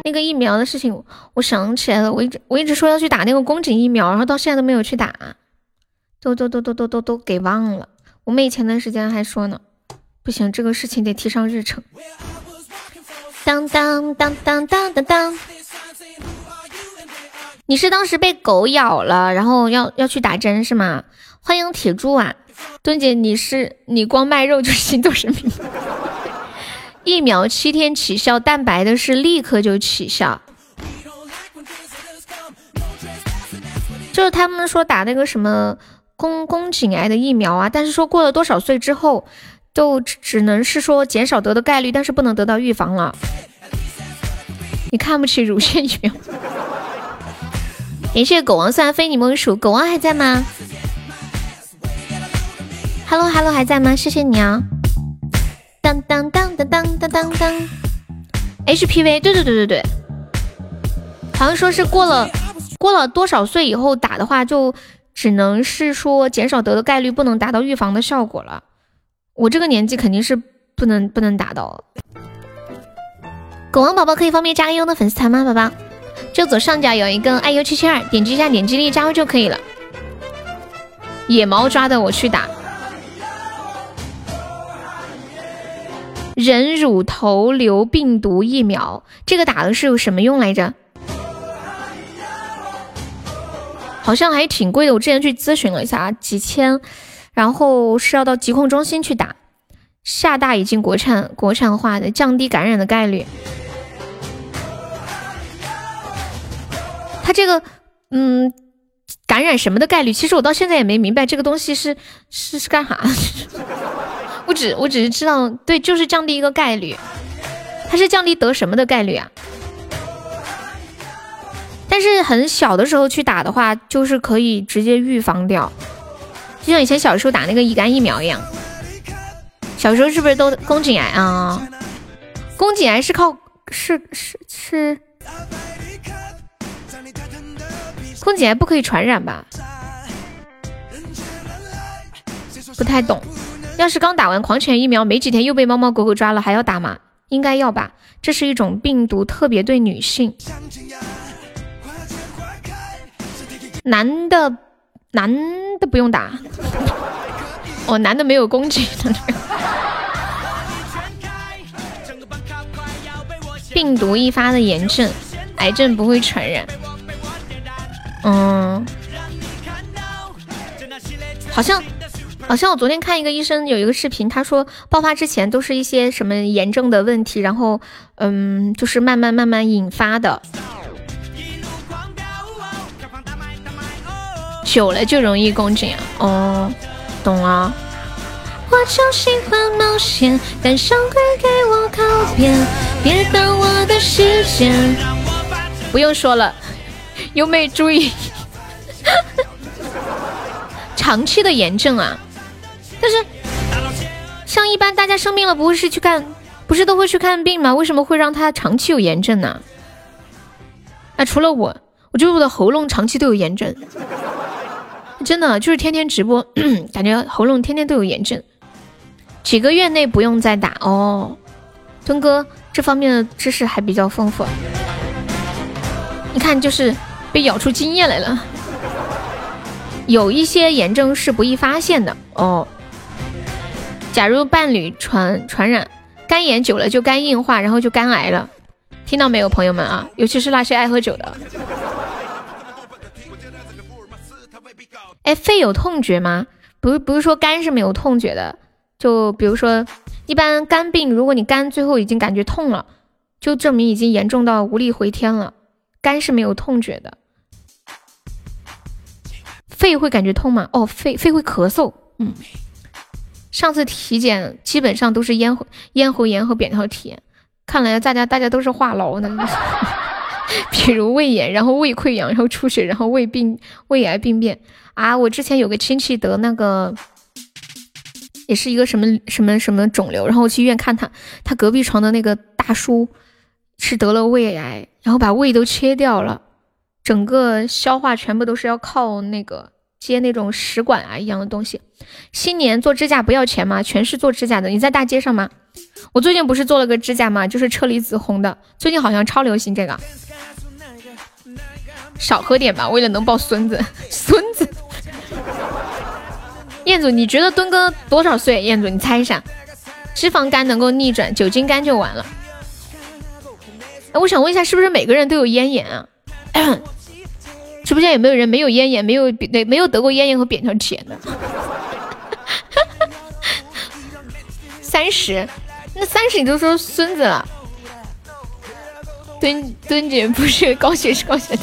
那个疫苗的事情，我想起来了，我一直我一直说要去打那个宫颈疫苗，然后到现在都没有去打，都都都都都都都给忘了。我妹前段时间还说呢，不行，这个事情得提上日程。当当当当当当当，你是当时被狗咬了，然后要要去打针是吗？欢迎铁柱啊，墩姐，你是你光卖肉就是心动神明。疫苗七天起效，蛋白的是立刻就起效。就是他们说打那个什么宫宫颈癌的疫苗啊，但是说过了多少岁之后，就只能是说减少得的概率，但是不能得到预防了。你看不起乳腺疫苗？感谢狗王算非你莫属，狗王还在吗？Hello Hello 还在吗？谢谢你啊。当当当当当当当当，HPV，对对对对对，好像说是过了过了多少岁以后打的话，就只能是说减少得的概率，不能达到预防的效果了。我这个年纪肯定是不能不能达到。狗王宝宝可以方便加个优的粉丝团吗？宝宝，就左上角有一个爱优七七二，点击一下，点击立即加入就可以了。野猫抓的，我去打。人乳头瘤病毒疫苗，这个打的是有什么用来着？好像还挺贵的，我之前去咨询了一下，几千，然后是要到疾控中心去打。厦大已经国产国产化的，降低感染的概率。它这个，嗯，感染什么的概率？其实我到现在也没明白这个东西是是是干啥。我只我只是知道，对，就是降低一个概率，它是降低得什么的概率啊？但是很小的时候去打的话，就是可以直接预防掉，就像以前小时候打那个乙肝疫苗一样。小时候是不是都宫颈癌啊？宫颈癌是靠是是是，宫颈癌不可以传染吧？不太懂。要是刚打完狂犬疫苗没几天又被猫猫狗狗抓了，还要打吗？应该要吧。这是一种病毒，特别对女性。男的，男的不用打。哦，男的没有宫颈。病毒一发的炎症，癌症不会传染。嗯，好像。好像我昨天看一个医生有一个视频，他说爆发之前都是一些什么炎症的问题，然后嗯，就是慢慢慢慢引发的，久了就容易宫颈啊。哦，懂了。我就喜欢冒险，带上鬼给我靠边，别耽误我的视线。不用说了，优妹注意，长期的炎症啊。但是，像一般大家生病了，不会是去看，不是都会去看病吗？为什么会让他长期有炎症呢？啊，除了我，我觉得我的喉咙长期都有炎症，真的就是天天直播，感觉喉咙天天都有炎症。几个月内不用再打哦，敦哥这方面的知识还比较丰富。你看，就是被咬出经验来了。有一些炎症是不易发现的哦。假如伴侣传传染肝炎久了就肝硬化，然后就肝癌了，听到没有，朋友们啊？尤其是那些爱喝酒的。哎，肺有痛觉吗？不，不是说肝是没有痛觉的。就比如说，一般肝病，如果你肝最后已经感觉痛了，就证明已经严重到无力回天了。肝是没有痛觉的。肺会感觉痛吗？哦，肺肺会咳嗽，嗯。上次体检基本上都是咽喉咽喉炎和扁桃体，看来大家大家都是话痨呢。比如胃炎，然后胃溃疡，然后出血，然后胃病胃癌病变啊！我之前有个亲戚得那个，也是一个什么什么什么肿瘤，然后我去医院看他，他隔壁床的那个大叔是得了胃癌，然后把胃都切掉了，整个消化全部都是要靠那个。接那种食管啊一样的东西，新年做指甲不要钱吗？全是做指甲的。你在大街上吗？我最近不是做了个指甲吗？就是车厘子红的，最近好像超流行这个。少喝点吧，为了能抱孙子。孙子。彦祖，你觉得敦哥多少岁？彦祖，你猜一下。脂肪肝能够逆转，酒精肝就完了。我想问一下，是不是每个人都有咽炎啊？直播间有没有人没有咽炎、没有对没有得过咽炎和扁桃体炎的？三十，那三十你都说孙子了。墩墩姐不是高血是高血的。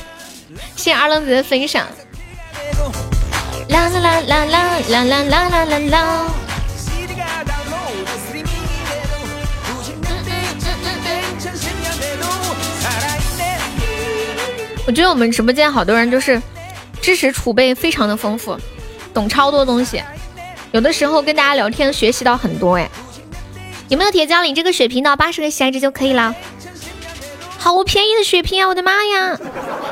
谢谢二愣子的分享。啦啦啦啦啦啦啦啦啦啦我觉得我们直播间好多人就是知识储备非常的丰富，懂超多东西，有的时候跟大家聊天学习到很多哎。有没有铁匠领这个血瓶到八十个喜爱值就可以了？好便宜的血瓶啊！我的妈呀，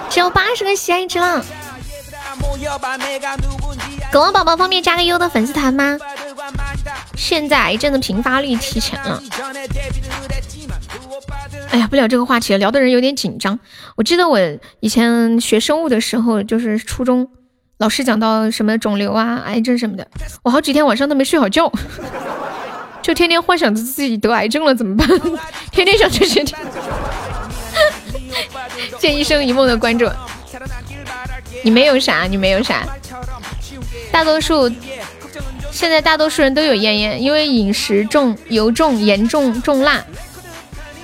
只有八十个喜爱值了。狗王宝宝方便加个优的粉丝团吗？现在癌症的频发率提前了。哎呀，不聊这个话题了，聊的人有点紧张。我记得我以前学生物的时候，就是初中老师讲到什么肿瘤啊、癌症什么的，我好几天晚上都没睡好觉，就天天幻想着自己得癌症了怎么办？天天想这些。见一生一梦的关注，你没有啥，你没有啥。大多数现在大多数人都有咽炎，因为饮食重、油重、盐重重辣。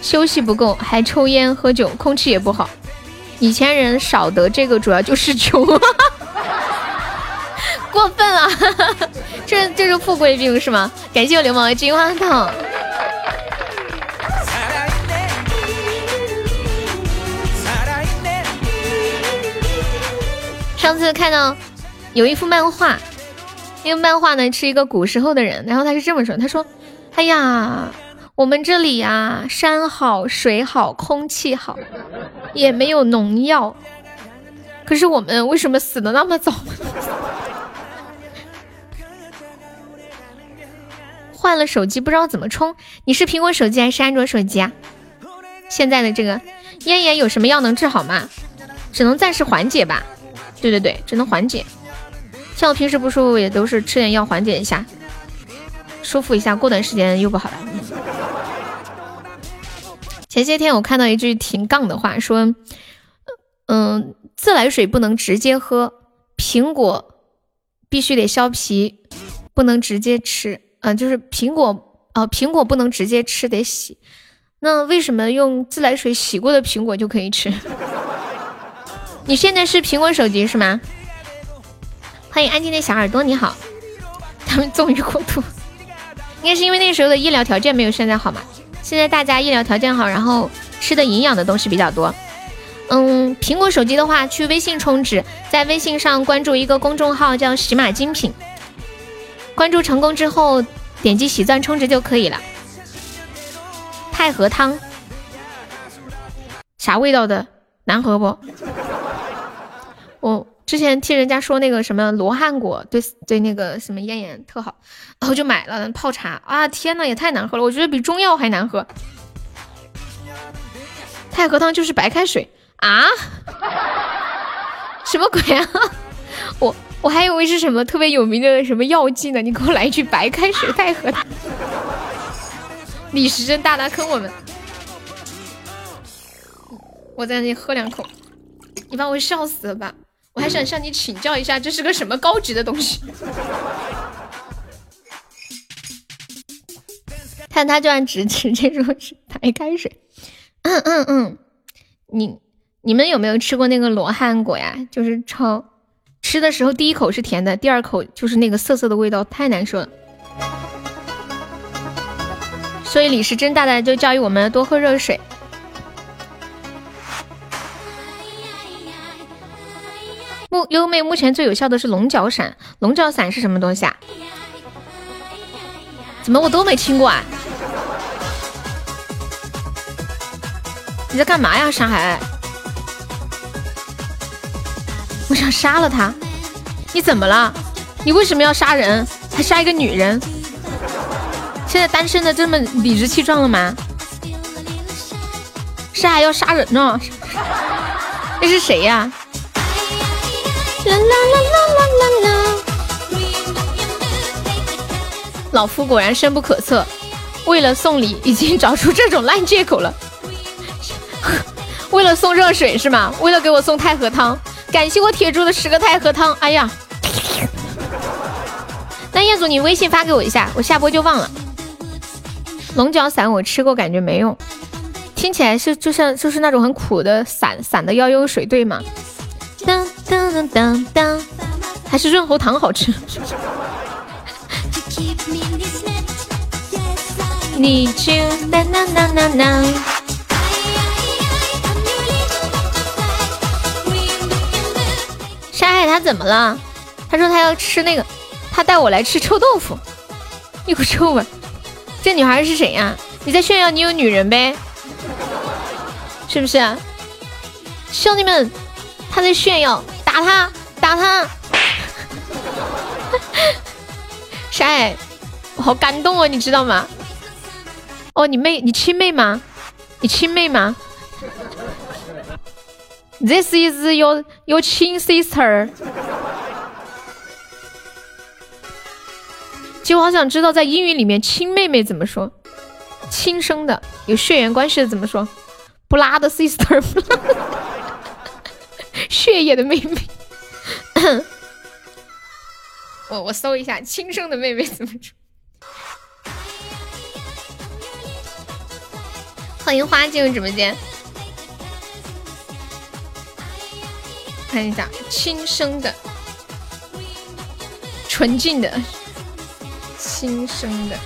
休息不够，还抽烟喝酒，空气也不好。以前人少得这个，主要就是穷，过分了，这这是富贵病是吗？感谢我流氓的金花糖。上次看到有一幅漫画，那个漫画呢是一个古时候的人，然后他是这么说：“他说，哎呀，我们这里呀，山好水好，空气好，也没有农药，可是我们为什么死的那么早？换了手机不知道怎么充，你是苹果手机还是安卓手机啊？现在的这个咽炎有什么药能治好吗？只能暂时缓解吧。对对对，只能缓解。”像我平时不舒服，也都是吃点药缓解一下，舒服一下，过段时间又不好了。前些天我看到一句挺杠的话，说，嗯，自来水不能直接喝，苹果必须得削皮，不能直接吃。嗯，就是苹果，哦，苹果不能直接吃，得洗。那为什么用自来水洗过的苹果就可以吃？你现在是苹果手机是吗？欢迎安静的小耳朵，你好。他们纵欲过度，应该是因为那时候的医疗条件没有现在好嘛。现在大家医疗条件好，然后吃的营养的东西比较多。嗯，苹果手机的话，去微信充值，在微信上关注一个公众号叫喜马精品，关注成功之后点击喜钻充值就可以了。太和汤，啥味道的？难喝不？我。之前听人家说那个什么罗汉果对对那个什么咽炎特好，然后就买了泡茶啊！天呐，也太难喝了，我觉得比中药还难喝。太和汤就是白开水啊？什么鬼啊？我我还以为是什么特别有名的什么药剂呢，你给我来一句白开水太和汤。李时珍大大坑我们，我在那里喝两口，你把我笑死了吧？我还想向你请教一下，这是个什么高级的东西？看他居然直直接说是白开水。嗯嗯嗯，你你们有没有吃过那个罗汉果呀？就是超吃的时候第一口是甜的，第二口就是那个涩涩的味道，太难受了。所以李时珍大大就教育我们多喝热水。目优妹目前最有效的是龙角闪，龙角闪是什么东西啊？怎么我都没听过啊？你在干嘛呀，沙海？我想杀了他！你怎么了？你为什么要杀人？还杀一个女人？现在单身的这么理直气壮了吗？是还要杀人呢？那是谁呀？老夫果然深不可测，为了送礼已经找出这种烂借口了。为了送热水是吗？为了给我送太和汤？感谢我铁柱的十个太和汤。哎呀，那叶总你微信发给我一下，我下播就忘了。龙角散我吃过，感觉没用，听起来是就像就是那种很苦的散散的药用水，对吗？当当当当，还是润喉糖好吃。你就当当当当当。沙海他怎么了？他说他要吃那个，他带我来吃臭豆腐，一股臭味。这女孩是谁呀？你在炫耀你有女人呗？是不是？兄弟们。他在炫耀，打他，打他！沙海，我好感动哦，你知道吗？哦，你妹，你亲妹吗？你亲妹吗？This is your your 亲 sister。其实我好想知道，在英语里面亲妹妹怎么说？亲生的，有血缘关系的怎么说？Blood sister。血液的妹妹，我我搜一下亲生的妹妹怎么说。欢迎花进入直播间，看一下亲生的，纯净的，亲生的。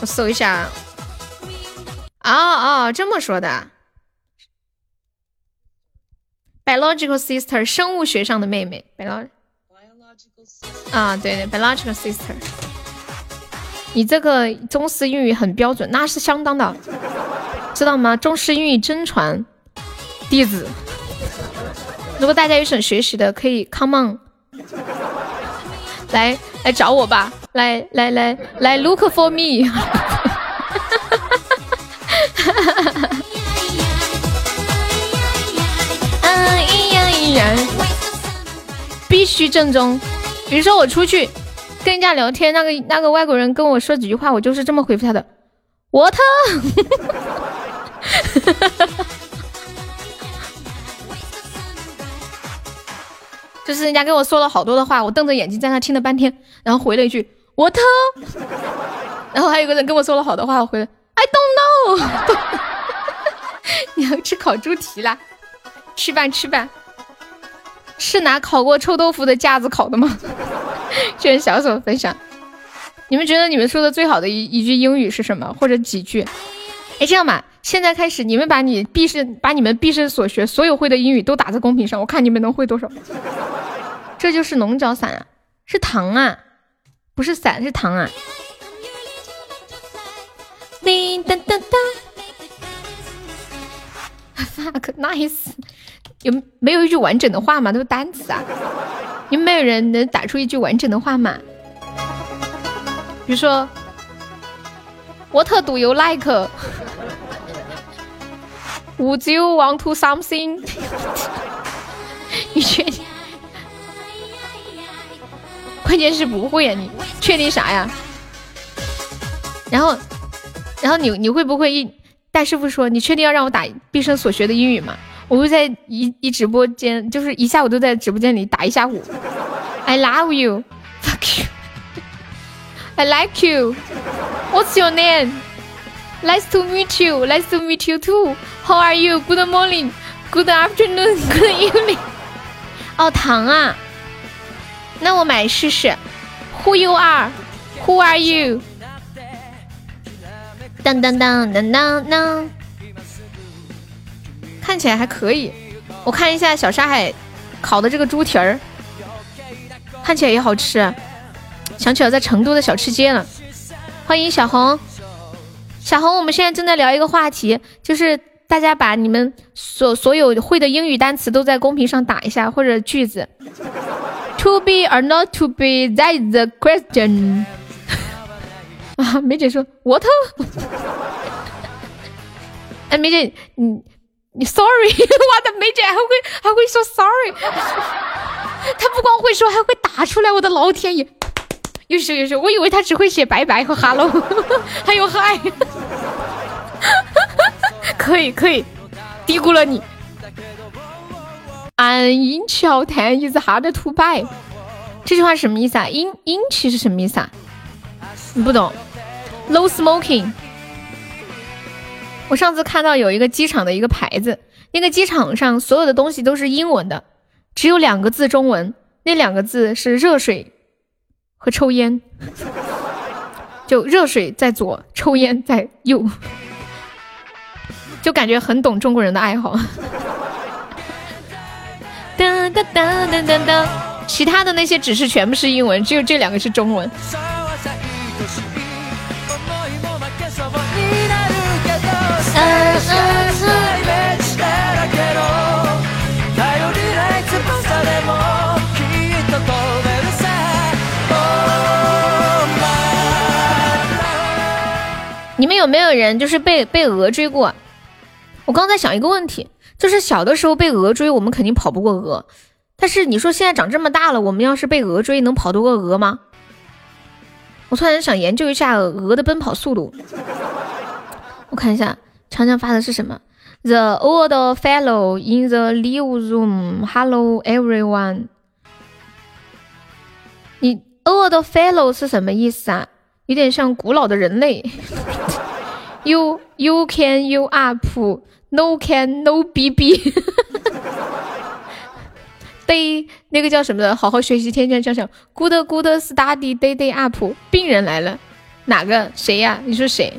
我搜一下，哦哦，这么说的。Biological sister 生物学上的妹妹，biological 啊，对对，biological sister。你这个中式英语很标准，那是相当的，知道吗？中式英语真传弟子。如果大家有想学习的，可以 come on，来来找我吧，来来来来 look for me。必须正宗。比如说我出去跟人家聊天，那个那个外国人跟我说几句话，我就是这么回复他的：What？就是人家跟我说了好多的话，我瞪着眼睛在那听了半天，然后回了一句 What？然后还有个人跟我说了好多话，我回了 I don't know。你要吃烤猪蹄啦？吃吧吃吧。是拿烤过臭豆腐的架子烤的吗？谢谢小手分享。你们觉得你们说的最好的一一句英语是什么？或者几句？哎，这样吧，现在开始，你们把你毕生把你们毕生所学所有会的英语都打在公屏上，我看你们能会多少。这就是龙角散啊，是糖啊，不是伞，是糖啊。叮当当当。Fuck nice。有没有一句完整的话吗？都是单词啊！有没有人能打出一句完整的话吗？比如说，What do you like？Would you want to something？你确定？关键是不会呀！你确定啥呀？然后，然后你你会不会一大师傅说你确定要让我打毕生所学的英语吗？我会在一一直播间，就是一下午都在直播间里打一下午。I love you, fuck you. I like you. What's your name? Nice to meet you. Nice to meet you too. How are you? Good morning. Good afternoon. Good evening. 哦，糖啊，那我买试试。Who you are? Who are you? 当当当当当当。看起来还可以，我看一下小沙海烤的这个猪蹄儿，看起来也好吃，想起了在成都的小吃街了。欢迎小红，小红，我们现在正在聊一个话题，就是大家把你们所所有会的英语单词都在公屏上打一下或者句子。To be or not to be, that is the question。啊，梅姐说 what？哎，梅姐，你。你 sorry，我的梅姐还会还会说 sorry，他不光会说，还会打出来。我的老天爷，又是又是，我以为他只会写拜拜和 hello，还有 hi，可以可以，低估了你。安阴桥谈 is hard to buy，这句话什么意思啊？阴阴气是什么意思啊？你不懂。No smoking。我上次看到有一个机场的一个牌子，那个机场上所有的东西都是英文的，只有两个字中文，那两个字是热水和抽烟，就热水在左，抽烟在右，就感觉很懂中国人的爱好。噔噔噔噔噔噔，其他的那些指示全部是英文，只有这两个是中文。你们有没有人就是被被鹅追过？我刚在想一个问题，就是小的时候被鹅追，我们肯定跑不过鹅。但是你说现在长这么大了，我们要是被鹅追，能跑得过鹅吗？我突然想研究一下鹅的奔跑速度。我看一下。强强发的是什么？The old fellow in the living room. Hello, everyone. 你 old fellow 是什么意思啊？有点像古老的人类。You you can you up. No can no bb. Day，那个叫什么的？好好学习，天天向上。Good good study day day up. 病人来了，哪个？谁呀？你说谁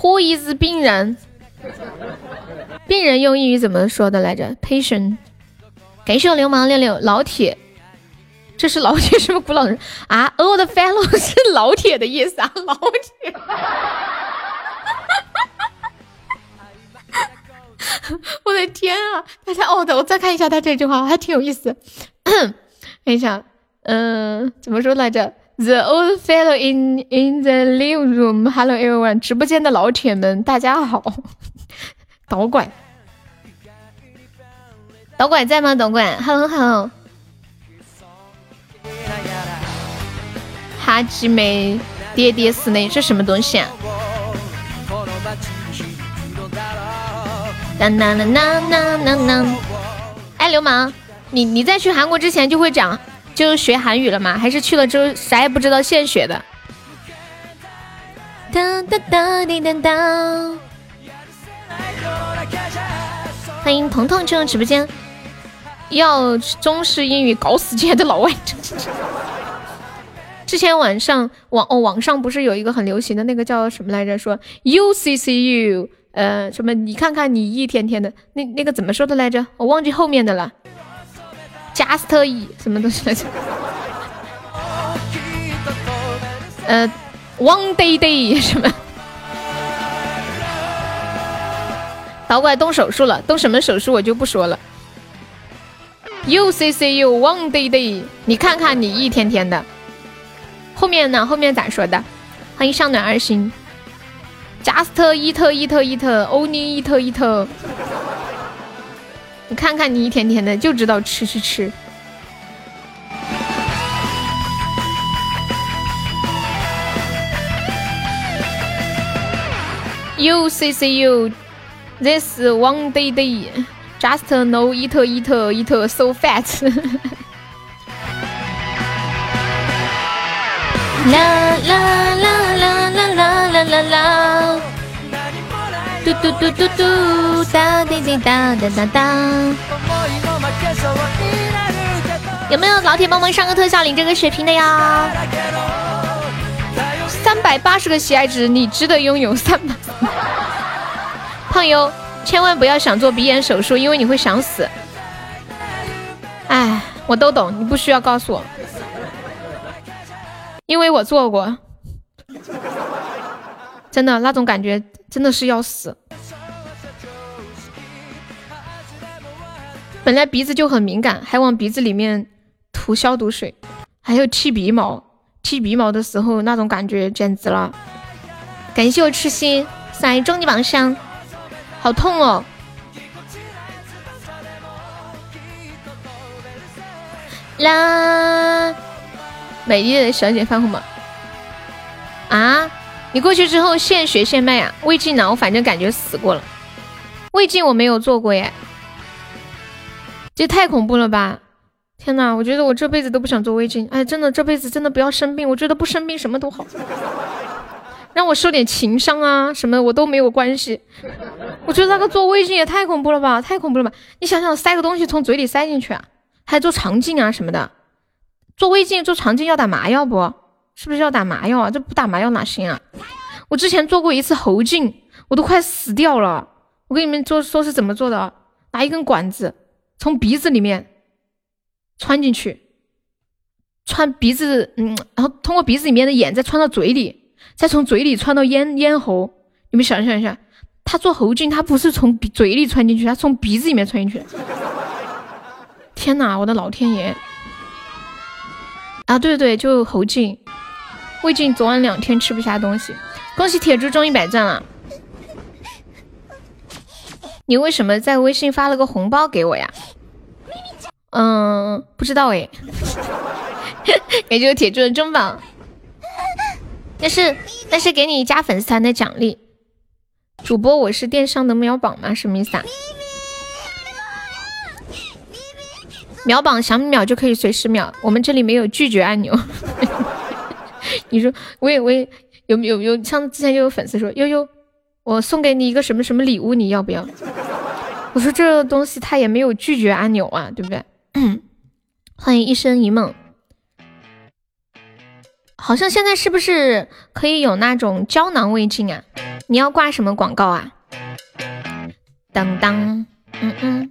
？Who is 病人？病人用英语怎么说的来着？Patient。感谢我流氓六六老铁这是老铁什么古老人啊？Old fellow 是老铁的意思啊，老铁。我的天啊！大家哦，我再看一下他这句话，还挺有意思。看 一下，嗯，怎么说来着？The old fellow in in the living room. Hello everyone，直播间的老铁们，大家好。导管，导管在吗？导拐，Hello Hello。哈基梅爹爹死内，这什么东西啊？当当当当当当当！哎，流氓，你你在去韩国之前就会讲就学韩语了吗？还是去了之后啥也不知道现学的？当当当滴当当！欢迎彤彤进入直播间，要中式英语搞死这的老外。之前晚上网哦网上不是有一个很流行的那个叫什么来着？说 U C C U。呃，什么？你看看你一天天的，那那个怎么说的来着？我忘记后面的了。Just 一什么东西来着？呃，One day day 什么？导拐动手术了，动什么手术我就不说了。U C C U One day day，你看看你一天天的，后面呢？后面咋说的？欢迎上暖二星。Just eat eat eat only eat eat，你看看你一天天的就知道吃吃吃。You say you this one day day, just no eat eat eat so fat。啦啦啦啦啦啦啦啦啦！嘟嘟嘟嘟嘟，哒滴滴哒哒哒哒。有没有老铁帮忙上个特效领这个血瓶的呀？三百八十个喜爱值，你值得拥有三百。胖优，千万不要想做鼻炎手术，因为你会想死。哎，我都懂，你不需要告诉我。因为我做过，真的那种感觉真的是要死。本来鼻子就很敏感，还往鼻子里面涂消毒水，还有剃鼻毛，剃鼻毛的时候那种感觉简直了。感谢我痴心来终极榜上，好痛哦！啦。美丽的小姐发红包啊！你过去之后现学现卖啊？胃镜呢？我反正感觉死过了。胃镜我没有做过耶，这太恐怖了吧！天呐，我觉得我这辈子都不想做胃镜。哎，真的这辈子真的不要生病，我觉得不生病什么都好。让我受点情伤啊什么我都没有关系。我觉得那个做胃镜也太恐怖了吧，太恐怖了吧！你想想塞个东西从嘴里塞进去啊，还做肠镜啊什么的。做胃镜、做肠镜要打麻药不？是不是要打麻药啊？这不打麻药哪行啊？我之前做过一次喉镜，我都快死掉了。我跟你们说说是怎么做的，拿一根管子从鼻子里面穿进去，穿鼻子，嗯，然后通过鼻子里面的眼再穿到嘴里，再从嘴里穿到咽咽喉。你们想象一下，他做喉镜，他不是从鼻嘴里穿进去，他从鼻子里面穿进去。天哪，我的老天爷！啊，对对对，就侯静、魏静，昨晚两天吃不下东西。恭喜铁柱中一百钻了！你为什么在微信发了个红包给我呀？嗯，不知道哎。感谢铁柱的中宝，那是那是给你加粉丝团的奖励。主播，我是电商的秒榜吗？什么意思啊？秒榜想秒就可以随时秒，我们这里没有拒绝按钮。你说我也我也有有有，像之前就有粉丝说悠悠，我送给你一个什么什么礼物，你要不要？我说这东西它也没有拒绝按钮啊，对不对？欢迎一生一梦，好像现在是不是可以有那种胶囊胃镜啊？你要挂什么广告啊？当当，嗯嗯。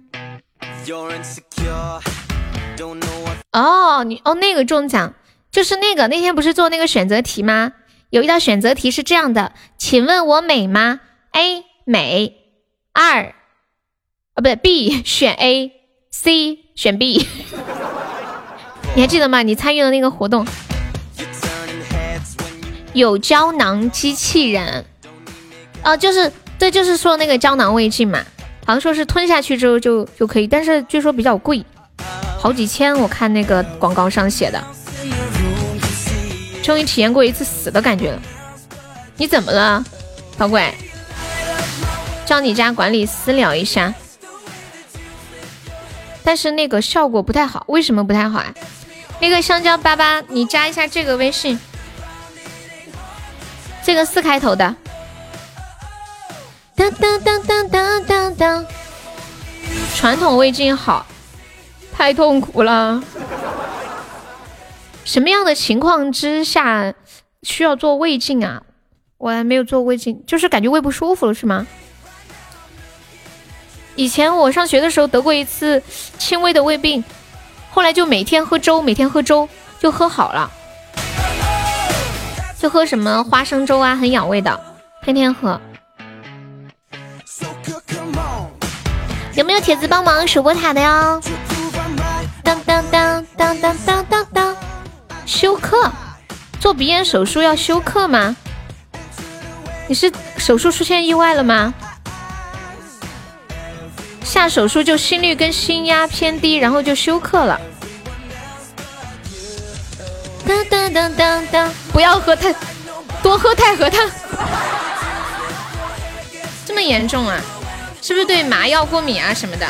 哦，你哦那个中奖就是那个那天不是做那个选择题吗？有一道选择题是这样的，请问我美吗？A 美，二啊不对 B 选 A，C 选 B，你还记得吗？你参与了那个活动，有胶囊机器人，哦就是对，就是说那个胶囊胃镜嘛，好像说是吞下去之后就就可以，但是据说比较贵，好几千，我看那个广告上写的。终于体验过一次死的感觉了，你怎么了，老鬼？叫你家管理私聊一下，但是那个效果不太好，为什么不太好啊？那个香蕉粑粑，你加一下这个微信，这个四开头的。当当当当当当当，传统胃镜好，太痛苦了。什么样的情况之下需要做胃镜啊？我还没有做胃镜，就是感觉胃不舒服了，是吗？以前我上学的时候得过一次轻微的胃病，后来就每天喝粥，每天喝粥就喝好了，就喝什么花生粥啊，很养胃的，天天喝。有没有铁子帮忙守波塔的哟？当当当当当当当当。休克？做鼻炎手术要休克吗？你是手术出现意外了吗？下手术就心率跟心压偏低，然后就休克了。当当当当当！不要喝太多，喝太和汤。这么严重啊？是不是对麻药过敏啊什么的？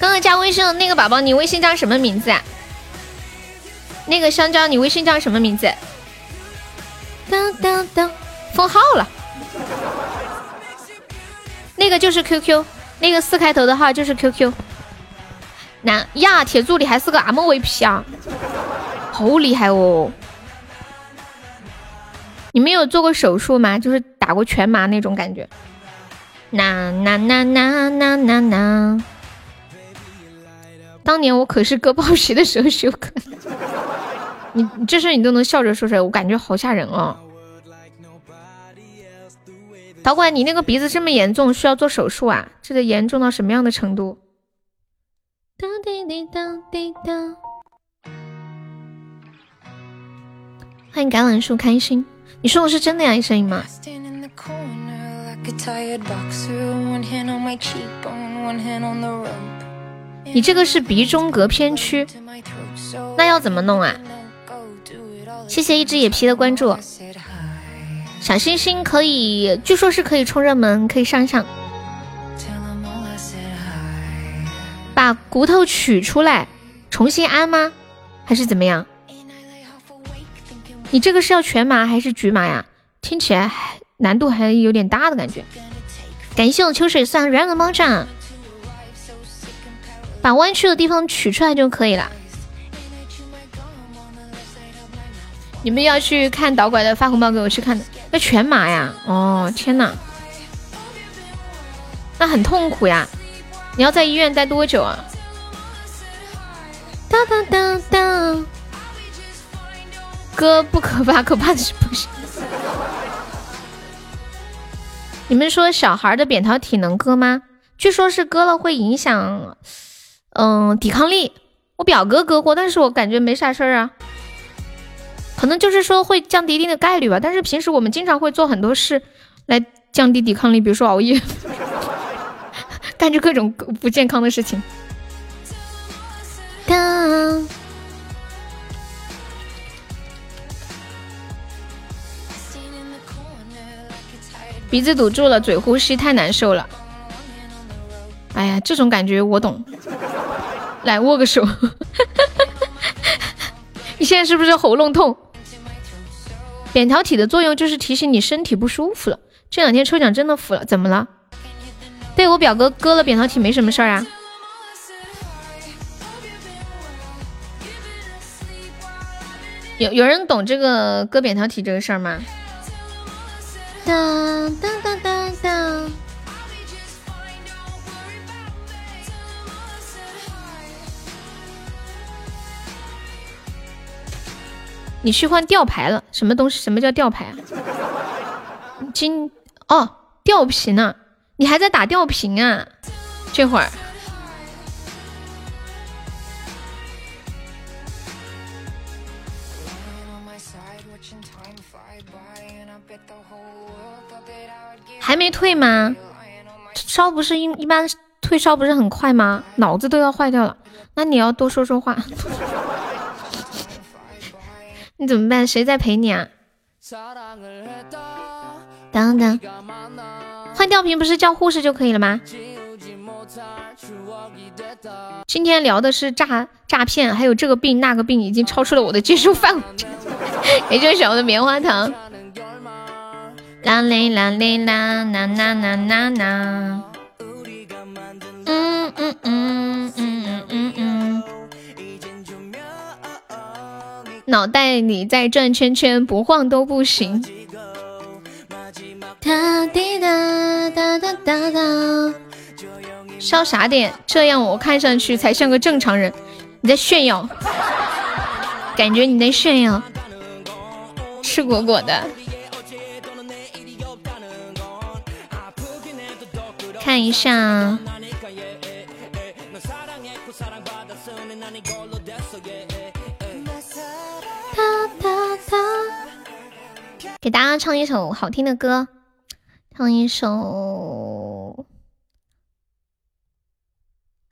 刚刚加微信的那个宝宝，你微信叫什么名字啊？那个香蕉，你微信叫什么名字？当当当，封号了。那个就是 QQ，那个四开头的号就是 QQ。那呀，铁柱你还是个 MVP 啊，好厉害哦！你们有做过手术吗？就是打过全麻那种感觉？那那那那那那那。当年我可是割包皮的时候休克，你这事你都能笑着说出来，我感觉好吓人哦。导管，你那个鼻子这么严重，需要做手术啊？这得严重到什么样的程度？当滴滴当滴当。欢迎橄榄树开心，你说的是真的呀？声音吗？你这个是鼻中隔偏曲，那要怎么弄啊？谢谢一只野皮的关注，小星星可以，据说是可以冲热门，可以上一上。把骨头取出来重新安吗？还是怎么样？你这个是要全麻还是局麻呀？听起来难度还有点大的感觉。感谢我秋水算软的猫爪。把弯曲的地方取出来就可以了。你们要去看导拐的发红包给我去看的，那全麻呀！哦，天呐，那很痛苦呀！你要在医院待多久啊？当当当当，哥不可怕，可怕的是不是？你们说小孩的扁桃体能割吗？据说是割了会影响。嗯，抵抗力，我表哥割过，但是我感觉没啥事儿啊，可能就是说会降低一定的概率吧。但是平时我们经常会做很多事来降低抵抗力，比如说熬夜，干着各种不健康的事情。当，鼻子堵住了，嘴呼吸太难受了。哎呀，这种感觉我懂。来握个手，你现在是不是喉咙痛？扁桃体的作用就是提醒你身体不舒服了。这两天抽奖真的服了，怎么了？对我表哥割了扁桃体没什么事儿啊。有有人懂这个割扁桃体这个事儿吗？当当当当当。你去换吊牌了？什么东西？什么叫吊牌啊？今哦，吊瓶呢？你还在打吊瓶啊？这会儿。还没退吗？烧不是一一般退烧不是很快吗？脑子都要坏掉了，那你要多说说话。你怎么办？谁在陪你啊？等等，换吊瓶不是叫护士就可以了吗？今天聊的是诈诈骗，还有这个病那个病已经超出了我的接受范围。也就是小的棉花糖。啦嘞啦嘞啦，啦啦啦啦啦。嗯嗯嗯嗯嗯嗯脑袋里在转圈圈，不晃都不行。哒滴哒哒哒哒哒。烧啥点？这样我看上去才像个正常人。你在炫耀？感觉你在炫耀。吃果果的。看一下，给大家唱一首好听的歌，唱一首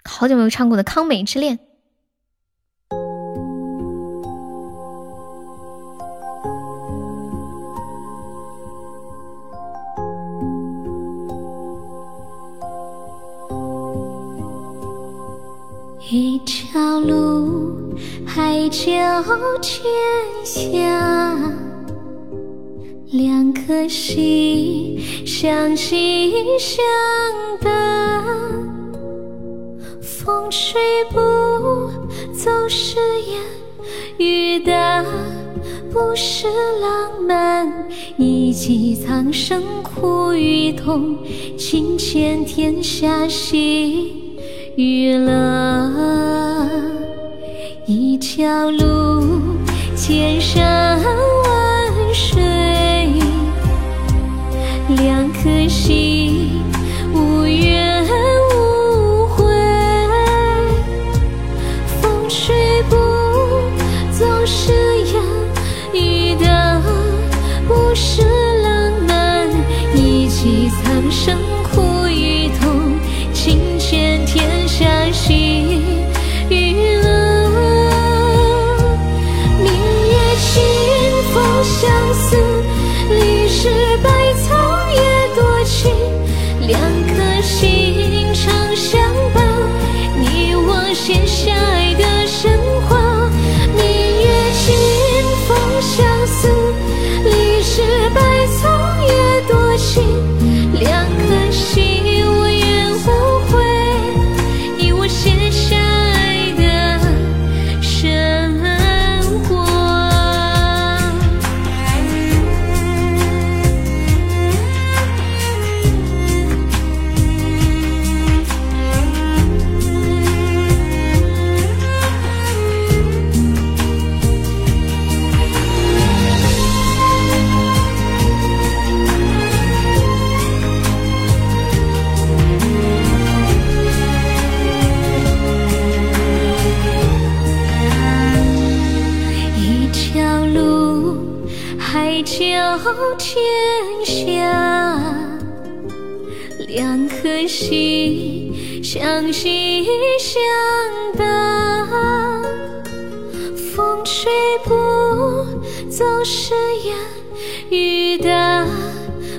好久没有唱过的《康美之恋》。一条路，海角天下，两颗心相亲相得，风吹不走誓言，雨打不是浪漫，一骑苍生苦与痛，情牵天下喜。与乐一条路，千山万水，两颗心，相惜相伴，风吹不走誓言，雨打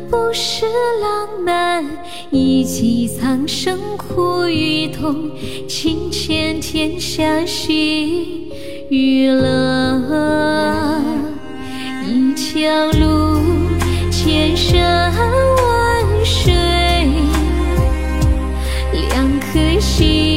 不是浪漫，一骑苍生苦与痛，情牵天下喜与乐，一条路。千山万水，颗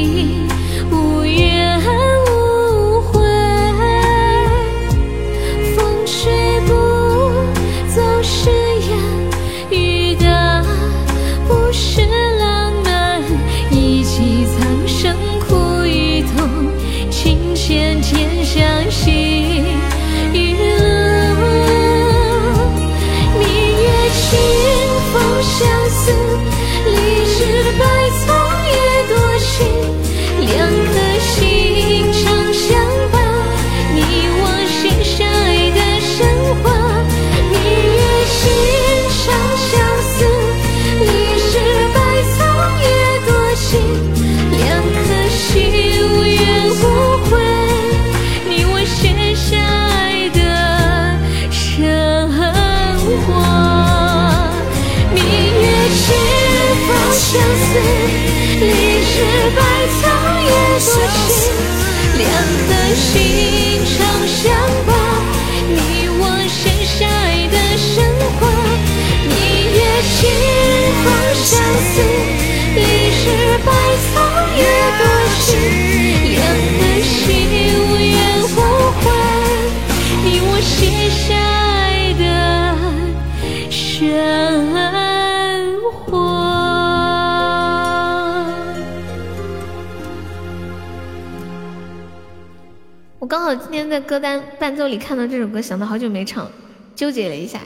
刚好今天在歌单伴奏里看到这首歌，想到好久没唱，纠结了一下，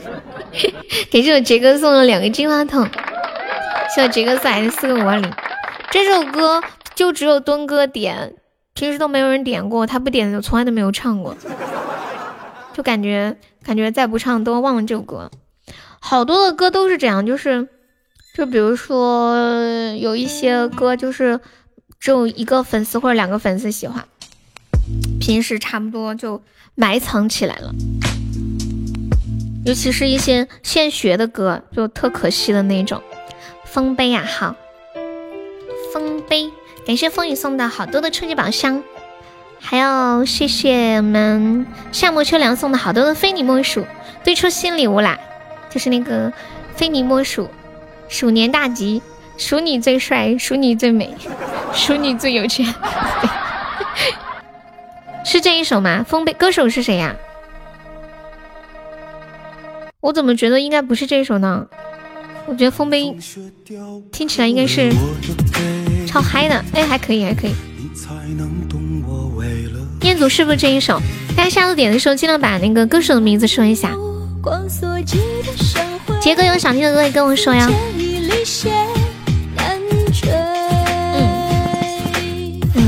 给这首杰哥送了两个金话筒，谢杰哥送的四个五二零。这首歌就只有墩哥点，平时都没有人点过，他不点就从来都没有唱过，就感觉感觉再不唱都要忘了这首歌。好多的歌都是这样，就是就比如说有一些歌就是只有一个粉丝或者两个粉丝喜欢。平时差不多就埋藏起来了，尤其是一些现学的歌，就特可惜的那种。丰碑呀，好，丰碑，感谢风雨送的好多的初级宝箱，还要谢谢我们夏末秋凉送的好多的非你莫属，堆出新礼物啦，就是那个非你莫属，鼠年大吉，数你最帅，数你最美，数你最有钱。是这一首吗？丰碑歌手是谁呀？我怎么觉得应该不是这一首呢？我觉得丰碑听起来应该是超嗨的，哎，还可以，还可以。彦祖是不是这一首？大家下次点的时候尽量把那个歌手的名字说一下。杰哥有想听的歌也跟我说呀。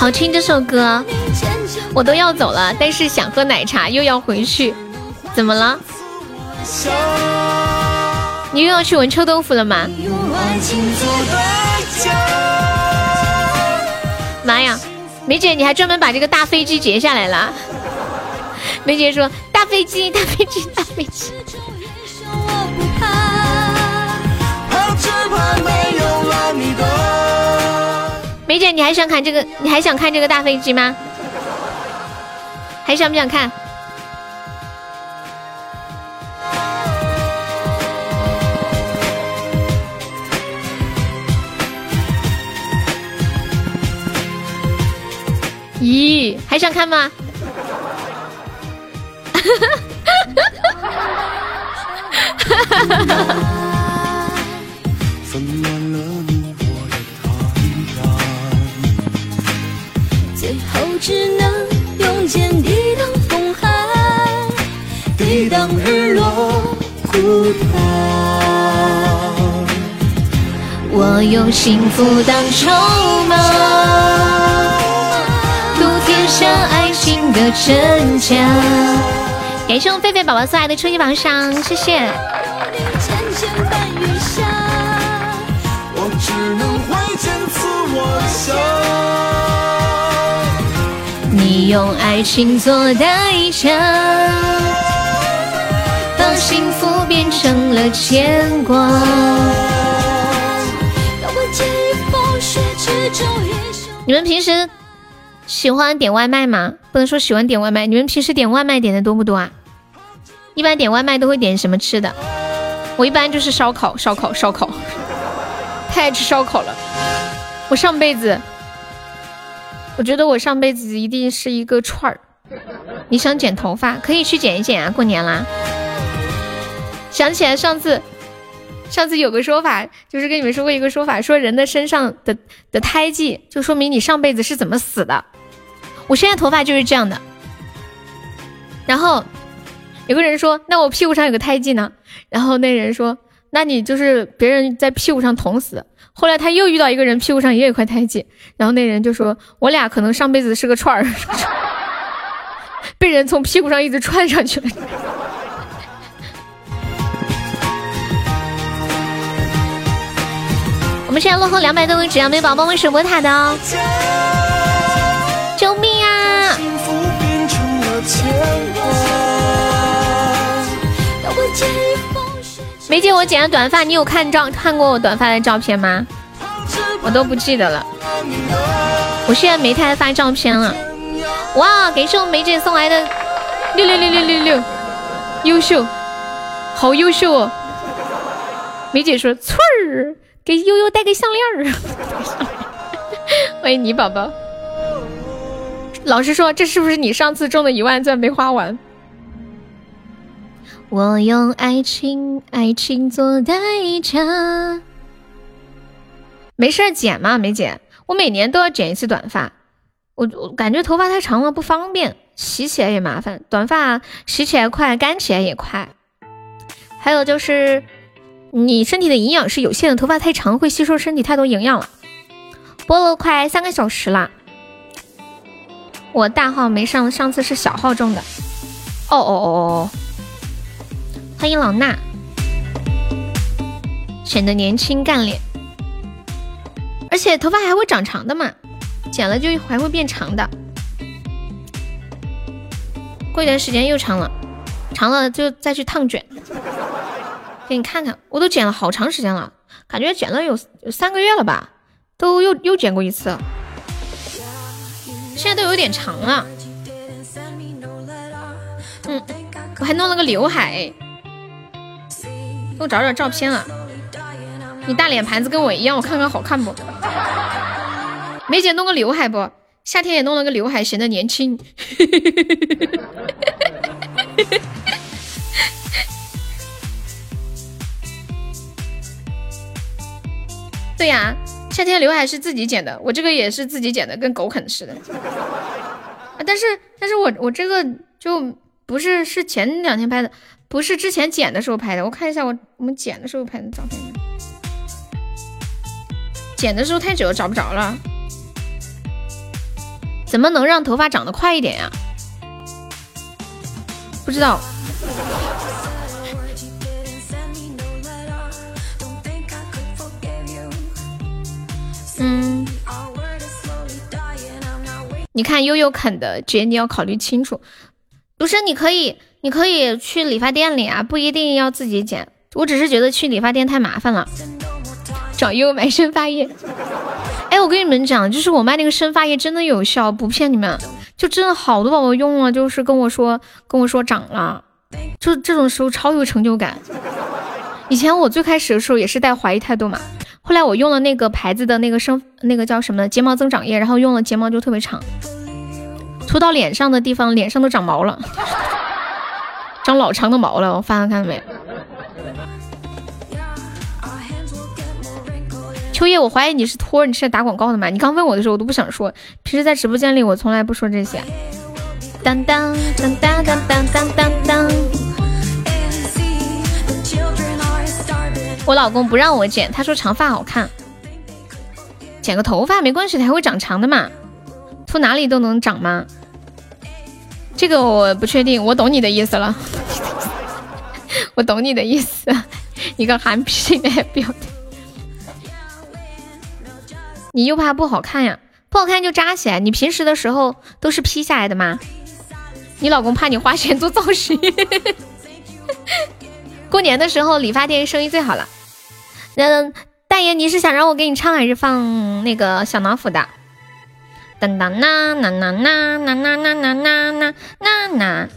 好听这首歌，我都要走了，但是想喝奶茶又要回去，怎么了？你又要去闻臭豆腐了吗？妈呀，梅姐你还专门把这个大飞机截下来了？梅姐说大飞机，大飞机，大飞机。梅姐，你还想看这个？你还想看这个大飞机吗？还想不想看？咦，还想看吗？哈哈哈哈哈！只能用剑抵挡风寒，抵挡日落孤单。我用幸福当筹码，赌天下爱情的真假。感谢我狒狒宝宝送来的初级榜上，谢谢。我只能挥剑刺我心。用爱情做代价，把幸福变成了牵挂。你们平时喜欢点外卖吗？不能说喜欢点外卖，你们平时点外卖点的多不多啊？一般点外卖都会点什么吃的？我一般就是烧烤，烧烤，烧烤，太爱吃烧烤了。我上辈子。我觉得我上辈子一定是一个串儿。你想剪头发，可以去剪一剪啊！过年啦，想起来上次，上次有个说法，就是跟你们说过一个说法，说人的身上的的胎记，就说明你上辈子是怎么死的。我现在头发就是这样的。然后有个人说，那我屁股上有个胎记呢。然后那人说，那你就是别人在屁股上捅死。后来他又遇到一个人屁股上也有块胎记，然后那人就说我俩可能上辈子是个串儿，被人从屁股上一直串上去了。我们现在落后两百多个只要没宝宝们守波塔的哦，梅姐，我剪了短发，你有看照看过我短发的照片吗？我都不记得了。我现在没太发照片了。哇，感谢我梅姐送来的六六六六六六，优秀，好优秀哦！梅姐说：“翠儿。”给悠悠戴个项链儿，欢迎你宝宝。老实说，这是不是你上次中的一万钻没花完？我用爱情，爱情做代价。没事剪嘛，没剪。我每年都要剪一次短发，我我感觉头发太长了不方便，洗起来也麻烦。短发洗起来快，干起来也快。还有就是。你身体的营养是有限的，头发太长会吸收身体太多营养了。播了快三个小时了，我大号没上，上次是小号中的。哦哦哦哦！欢迎老衲，显得年轻干练，而且头发还会长长的嘛，剪了就还会变长的。过一段时间又长了，长了就再去烫卷。给你看看，我都剪了好长时间了，感觉剪了有有三个月了吧，都又又剪过一次，现在都有点长了。嗯，我还弄了个刘海，给我找找照片啊。你大脸盘子跟我一样，我看看好看不？梅姐弄个刘海不？夏天也弄了个刘海，显得年轻。对呀，夏天刘海是自己剪的，我这个也是自己剪的，跟狗啃似的。啊，但是但是我我这个就不是是前两天拍的，不是之前剪的时候拍的。我看一下我我们剪的时候拍的照片，剪的时候太久了找不着了。怎么能让头发长得快一点呀？不知道。嗯，你看悠悠啃的，姐你要考虑清楚。不是，你可以，你可以去理发店里啊，不一定要自己剪。我只是觉得去理发店太麻烦了。找悠悠买生发液。哎，我跟你们讲，就是我卖那个生发液真的有效，不骗你们，就真的好多宝宝用了，就是跟我说，跟我说长了，就这种时候超有成就感。以前我最开始的时候也是带怀疑态度嘛。后来我用了那个牌子的那个生那个叫什么睫毛增长液，然后用了睫毛就特别长，涂到脸上的地方脸上都长毛了，长老长的毛了。我发了看到没？秋叶，我怀疑你是托你是在打广告的吗？你刚问我的时候我都不想说，平时在直播间里我从来不说这些。当当当当当当当当当。我老公不让我剪，他说长发好看，剪个头发没关系，它会长长的嘛，秃哪里都能长吗？这个我不确定，我懂你的意思了，我懂你的意思，一个韩皮的表，你又怕不好看呀？不好看就扎起来，你平时的时候都是披下来的吗？你老公怕你花钱做造型，过年的时候理发店生意最好了。嗯，大爷，你是想让我给你唱，还是放那个小老虎的？噔噔呐呐呐呐呐呐呐呐呐呐呐！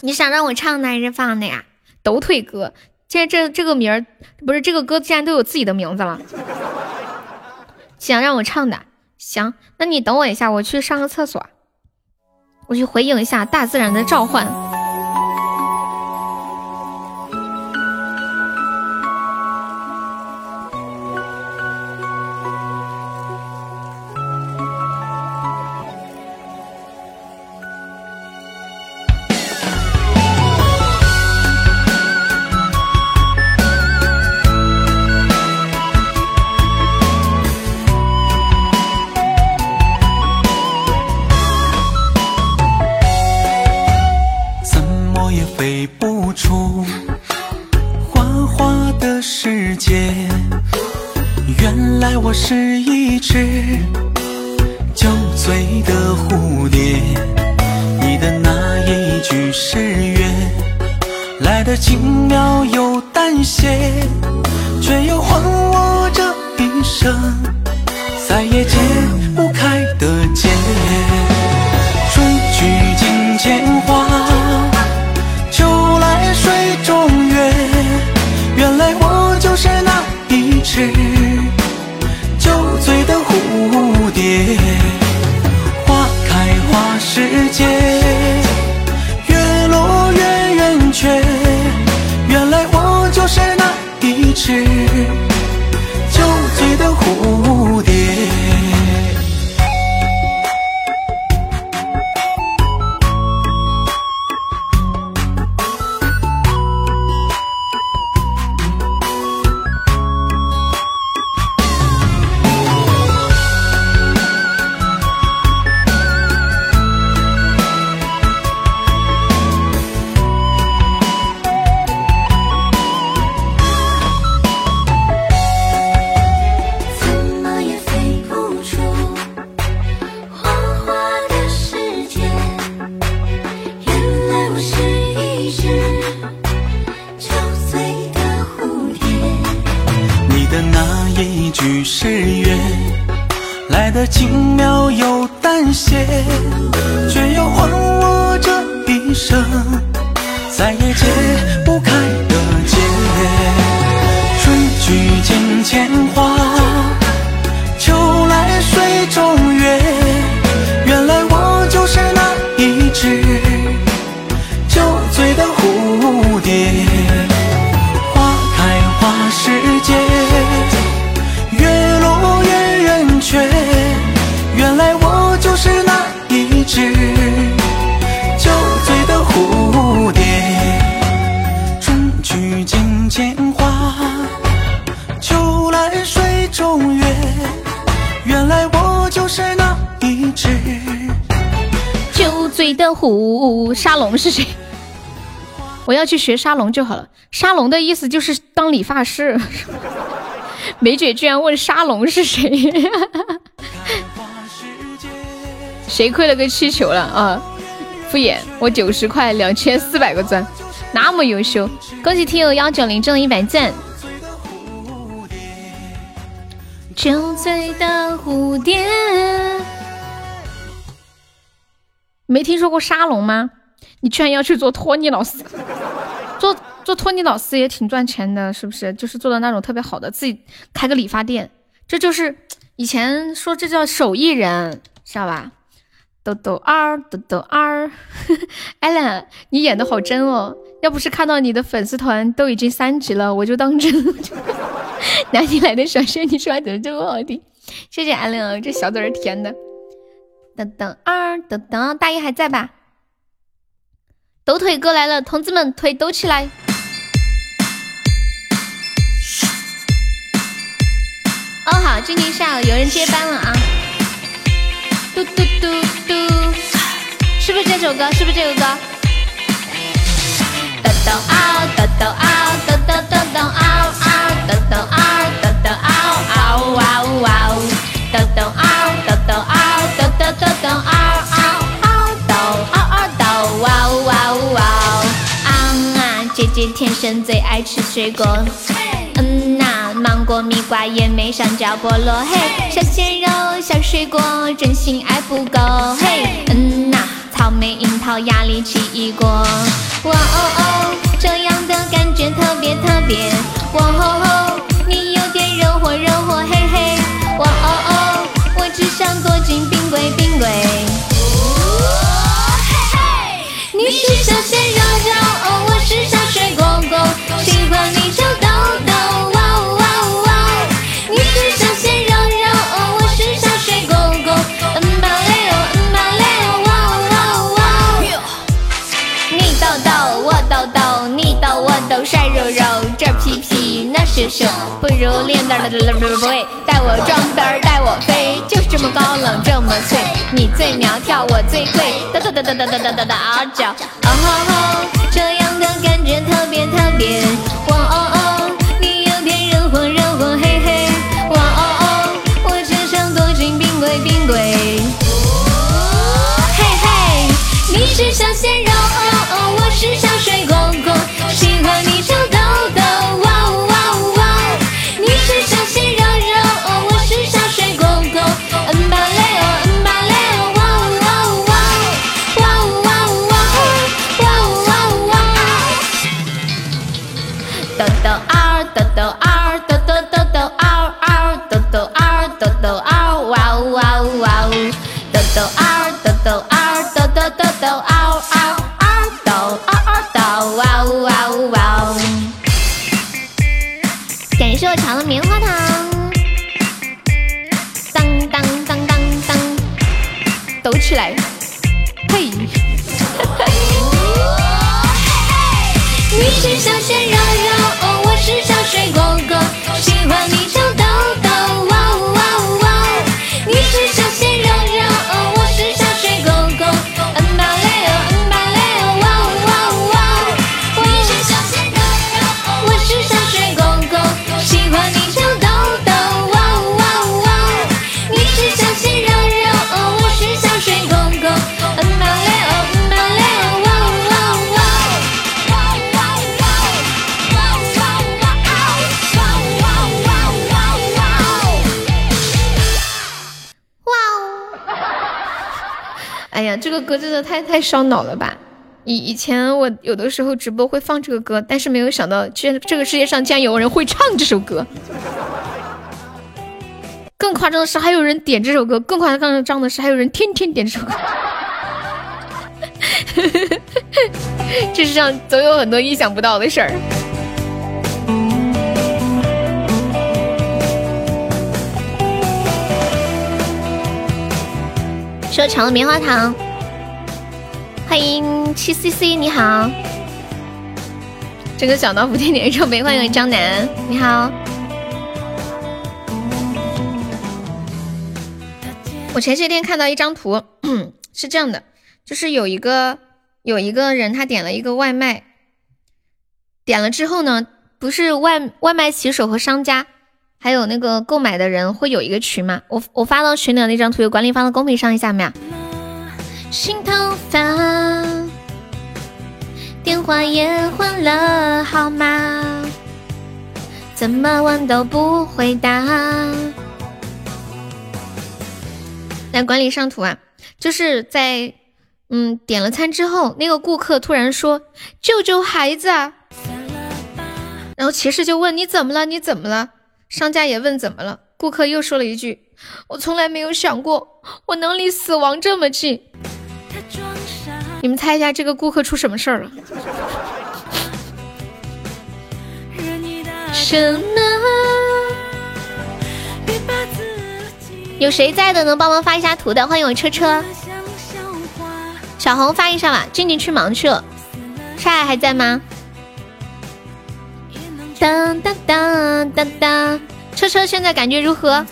你想让我唱的还是放的呀？抖腿哥，现在这这个名儿不是这个歌，竟然都有自己的名字了。想让我唱的，行，那你等我一下，我去上个厕所，我去回应一下大自然的召唤。学沙龙就好了。沙龙的意思就是当理发师。梅姐居然问沙龙是谁？谁亏了个气球了啊？敷衍我九十块两千四百个钻，那么优秀！恭喜听友幺九零中一百赞。酒醉的蝴蝶，没听说过沙龙吗？你居然要去做托尼老师，老师也挺赚钱的，是不是？就是做的那种特别好的，自己开个理发店，这就是以前说这叫手艺人，知道吧？豆豆二，豆豆二，艾伦，你演的好真哦！要不是看到你的粉丝团都已经三级了，我就当真了。哪里来的小仙？你说话怎么这么好听？谢谢艾伦，这小嘴儿甜的。等等二，等等，大爷还在吧？抖腿哥来了，同志们腿抖起来！哦好，今天下午有人接班了啊！嘟嘟嘟嘟，是不是这首歌？是不是这个歌？抖抖嗷，抖抖嗷，抖抖抖抖嗷嗷，抖抖嗷，抖抖嗷嗷哇呜哇呜，抖抖嗷，抖抖嗷，抖抖抖抖嗷嗷嗷抖嗷嗷抖哇呜哇呜哇。啊啊，姐姐天生最爱吃水果。芒果、蜜瓜、野莓、香蕉、菠萝，嘿，小鲜肉、小水果，真心爱不够，嘿，嗯呐，草莓、樱桃、鸭梨、奇异果，哇哦哦，这样的感觉特别特别，哇哦哦，皮那是手，不如练的了不会，带我装嘚儿，带我飞，就是这么高冷，这么脆，你最苗条，我最贵，哒哒哒哒哒哒哒哒哒嗷叫，歌真的太太烧脑了吧！以以前我有的时候直播会放这个歌，但是没有想到这这个世界上竟然有人会唱这首歌。更夸张的是，还有人点这首歌；更夸张的是，还有人天天点这首歌。这世上总有很多意想不到的事儿。说抢了棉花糖，欢迎七 C C，你好。这个想到福建点寿杯，欢迎张楠，你好。我前些天看到一张图，是这样的，就是有一个有一个人他点了一个外卖，点了之后呢，不是外外卖骑手和商家，还有那个购买的人会有一个群嘛？我我发到群里的那张图，有管理发到公屏上一下没有？心头发，电话也换了号码，怎么问都不回答。来管理上图啊，就是在嗯点了餐之后，那个顾客突然说：“救救孩子！”啊！”然后骑士就问：“你怎么了？你怎么了？”商家也问怎么了，顾客又说了一句：“我从来没有想过我能离死亡这么近。”你们猜一下这个顾客出什么事儿了？什么？有谁在的能帮忙发一下图的？欢迎我车车，小红发一下吧。静静去忙去了，沙海还在吗？当当当当当，车车现在感觉如何？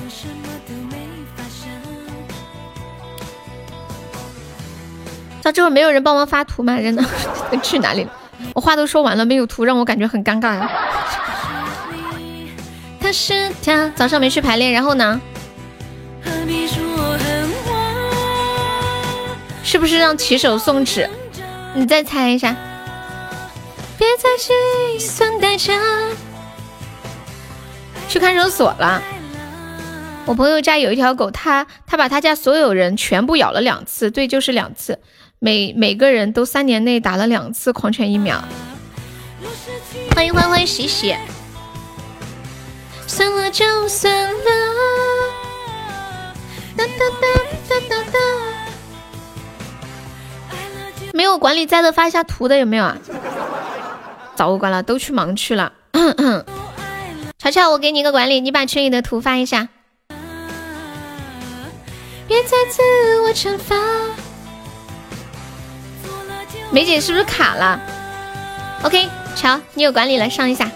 到这会没有人帮忙发图吗？人呢？去哪里了？我话都说完了，没有图，让我感觉很尴尬呀。他是他，早上没去排练，然后呢？是不是让骑手送纸？你再猜一下。别再计算代价。去看守所了。我朋友家有一条狗，他他把他家所有人全部咬了两次，对，就是两次。每每个人都三年内打了两次狂犬疫苗。欢迎欢欢喜喜。算了就算了。哒哒哒哒哒哒。没有管理在的发一下图的有没有啊？早关了，都去忙去了。乔乔，我给你一个管理，你把群里的图发一下。别再自我惩罚。梅姐是不是卡了？OK，乔，你有管理了，上一下。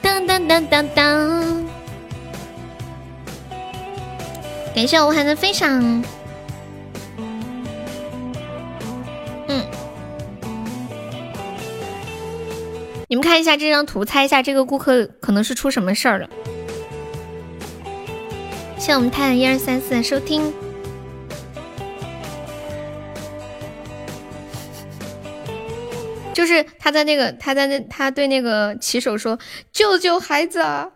当当当当当，感谢我还能飞翔。嗯，你们看一下这张图，猜一下这个顾客可能是出什么事儿了。谢谢我们太阳一二三四的收听。就是他在那个，他在那，他对那个骑手说：“救救孩子啊！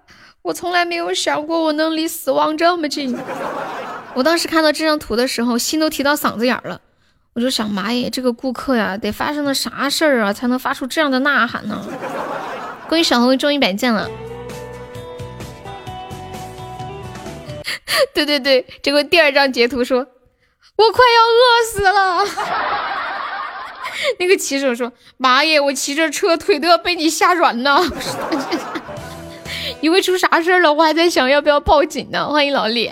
我从来没有想过我能离死亡这么近。”我当时看到这张图的时候，心都提到嗓子眼了。我就想，妈耶，这个顾客呀，得发生了啥事儿啊，才能发出这样的呐喊呢？恭喜小红中一百件了。对对对，结果第二张截图说：“我快要饿死了。” 那个骑手说：“妈耶，我骑着车腿都要被你吓软了，以为出啥事儿了，我还在想要不要报警呢。”欢迎老李，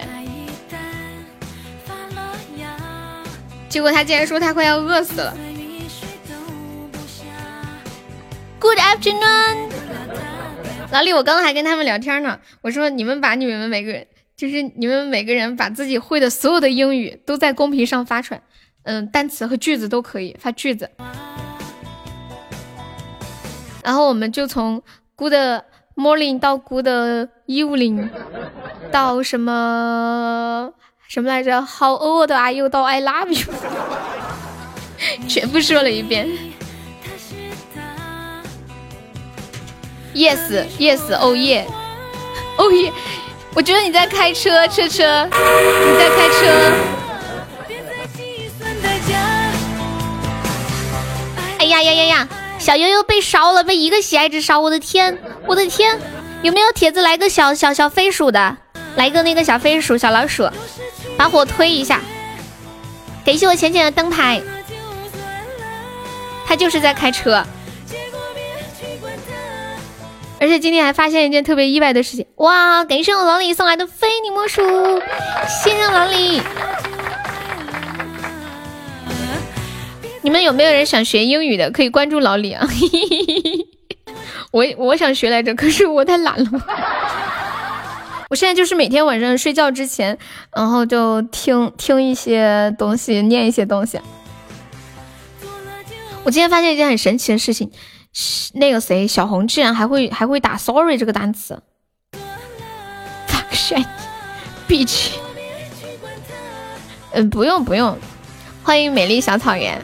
结果他竟然说他快要饿死了。Good afternoon，老李，我刚刚还跟他们聊天呢，我说你们把你们每个人，就是你们每个人把自己会的所有的英语都在公屏上发出来。嗯，单词和句子都可以发句子，然后我们就从 good morning 到 good evening，到什么什么来着？How old are you？到 I love you，全部说了一遍。Yes，Yes，Oh yeah，Oh yeah，我觉得你在开车，车车，你在开车。哎呀呀呀呀！小悠悠被烧了，被一个喜爱值烧！我的天，我的天！有没有铁子来个小小小飞鼠的？来个那个小飞鼠、小老鼠，把火推一下！感谢我浅浅的灯牌，他就是在开车。而且今天还发现一件特别意外的事情，哇！感谢我老李送来的非你莫属，谢谢老李。你们有没有人想学英语的？可以关注老李啊！我我想学来着，可是我太懒了。我现在就是每天晚上睡觉之前，然后就听听一些东西，念一些东西。我今天发现一件很神奇的事情，那个谁，小红居然还会还会打 sorry 这个单词。Fuck，bitch。嗯，不用不用，欢迎美丽小草原。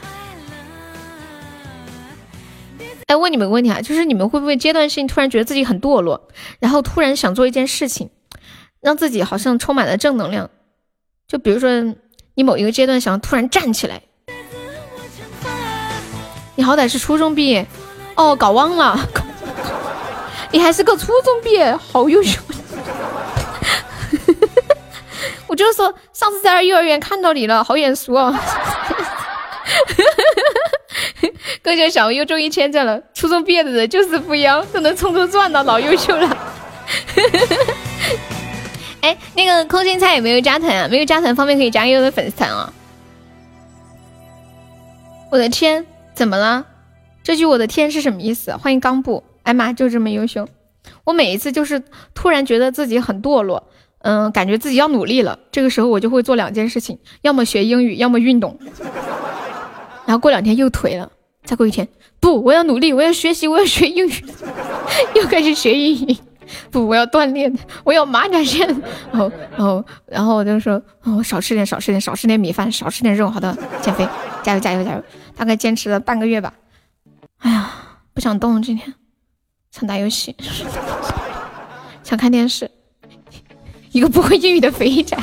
哎，问你们个问题啊，就是你们会不会阶段性突然觉得自己很堕落，然后突然想做一件事情，让自己好像充满了正能量？就比如说，你某一个阶段想突然站起来，你好歹是初中毕业，哦，搞忘了，你还是个初中毕业，好优秀。我就说，上次在幼儿园看到你了，好眼熟啊。歌手小优终于签证了，初中毕业的人就是不一样，都能从中赚到，老优秀了。哎，那个空心菜有没有加团啊？没有加团方便可以加优的粉丝团啊。我的天，怎么了？这句我的天是什么意思？欢迎刚布，哎妈，就这么优秀。我每一次就是突然觉得自己很堕落，嗯，感觉自己要努力了，这个时候我就会做两件事情，要么学英语，要么运动。然后过两天又颓了，再过一天，不，我要努力，我要学习，我要学英语，又开始学英语。不，我要锻炼，我要马甲线。然后，然后，然后我就说，我少吃点，少吃点，少吃点米饭，少吃点肉。好的，减肥，加油，加油，加油！大概坚持了半个月吧。哎呀，不想动，今天想打游戏，想看电视。一个不会英语的肥宅。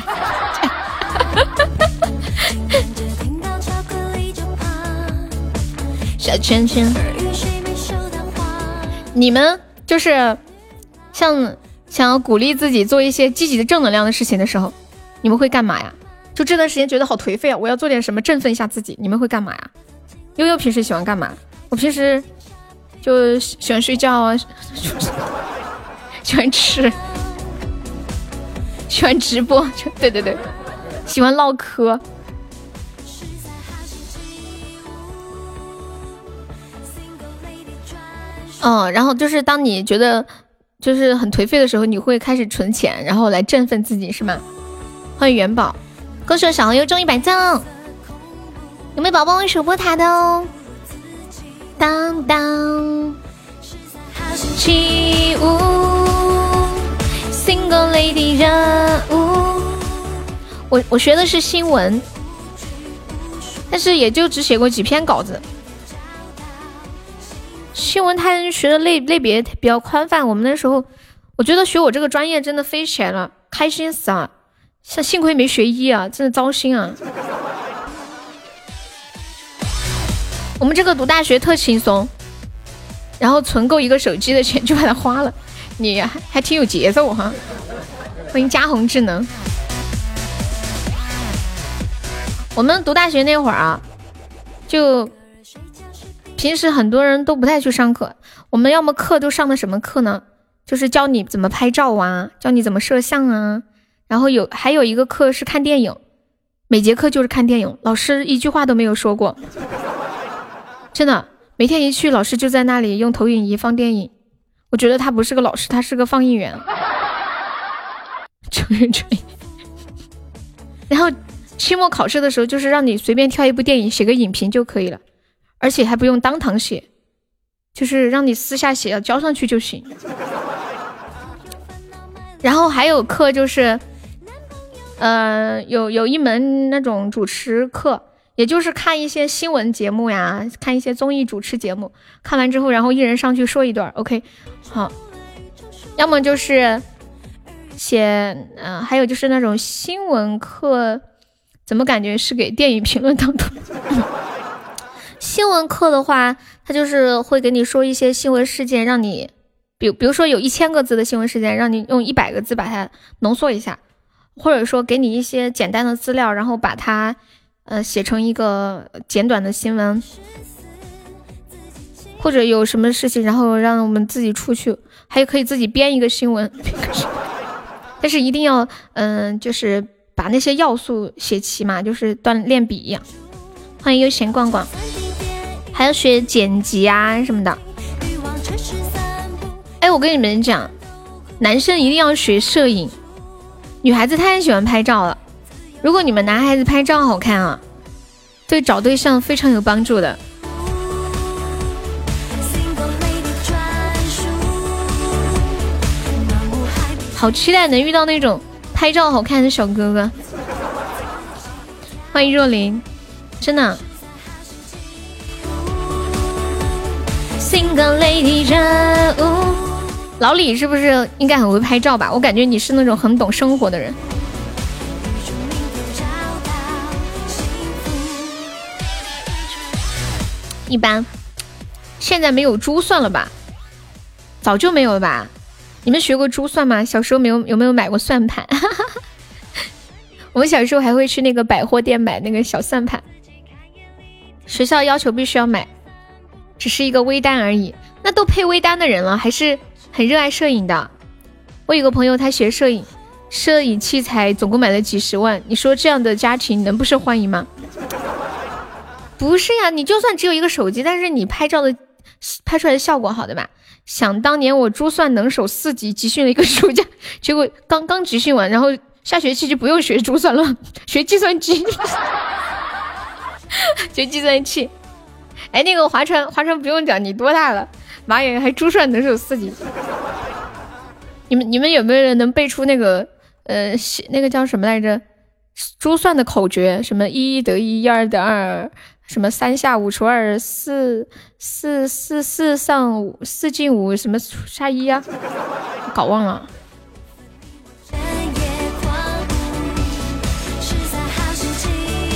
小圈圈，你们就是像想要鼓励自己做一些积极的正能量的事情的时候，你们会干嘛呀？就这段时间觉得好颓废啊，我要做点什么振奋一下自己。你们会干嘛呀？悠悠平时喜欢干嘛？我平时就喜欢睡觉啊，喜欢吃，喜欢直播，对对对，喜欢唠嗑。嗯，然后就是当你觉得就是很颓废的时候，你会开始存钱，然后来振奋自己，是吗？欢迎元宝，恭喜小红又中一百赞！有没有宝宝守波塔的哦？当当，起舞，Single Lady 热舞。我我学的是新闻，但是也就只写过几篇稿子。新闻它学的类类别比较宽泛，我们那时候，我觉得学我这个专业真的飞起来了，开心死啊！幸幸亏没学医啊，真的糟心啊！我们这个读大学特轻松，然后存够一个手机的钱就把它花了，你还还挺有节奏哈！欢迎嘉宏智能。我们读大学那会儿啊，就。平时很多人都不太去上课，我们要么课都上的什么课呢？就是教你怎么拍照啊，教你怎么摄像啊，然后有还有一个课是看电影，每节课就是看电影，老师一句话都没有说过，真的，每天一去，老师就在那里用投影仪放电影，我觉得他不是个老师，他是个放映员，吹吹。然后期末考试的时候，就是让你随便挑一部电影写个影评就可以了，而且还不用当堂写，就是让你私下写，要交上去就行。然后还有课就是，呃，有有一门那种主持课，也就是看一些新闻节目呀，看一些综艺主持节目，看完之后，然后一人上去说一段，OK，好。要么就是写，嗯，还有就是那种新闻课，怎么感觉是给电影评论当的？新闻课的话，他就是会给你说一些新闻事件，让你。比比如说有一千个字的新闻事件，让你用一百个字把它浓缩一下，或者说给你一些简单的资料，然后把它呃写成一个简短的新闻，或者有什么事情，然后让我们自己出去，还可以自己编一个新闻，但是一定要嗯，就是把那些要素写齐嘛，就是锻炼笔一样。欢迎悠闲逛逛，还要学剪辑啊什么的。哎，我跟你们讲，男生一定要学摄影，女孩子太喜欢拍照了。如果你们男孩子拍照好看啊，对找对象非常有帮助的。好期待能遇到那种拍照好看的小哥哥。欢迎若琳，真的。Single lady 人。老李是不是应该很会拍照吧？我感觉你是那种很懂生活的人。一般，现在没有珠算了吧？早就没有了吧？你们学过珠算吗？小时候没有有没有买过算盘？我们小时候还会去那个百货店买那个小算盘。学校要求必须要买，只是一个微单而已。那都配微单的人了，还是？很热爱摄影的，我有个朋友，他学摄影，摄影器材总共买了几十万。你说这样的家庭能不受欢迎吗？不是呀，你就算只有一个手机，但是你拍照的拍出来的效果好的吧？想当年我珠算能手四级集训了一个暑假，结果刚刚集训完，然后下学期就不用学珠算了，学计算机，学计算器。哎，那个划船，划船不用讲，你多大了？妈呀，还珠算能手四级？你们你们有没有人能背出那个呃那个叫什么来着？珠算的口诀，什么一一得一，一二得二，什么三下五除二，四四四四上五，四进五，什么下一呀？搞忘了。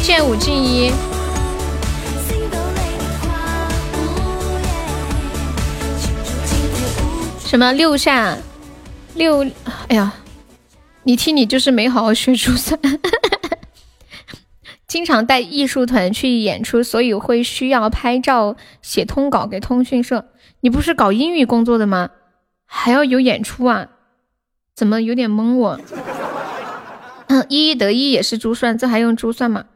见五进一。什么六扇六？哎呀，你听，你就是没好好学珠算，经常带艺术团去演出，所以会需要拍照、写通稿给通讯社。你不是搞英语工作的吗？还要有演出啊？怎么有点懵我？嗯，一一得一也是珠算，这还用珠算吗？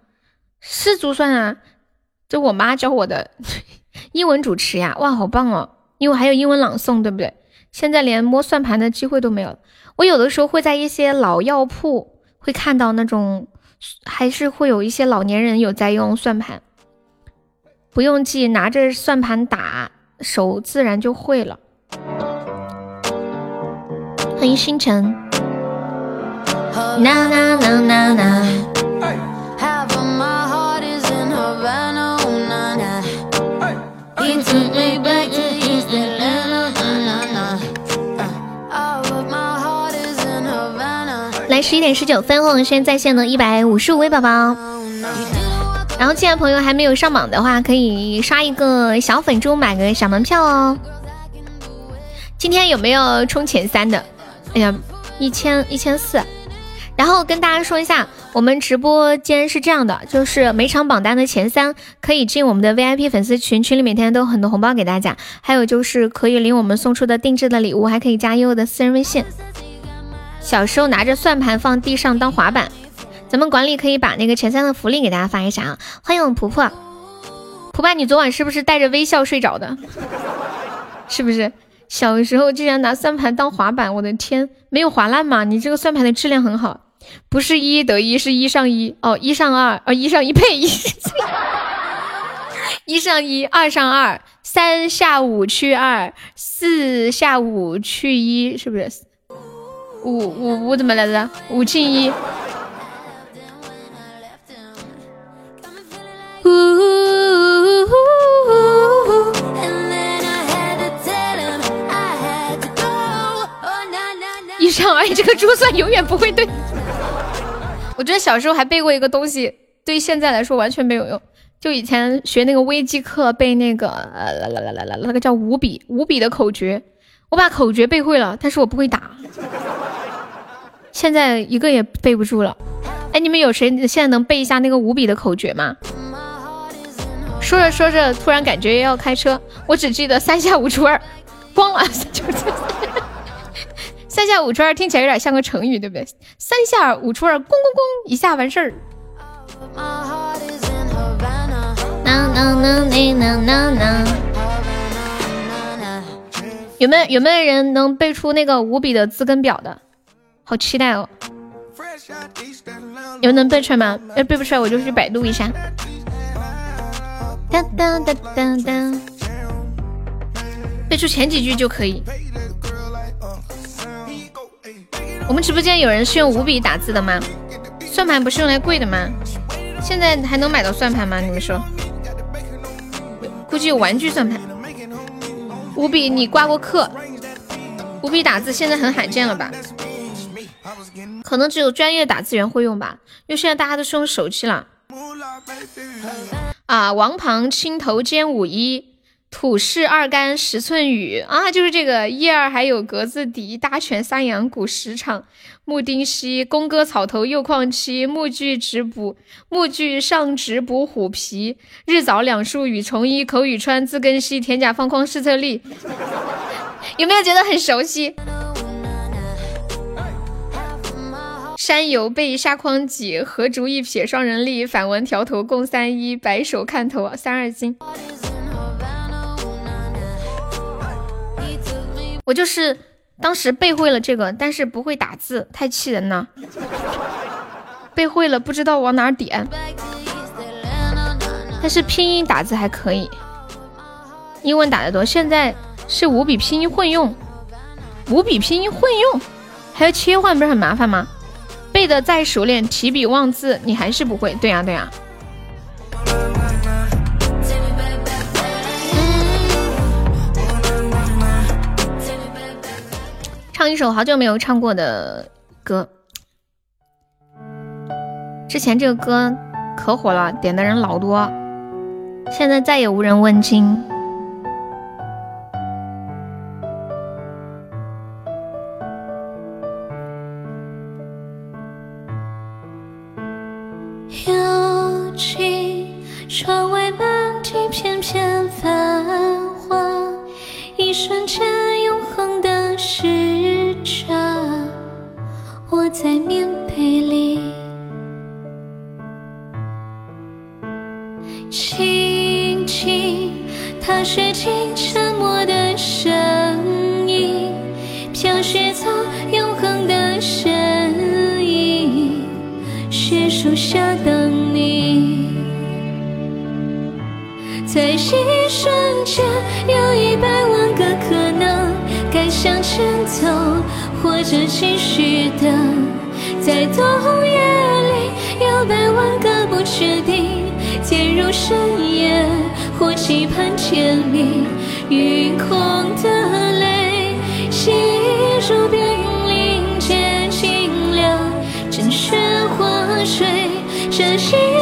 是珠算啊，这我妈教我的 英文主持呀，哇，好棒哦！因为还有英文朗诵，对不对？现在连摸算盘的机会都没有。我有的时候会在一些老药铺会看到那种，还是会有一些老年人有在用算盘，不用记，拿着算盘打，手自然就会了。欢迎星辰。十一点十九分，欢迎现在在线的一百五十五位宝宝。然后，进来朋友还没有上榜的话，可以刷一个小粉猪，买个小门票哦。今天有没有冲前三的？哎呀，一千一千四。然然后跟大家说一下，我们直播间是这样的，就是每场榜单的前三可以进我们的 VIP 粉丝群，群里每天都有很多红包给大家，还有就是可以领我们送出的定制的礼物，还可以加悠悠的私人微信。小时候拿着算盘放地上当滑板，咱们管理可以把那个前三的福利给大家发一下啊！欢迎我们婆婆，婆婆，你昨晚是不是带着微笑睡着的？是不是？小时候竟然拿算盘当滑板，我的天，没有划烂吗？你这个算盘的质量很好，不是一得一，是一上一哦，一上二哦，一上一配一，一上一，二上二，三下五去二，四下五去一，是不是？五五五怎么来着？五进一。一上二，这个珠算永远不会对。我觉得小时候还背过一个东西，对于现在来说完全没有用。就以前学那个微机课背那个呃啦啦啦啦啦，那个叫五笔五笔的口诀，我把口诀背会了，但是我不会打。现在一个也背不住了。哎，你们有谁现在能背一下那个五笔的口诀吗？说着说着，突然感觉要开车，我只记得三下五除二，光了。三下五除二听起来有点像个成语，对不对？三下五除二，咣咣咣，一下完事儿。有没有有没有人能背出那个五笔的字根表的？好期待哦！有能背出来吗？要背不出来，我就去百度一下。当当当当当，背出前几句就可以。我们直播间有人是用五笔打字的吗？算盘不是用来跪的吗？现在还能买到算盘吗？你们说？估计有玩具算盘。五笔你挂过课？五笔打字现在很罕见了吧？可能只有专业打字员会用吧，因为现在大家都是用手机了。啊，王旁青头尖五一。土势二干十寸雨啊，就是这个一二还有格子底，大犬三阳谷十场，木丁稀，宫哥草头又旷期，木锯直补木锯上直补虎皮，日早两树雨虫衣，口语川自根稀，田甲方框试测力，有没有觉得很熟悉？山油背下框几，何竹一撇双人立，反文条头共三一，白手看头三二斤。我就是当时背会了这个，但是不会打字，太气人了。背会了，不知道往哪点。但是拼音打字还可以，英文打的多。现在是五笔拼音混用，五笔拼音混用还要切换，不是很麻烦吗？背的再熟练，提笔忘字，你还是不会。对呀，对呀。唱一首好久没有唱过的歌，之前这个歌可火了，点的人老多，现在再也无人问津。在棉被里，轻轻踏雪进沉默的声音，飘雪草永恒的身影，雪树下等你，在一瞬间有一百万个可能，该向前走。或者继续等，在冬夜里有百万个不确定，渐入深夜或期盼天明，云空的泪细如冰凌结清凉，成雪花水，这心。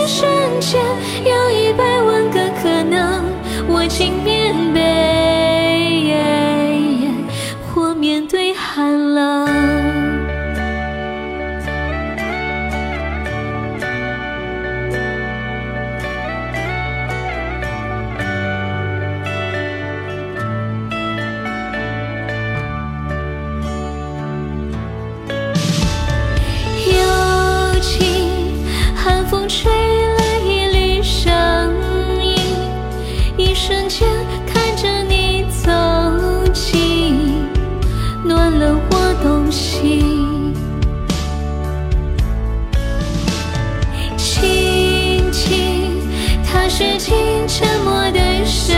声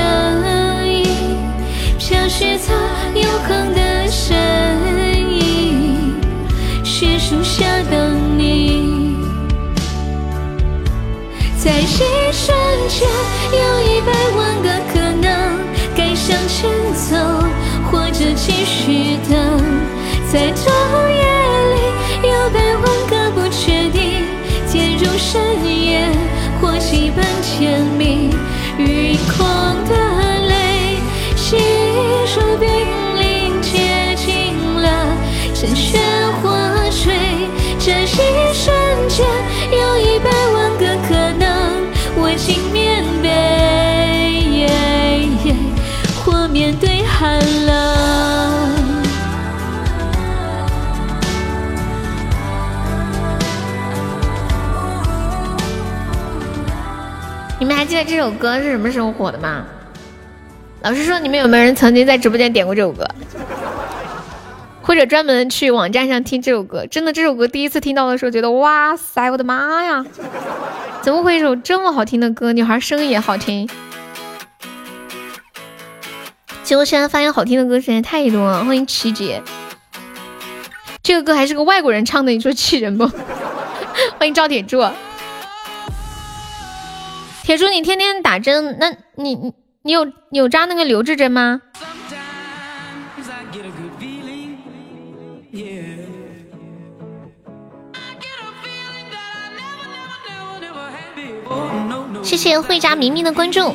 音，飘雪草永恒的身影，雪树下等你。在一瞬间，有一百万个可能，该向前走，或者继续等。在冬夜里，有百万个不确定，渐入深夜，或几般甜蜜。欲狂的泪，细数濒临接近了，趁雪花们还记得这首歌是什么时候火的吗？老实说，你们有没有人曾经在直播间点过这首歌，或者专门去网站上听这首歌？真的，这首歌第一次听到的时候，觉得哇塞，我的妈呀，怎么会一首这么好听的歌？女孩声音也好听。结果现在发现好听的歌实在太多了。欢迎琪姐，这个歌还是个外国人唱的，你说气人不？欢迎赵铁柱。铁柱，你天天打针，那你你你有你有扎那个留置针吗？谢谢会扎明明的关注，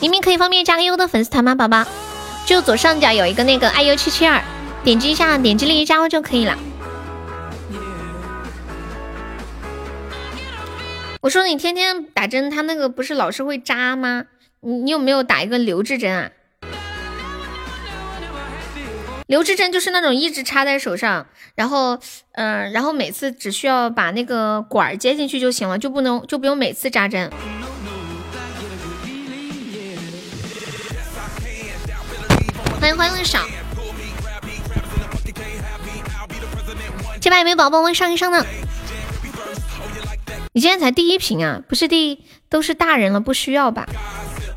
明明可以方便加个优的粉丝团吗，宝宝？就左上角有一个那个爱优七七二，点击一下，点击立即加入就可以了。我说你天天打针，他那个不是老是会扎吗？你你有没有打一个留置针啊？留置针就是那种一直插在手上，然后嗯、然后每次只需要把那个管接进去就行了，就不能就不用每次扎针。欢迎欢迎少，这边有没有宝宝们上一上呢？你今天才第一瓶啊？不是第一，都是大人了，不需要吧？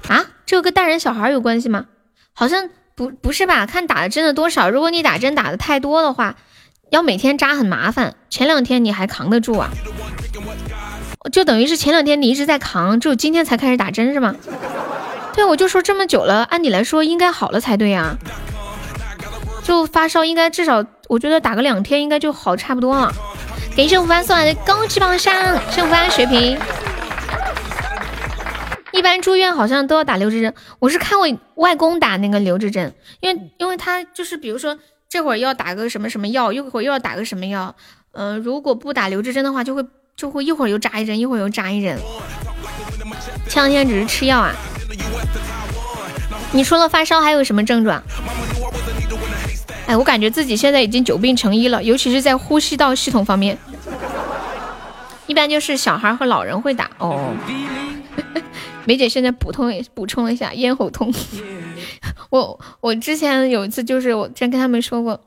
啊，这个跟大人小孩有关系吗？好像不不是吧？看打的针的多少，如果你打针打的太多的话，要每天扎很麻烦。前两天你还扛得住啊？就等于是前两天你一直在扛，只有今天才开始打针是吗？对，我就说这么久了，按理来说应该好了才对呀。就发烧应该至少，我觉得打个两天应该就好差不多了。感谢吴凡送来的高级榜上，谢吴凡血瓶。一般住院好像都要打留置针，我是看我外公打那个留置针，因为因为他就是比如说这会儿要打个什么什么药，一会儿又要打个什么药，嗯、如果不打留置针的话，就会就会一会儿又扎一针，一会儿又扎一针。前两天只是吃药啊。你除了发烧还有什么症状？哎，我感觉自己现在已经久病成医了，尤其是在呼吸道系统方面。一般就是小孩和老人会打哦。梅姐现在补充补充了一下咽喉痛。我我之前有一次就是我之前跟他们说过，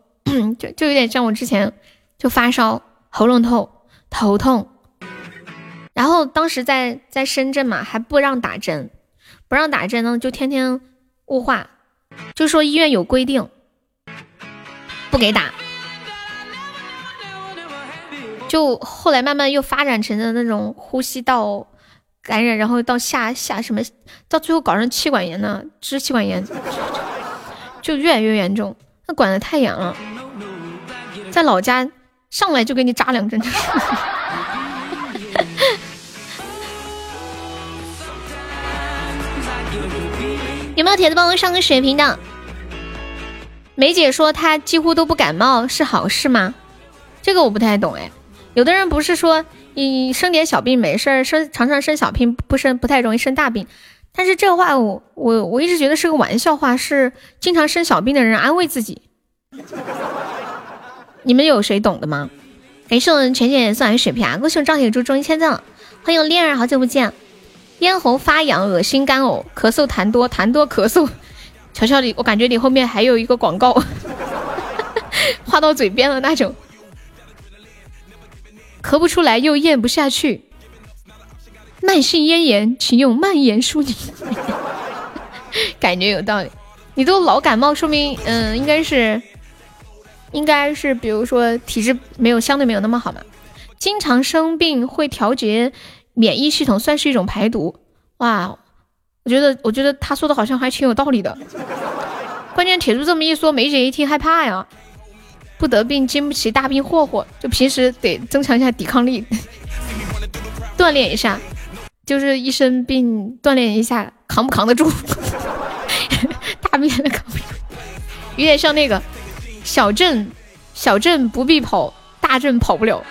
就就有点像我之前就发烧、喉咙痛、头痛，然后当时在在深圳嘛，还不让打针，不让打针呢，就天天雾化，就说医院有规定，不给打。就后来慢慢又发展成了那种呼吸道感染，然后到下下什么，到最后搞成气管炎呢，支气管炎，就越来越严重。那管的太严了，在老家上来就给你扎两针。有没有铁子帮我上个血瓶的？梅姐说她几乎都不感冒，是好事吗？这个我不太懂哎。有的人不是说你生点小病没事儿，生常常生小病不生不太容易生大病，但是这话我我我一直觉得是个玩笑话，是经常生小病的人安慰自己。你们有谁懂的吗？感谢我们浅浅送来的血瓶啊！恭喜我赵铁柱中一千赞，欢迎恋儿，好久不见。咽喉发痒、恶心、干呕、咳嗽、痰多、痰多、咳嗽。瞧瞧你，我感觉你后面还有一个广告，画到嘴边了那种，咳不出来又咽不下去，慢性咽炎，请用蔓延舒宁。感觉有道理，你都老感冒，说明嗯，应该是，应该是，比如说体质没有相对没有那么好嘛。经常生病会调节免疫系统，算是一种排毒。哇，我觉得，我觉得他说的好像还挺有道理的。关键铁柱这么一说，梅姐一听害怕呀，不得病经不起大病霍霍，就平时得增强一下抵抗力，锻炼一下，就是一生病锻炼一下，扛不扛得住？大病扛不住，有点像那个小镇，小镇不必跑，大镇跑不了。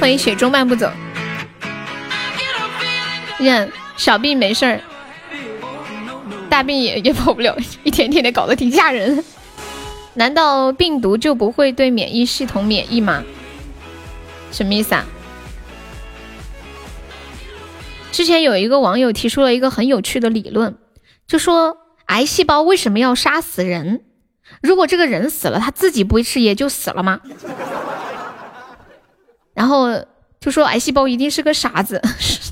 欢迎雪中漫步走。呀小病没事儿，大病也也跑不了，一天天的搞得挺吓人。难道病毒就不会对免疫系统免疫吗？什么意思啊？之前有一个网友提出了一个很有趣的理论，就说癌细胞为什么要杀死人？如果这个人死了，他自己不会吃，也就死了吗？然后就说癌细胞一定是个傻子。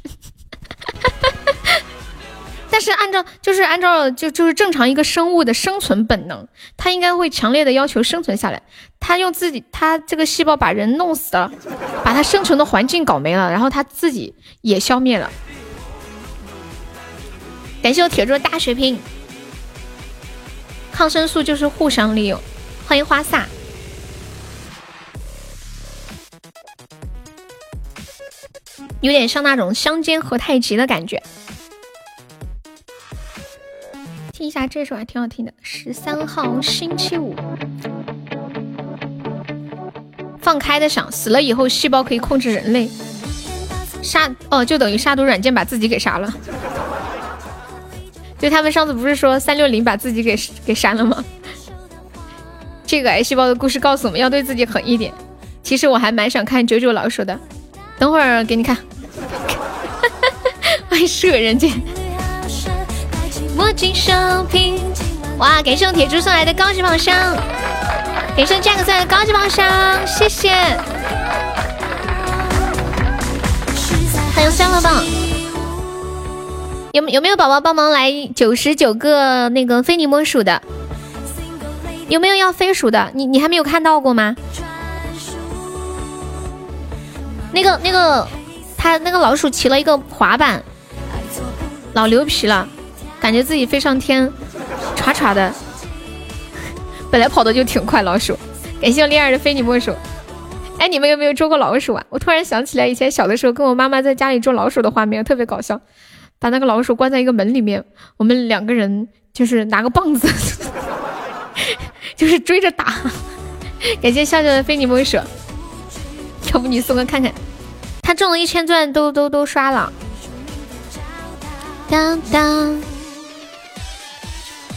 但是按照就是按照就就是正常一个生物的生存本能，它应该会强烈的要求生存下来。它用自己，它这个细胞把人弄死了，把它生存的环境搞没了，然后它自己也消灭了。感谢我铁柱的大血瓶，抗生素就是互相利用。欢迎花洒，有点像那种相煎何太急的感觉。听一下这首还挺好听的，十三号星期五，放开的想，死了以后细胞可以控制人类，杀哦就等于杀毒软件把自己给杀了。就他们上次不是说三六零把自己给给删了吗？这个癌细胞的故事告诉我们要对自己狠一点。其实我还蛮想看九九老鼠的，等会儿给你看。欢迎射人间。墨镜手瓶，哇！感谢铁柱送来的高级宝箱，感谢 Jack 送来的高级宝箱，谢谢。欢迎三乐棒，有有没有宝宝帮忙来九十九个那个非你莫属的？有没有要飞鼠的？你你还没有看到过吗？那个那个，他那个老鼠骑了一个滑板，老牛皮了。感觉自己飞上天，唰唰的，本来跑的就挺快。老鼠，感谢我恋爱的非你莫属。哎，你们有没有捉过老鼠啊？我突然想起来以前小的时候跟我妈妈在家里捉老鼠的画面，特别搞笑。把那个老鼠关在一个门里面，我们两个人就是拿个棒子，就是追着打。感谢笑笑的非你莫属。要不你送个看看？他中了一千钻，都都都刷了。当当。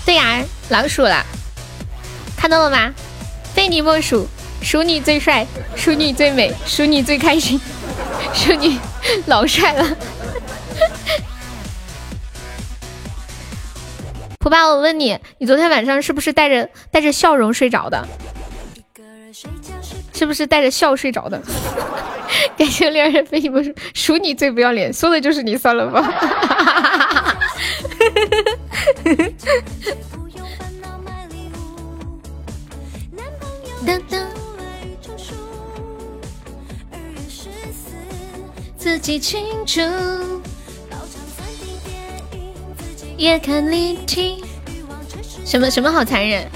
对呀，老鼠了，看到了吗？非你莫属，属你最帅，属你最美，属你最开心，属你老帅了。普巴，我问你，你昨天晚上是不是带着带着笑容睡着的？是不是带着笑睡着的？感谢恋人非你莫属，属你最不要脸，说的就是你，算了吧。自己清楚，也看立体。什么什么好残忍？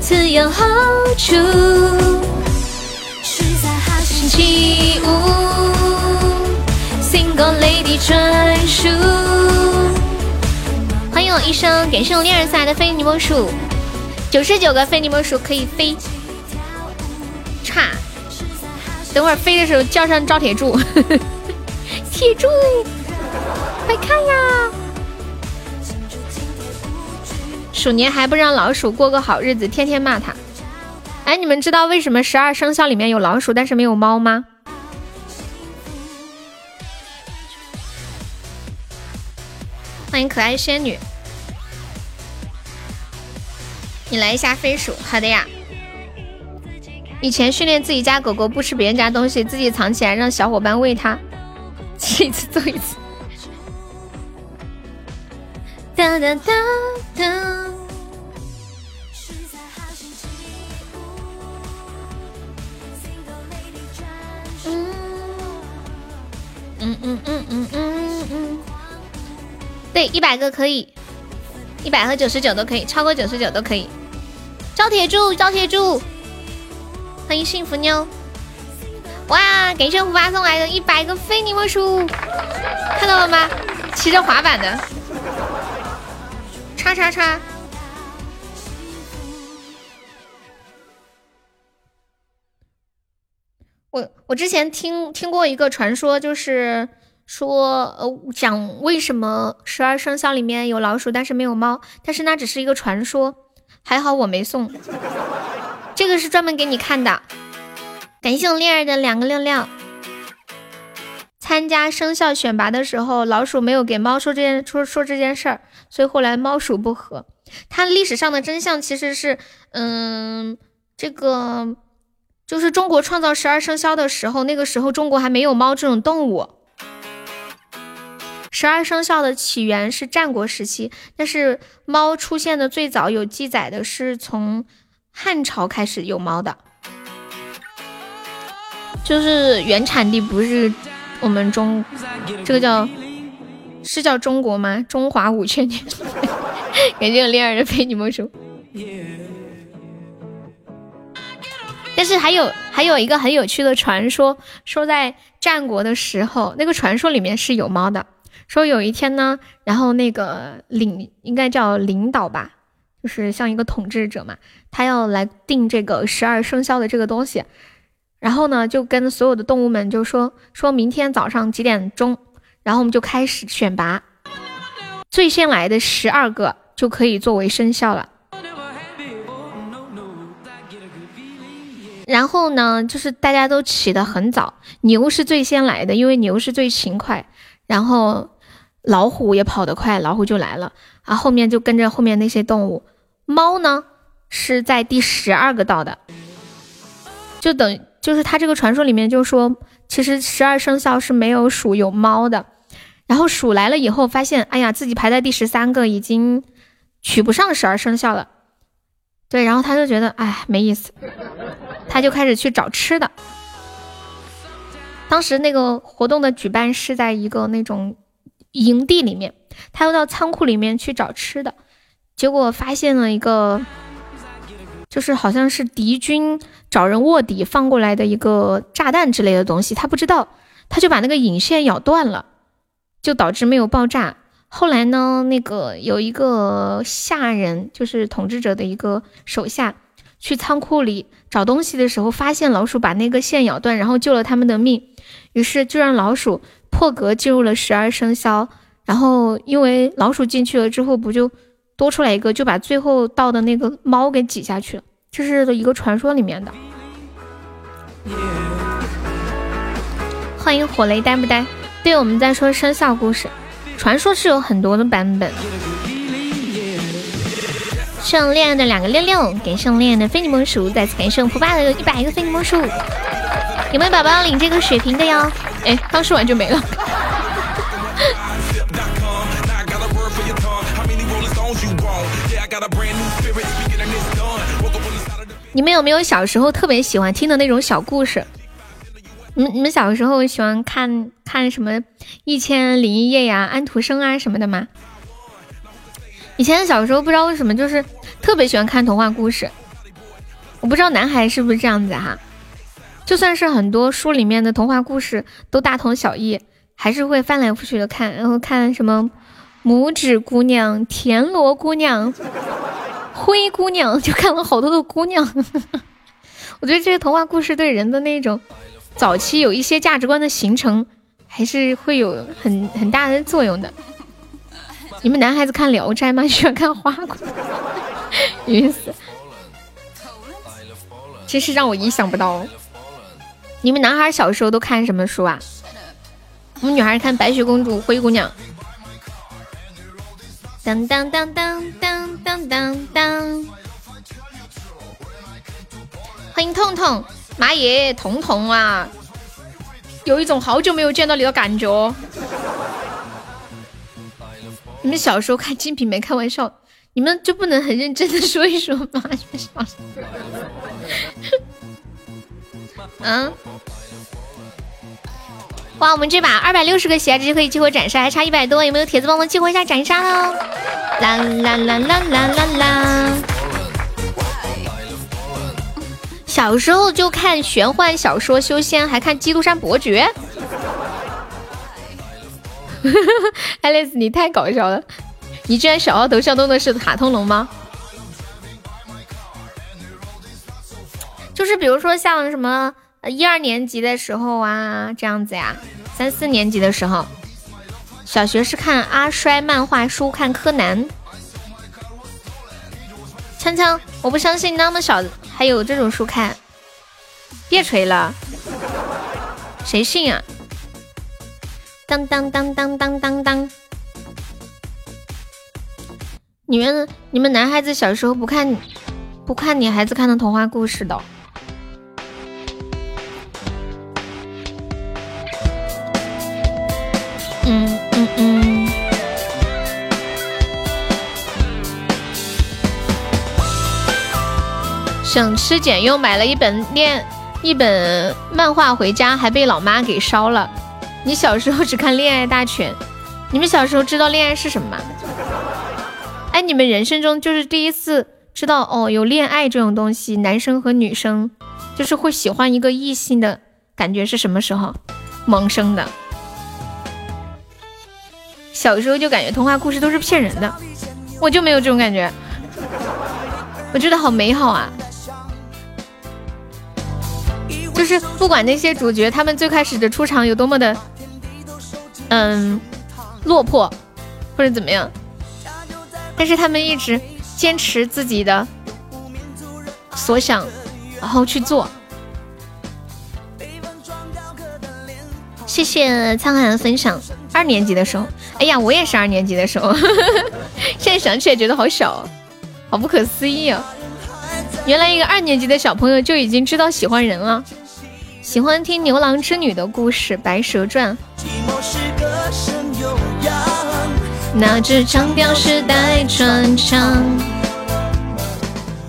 自有好处。星期五。Single lady 专属，欢迎我一生，感谢我恋人送来的非你莫属，九十九个非你莫属可以飞，差，等会儿飞的时候叫上赵铁柱，铁柱，快看呀！鼠年还不让老鼠过个好日子，天天骂他，哎，你们知道为什么十二生肖里面有老鼠，但是没有猫吗？欢迎可爱仙女，你来一下飞鼠，好的呀。以前训练自己家狗狗不吃别人家东西，自己藏起来让小伙伴喂它，吃 一次揍一次。哒哒哒哒。嗯嗯嗯嗯嗯嗯嗯。对，一百个可以，一百和九十九都可以，超过九十九都可以。招铁柱，招铁柱，欢迎幸福妞！哇，感谢胡巴送来的一百个非你莫属，看到了吗？骑着滑板的，叉叉叉！我我之前听听过一个传说，就是。说呃讲为什么十二生肖里面有老鼠，但是没有猫，但是那只是一个传说，还好我没送，这个是专门给你看的。感谢我恋爱的两个亮亮。参加生肖选拔的时候，老鼠没有给猫说这件说说这件事儿，所以后来猫鼠不和。它历史上的真相其实是，嗯，这个就是中国创造十二生肖的时候，那个时候中国还没有猫这种动物。十二生肖的起源是战国时期，但是猫出现的最早有记载的是从汉朝开始有猫的，就是原产地不是我们中，这个叫是叫中国吗？中华五千年，感谢我恋儿的陪你莫属。但是还有还有一个很有趣的传说，说在战国的时候，那个传说里面是有猫的。说有一天呢，然后那个领应该叫领导吧，就是像一个统治者嘛，他要来定这个十二生肖的这个东西，然后呢就跟所有的动物们就说，说明天早上几点钟，然后我们就开始选拔，最先来的十二个就可以作为生肖了。然后呢，就是大家都起得很早，牛是最先来的，因为牛是最勤快，然后。老虎也跑得快，老虎就来了啊！后面就跟着后面那些动物。猫呢是在第十二个到的，就等就是他这个传说里面就说，其实十二生肖是没有鼠有猫的。然后鼠来了以后，发现哎呀自己排在第十三个，已经取不上十二生肖了。对，然后他就觉得哎没意思，他就开始去找吃的。当时那个活动的举办是在一个那种。营地里面，他又到仓库里面去找吃的，结果发现了一个，就是好像是敌军找人卧底放过来的一个炸弹之类的东西，他不知道，他就把那个引线咬断了，就导致没有爆炸。后来呢，那个有一个下人，就是统治者的一个手下，去仓库里找东西的时候，发现老鼠把那个线咬断，然后救了他们的命，于是就让老鼠。破格进入了十二生肖，然后因为老鼠进去了之后，不就多出来一个，就把最后到的那个猫给挤下去了。这是一个传说里面的。欢迎火雷呆不呆？对，我们在说生肖故事，传说是有很多的版本。圣恋的两个六六，给圣恋的非你莫属，再次感谢我普爸的一百个非你莫属。有没有宝宝要领这个血瓶的哟？哎，刚说完就没了。你们有没有小时候特别喜欢听的那种小故事？你们你们小时候喜欢看看什么《一千零一夜》呀、安徒生啊什么的吗？以前小时候不知道为什么就是特别喜欢看童话故事。我不知道男孩是不是这样子哈。就算是很多书里面的童话故事都大同小异，还是会翻来覆去的看，然后看什么拇指姑娘、田螺姑娘、灰姑娘，就看了好多的姑娘。我觉得这些童话故事对人的那种早期有一些价值观的形成，还是会有很很大的作用的。你们男孩子看《聊斋》吗？喜欢看花姑？晕死。真是让我意想不到。你们男孩小时候都看什么书啊？我们女孩看《白雪公主》《灰姑娘》。当当当当当当当当！欢迎痛痛，妈耶，痛痛啊！有一种好久没有见到你的感觉。你们小时候看《金瓶梅》，开玩笑，你们就不能很认真的说一说吗？你们傻嗯。哇，我们这把二百六十个喜爱值就可以激活斩杀，还差一百多，有没有铁子帮忙激活一下斩杀喽？啦啦啦啦啦啦啦！小时候就看玄幻小说修仙，还看《基督山伯爵》。爱丽丝，你太搞笑了！你居然小号头像用的是卡通龙吗？就是比如说像什么一二年级的时候啊，这样子呀，三四年级的时候，小学是看阿衰漫画书，看柯南。锵锵，我不相信那么小还有这种书看，别吹了，谁信啊？当当当当当当当！你们你们男孩子小时候不看不看女孩子看的童话故事的？嗯嗯嗯。省吃俭用买了一本练一本漫画回家，还被老妈给烧了。你小时候只看《恋爱大全》，你们小时候知道恋爱是什么吗？哎，你们人生中就是第一次知道哦，有恋爱这种东西，男生和女生就是会喜欢一个异性的感觉是什么时候萌生的？小时候就感觉童话故事都是骗人的，我就没有这种感觉，我觉得好美好啊！就是不管那些主角他们最开始的出场有多么的。嗯，落魄或者怎么样，但是他们一直坚持自己的所想，然后去做。谢谢沧海的分享。二年级的时候，哎呀，我也是二年级的时候，现在想起来觉得好小，好不可思议啊！原来一个二年级的小朋友就已经知道喜欢人了。喜欢听牛郎织女的故事，《白蛇传》。那支长调时代传唱。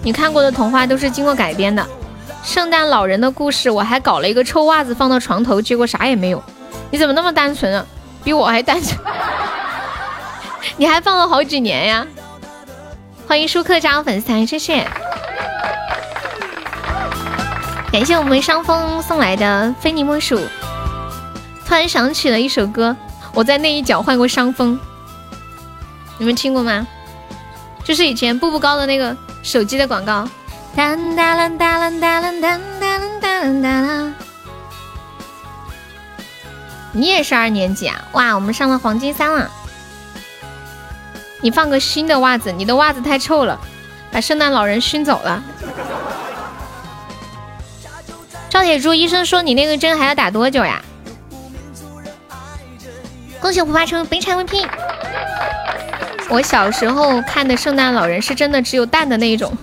你看过的童话都是经过改编的。圣诞老人的故事，我还搞了一个臭袜子放到床头，结果啥也没有。你怎么那么单纯啊？比我还单纯。你还放了好几年呀？欢迎舒克加入粉丝团，谢谢。感谢我们伤风送来的非你莫属。突然想起了一首歌，我在那一角换过伤风，你们听过吗？就是以前步步高的那个手机的广告。当当啷当啷当啷当当当当。你也是二年级啊？哇，我们上了黄金三了。你放个新的袜子，你的袜子太臭了，把圣诞老人熏走了。赵铁柱医生说：“你那个针还要打多久呀？”恭喜胡发成悲惨 VP。我小时候看的圣诞老人是真的只有蛋的那一种。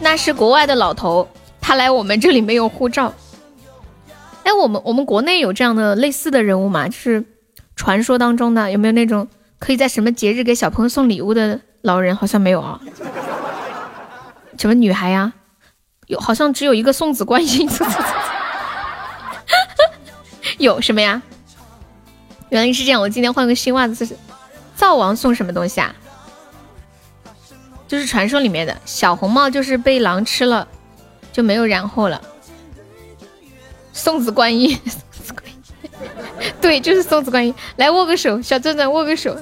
那是国外的老头，他来我们这里没有护照。哎，我们我们国内有这样的类似的人物吗？就是传说当中的有没有那种可以在什么节日给小朋友送礼物的老人？好像没有啊。什么女孩呀？有，好像只有一个送子观音。有什么呀？原来是这样。我今天换个新袜子，是灶王送什么东西啊？就是传说里面的小红帽，就是被狼吃了，就没有然后了。送子观音，对，就是送子观音，来握个手，小钻钻握个手。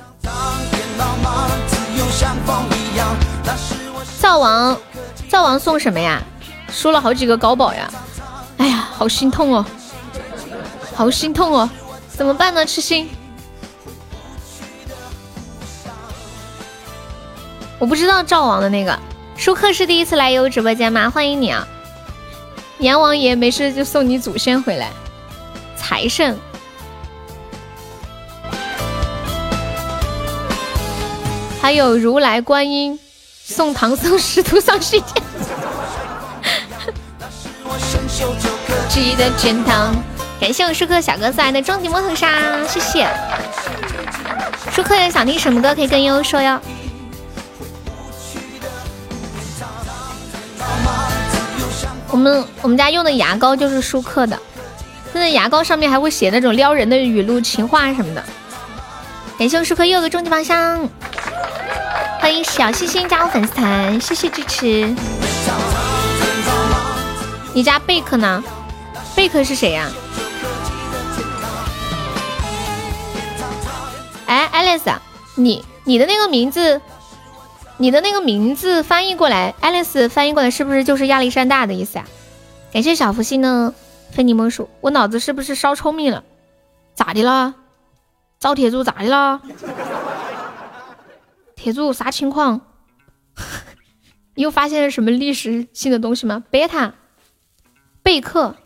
灶王，灶王送什么呀？输了好几个高宝呀！哎呀，好心痛哦，好心痛哦，怎么办呢？痴心，我不知道赵王的那个舒克是第一次来悠直播间吗？欢迎你啊！阎王爷没事就送你祖先回来，财神，还有如来观音送唐僧师徒上西天，记得天堂。感谢我舒克小哥送来的终极摩头杀，谢谢。舒克想听什么歌可以跟悠悠说哟。我们我们家用的牙膏就是舒克的，现在牙膏上面还会写那种撩人的语录、情话什么的。感谢我舒克又有个终极宝箱，欢迎小星星加入粉丝团，谢谢支持。你家贝克呢？贝克是谁呀？哎，Alice，你你的那个名字，你的那个名字翻译过来，Alice 翻译过来是不是就是亚历山大的意思啊？感谢小福星呢非你莫属，我脑子是不是烧聪明了？咋的了？赵铁柱咋的了？铁柱啥情况？你又发现了什么历史性的东西吗？贝塔，贝克，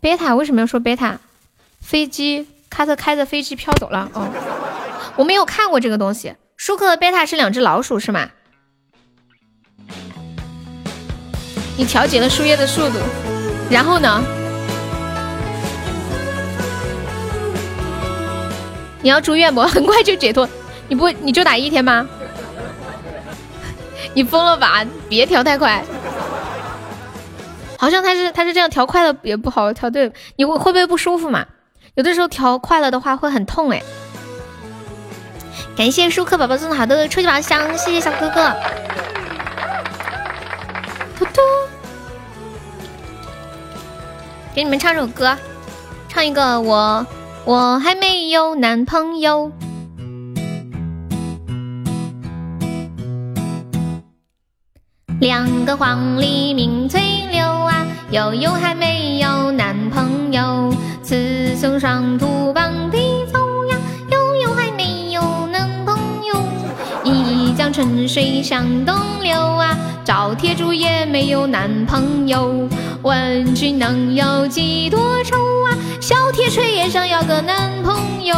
贝塔为什么要说贝塔？飞机开着开着飞机飘走了哦。我没有看过这个东西。舒克和贝塔是两只老鼠是吗？你调节了输液的速度，然后呢？你要住院不？很快就解脱。你不你就打一天吗？你疯了吧？别调太快。好像他是他是这样调快了也不好调对，你会会不会不舒服嘛？有的时候调快了的话会很痛哎。感谢舒克宝宝送的好多的初级宝箱，谢谢小哥哥。嘟嘟，给你们唱首歌，唱一个我我还没有男朋友。两个黄鹂鸣翠柳啊，悠悠还没有男朋友。雌雄双兔傍地走呀，悠悠还没有男朋友。一江。春水向东流啊，赵铁柱也没有男朋友。问君能有几多愁啊？小铁锤也想要个男朋友。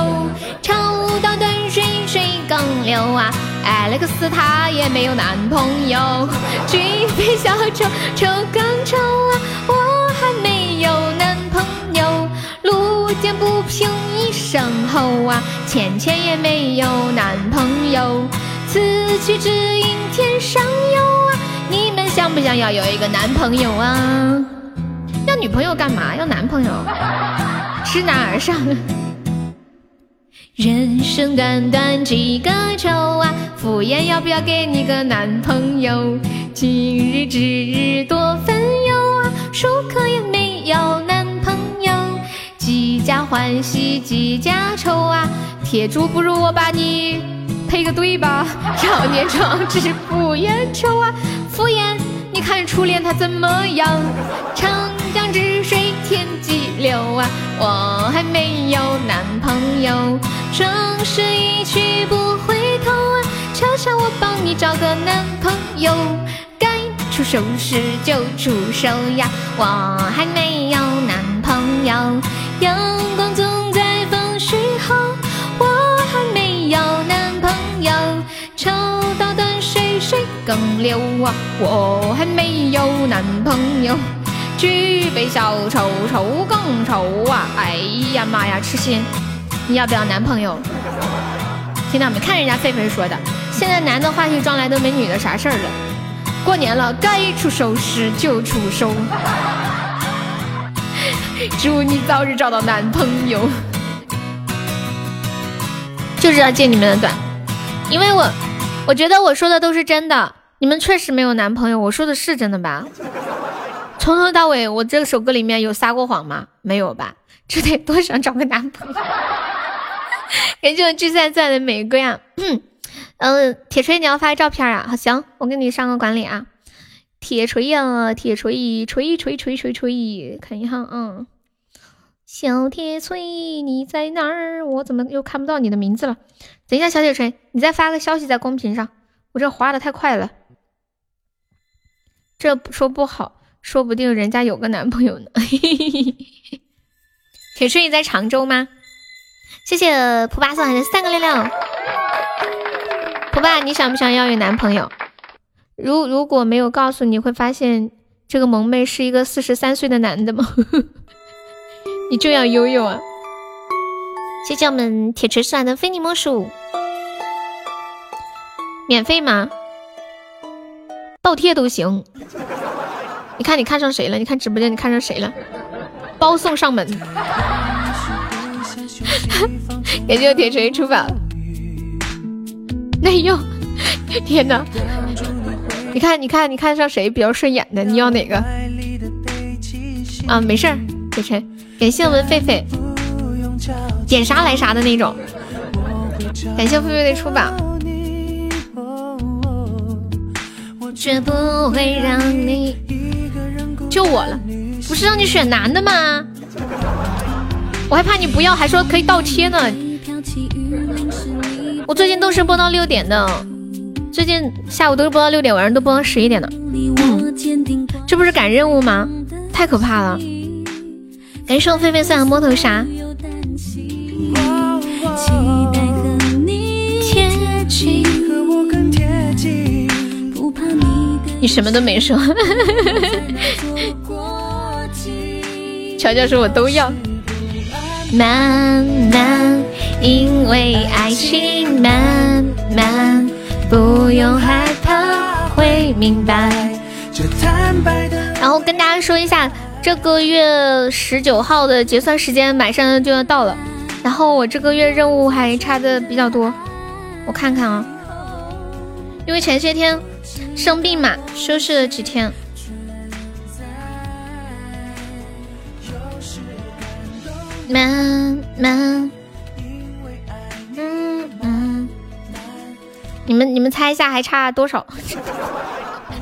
抽刀断水水更流啊，艾利克斯他也没有男朋友。举杯消愁愁更愁啊，我还没有男朋友。路见不平一声吼啊，倩倩也没有男朋友。此去只应天上有啊！你们想不想要有一个男朋友啊？要女朋友干嘛？要男朋友？知难而上。人生短短几个秋啊，敷衍要不要给你个男朋友？今日之日多烦忧啊，舒克也没有男朋友，几家欢喜几家愁啊！铁柱不如我把你。配个对吧？少年壮志不言愁啊，敷衍。你看初恋他怎么样？长江之水天际流啊，我还没有男朋友。生是一去不回头啊，悄悄我帮你找个男朋友。该出手时就出手呀，我还没有男朋友。阳光总在风雪后，我还没有男。朋友抽刀断水水更流啊，我还没有男朋友。举杯消愁愁更愁啊，哎呀妈呀，痴心，你要不要男朋友？听到没？看人家狒狒说的，现在男的化起妆来都没女的啥事儿了。过年了，该出手时就出手。祝你早日找到男朋友。就知道借你们的短。因为我，我觉得我说的都是真的。你们确实没有男朋友，我说的是真的吧？从头到尾，我这首歌里面有撒过谎吗？没有吧？这得多想找个男朋友。感谢我聚散在的玫瑰啊！嗯，铁锤，你要发照片啊？好，行，我给你上个管理啊。铁锤呀，铁锤，锤锤锤锤锤，看一下啊。小铁锤，你在哪儿？我怎么又看不到你的名字了？等一下，小铁锤，你再发个消息在公屏上，我这滑的太快了。这说不好，说不定人家有个男朋友呢。铁锤，你在常州吗？谢谢蒲爸送来的三个六六。蒲爸，你想不想要有男朋友？如如果没有告诉你会发现这个萌妹是一个四十三岁的男的吗？你就要悠悠啊！谢谢我们铁锤送来的非你莫属，免费吗？倒贴都行。你看你看上谁了？你看直播间你看上谁了？包送上门。感谢我铁锤出宝。内用，天哪！你看，你看，你看上谁比较顺眼的？你要哪个？啊，没事儿，铁锤。感谢我们狒狒，点啥来啥的那种。感谢狒狒的出宝。就我了，不是让你选男的吗？我还怕你不要，还说可以倒贴呢。我最近都是播到六点的，最近下午都是播到六点，晚上都播到十一点的。这不是赶任务吗？太可怕了！感谢我狒狒送的摸头杀。你什么都没说，乔乔说我都要。慢慢，因为爱情慢慢，不用害怕会明白。然后跟大家说一下，这个月十九号的结算时间马上就要到了，然后我这个月任务还差的比较多，我看看啊，因为前些天生病嘛，休息了几天。慢慢，嗯嗯，你们你们猜一下还差多少？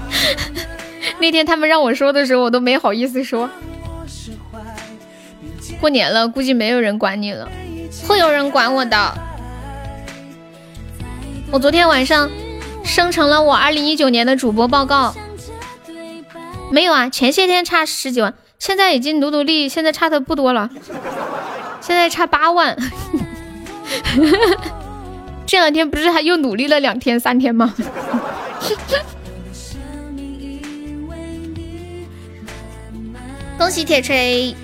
那天他们让我说的时候，我都没好意思说。过年了，估计没有人管你了，会有人管我的。我昨天晚上生成了我二零一九年的主播报告，没有啊，前些天差十几万。现在已经努努力，现在差的不多了，现在差八万。这两天不是还又努力了两天三天吗？恭喜铁锤，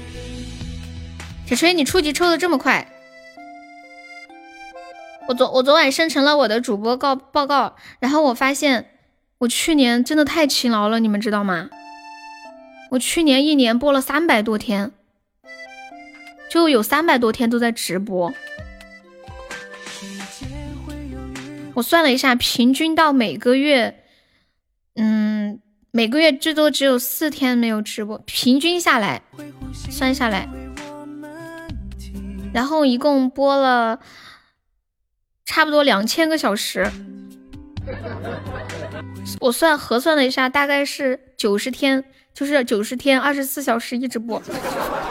铁锤你初级抽的这么快。我昨我昨晚生成了我的主播告报告，然后我发现我去年真的太勤劳了，你们知道吗？我去年一年播了三百多天，就有三百多天都在直播。我算了一下，平均到每个月，嗯，每个月最多只有四天没有直播，平均下来算下来，然后一共播了差不多两千个小时。我算核算了一下，大概是九十天。就是九十天二十四小时一直播，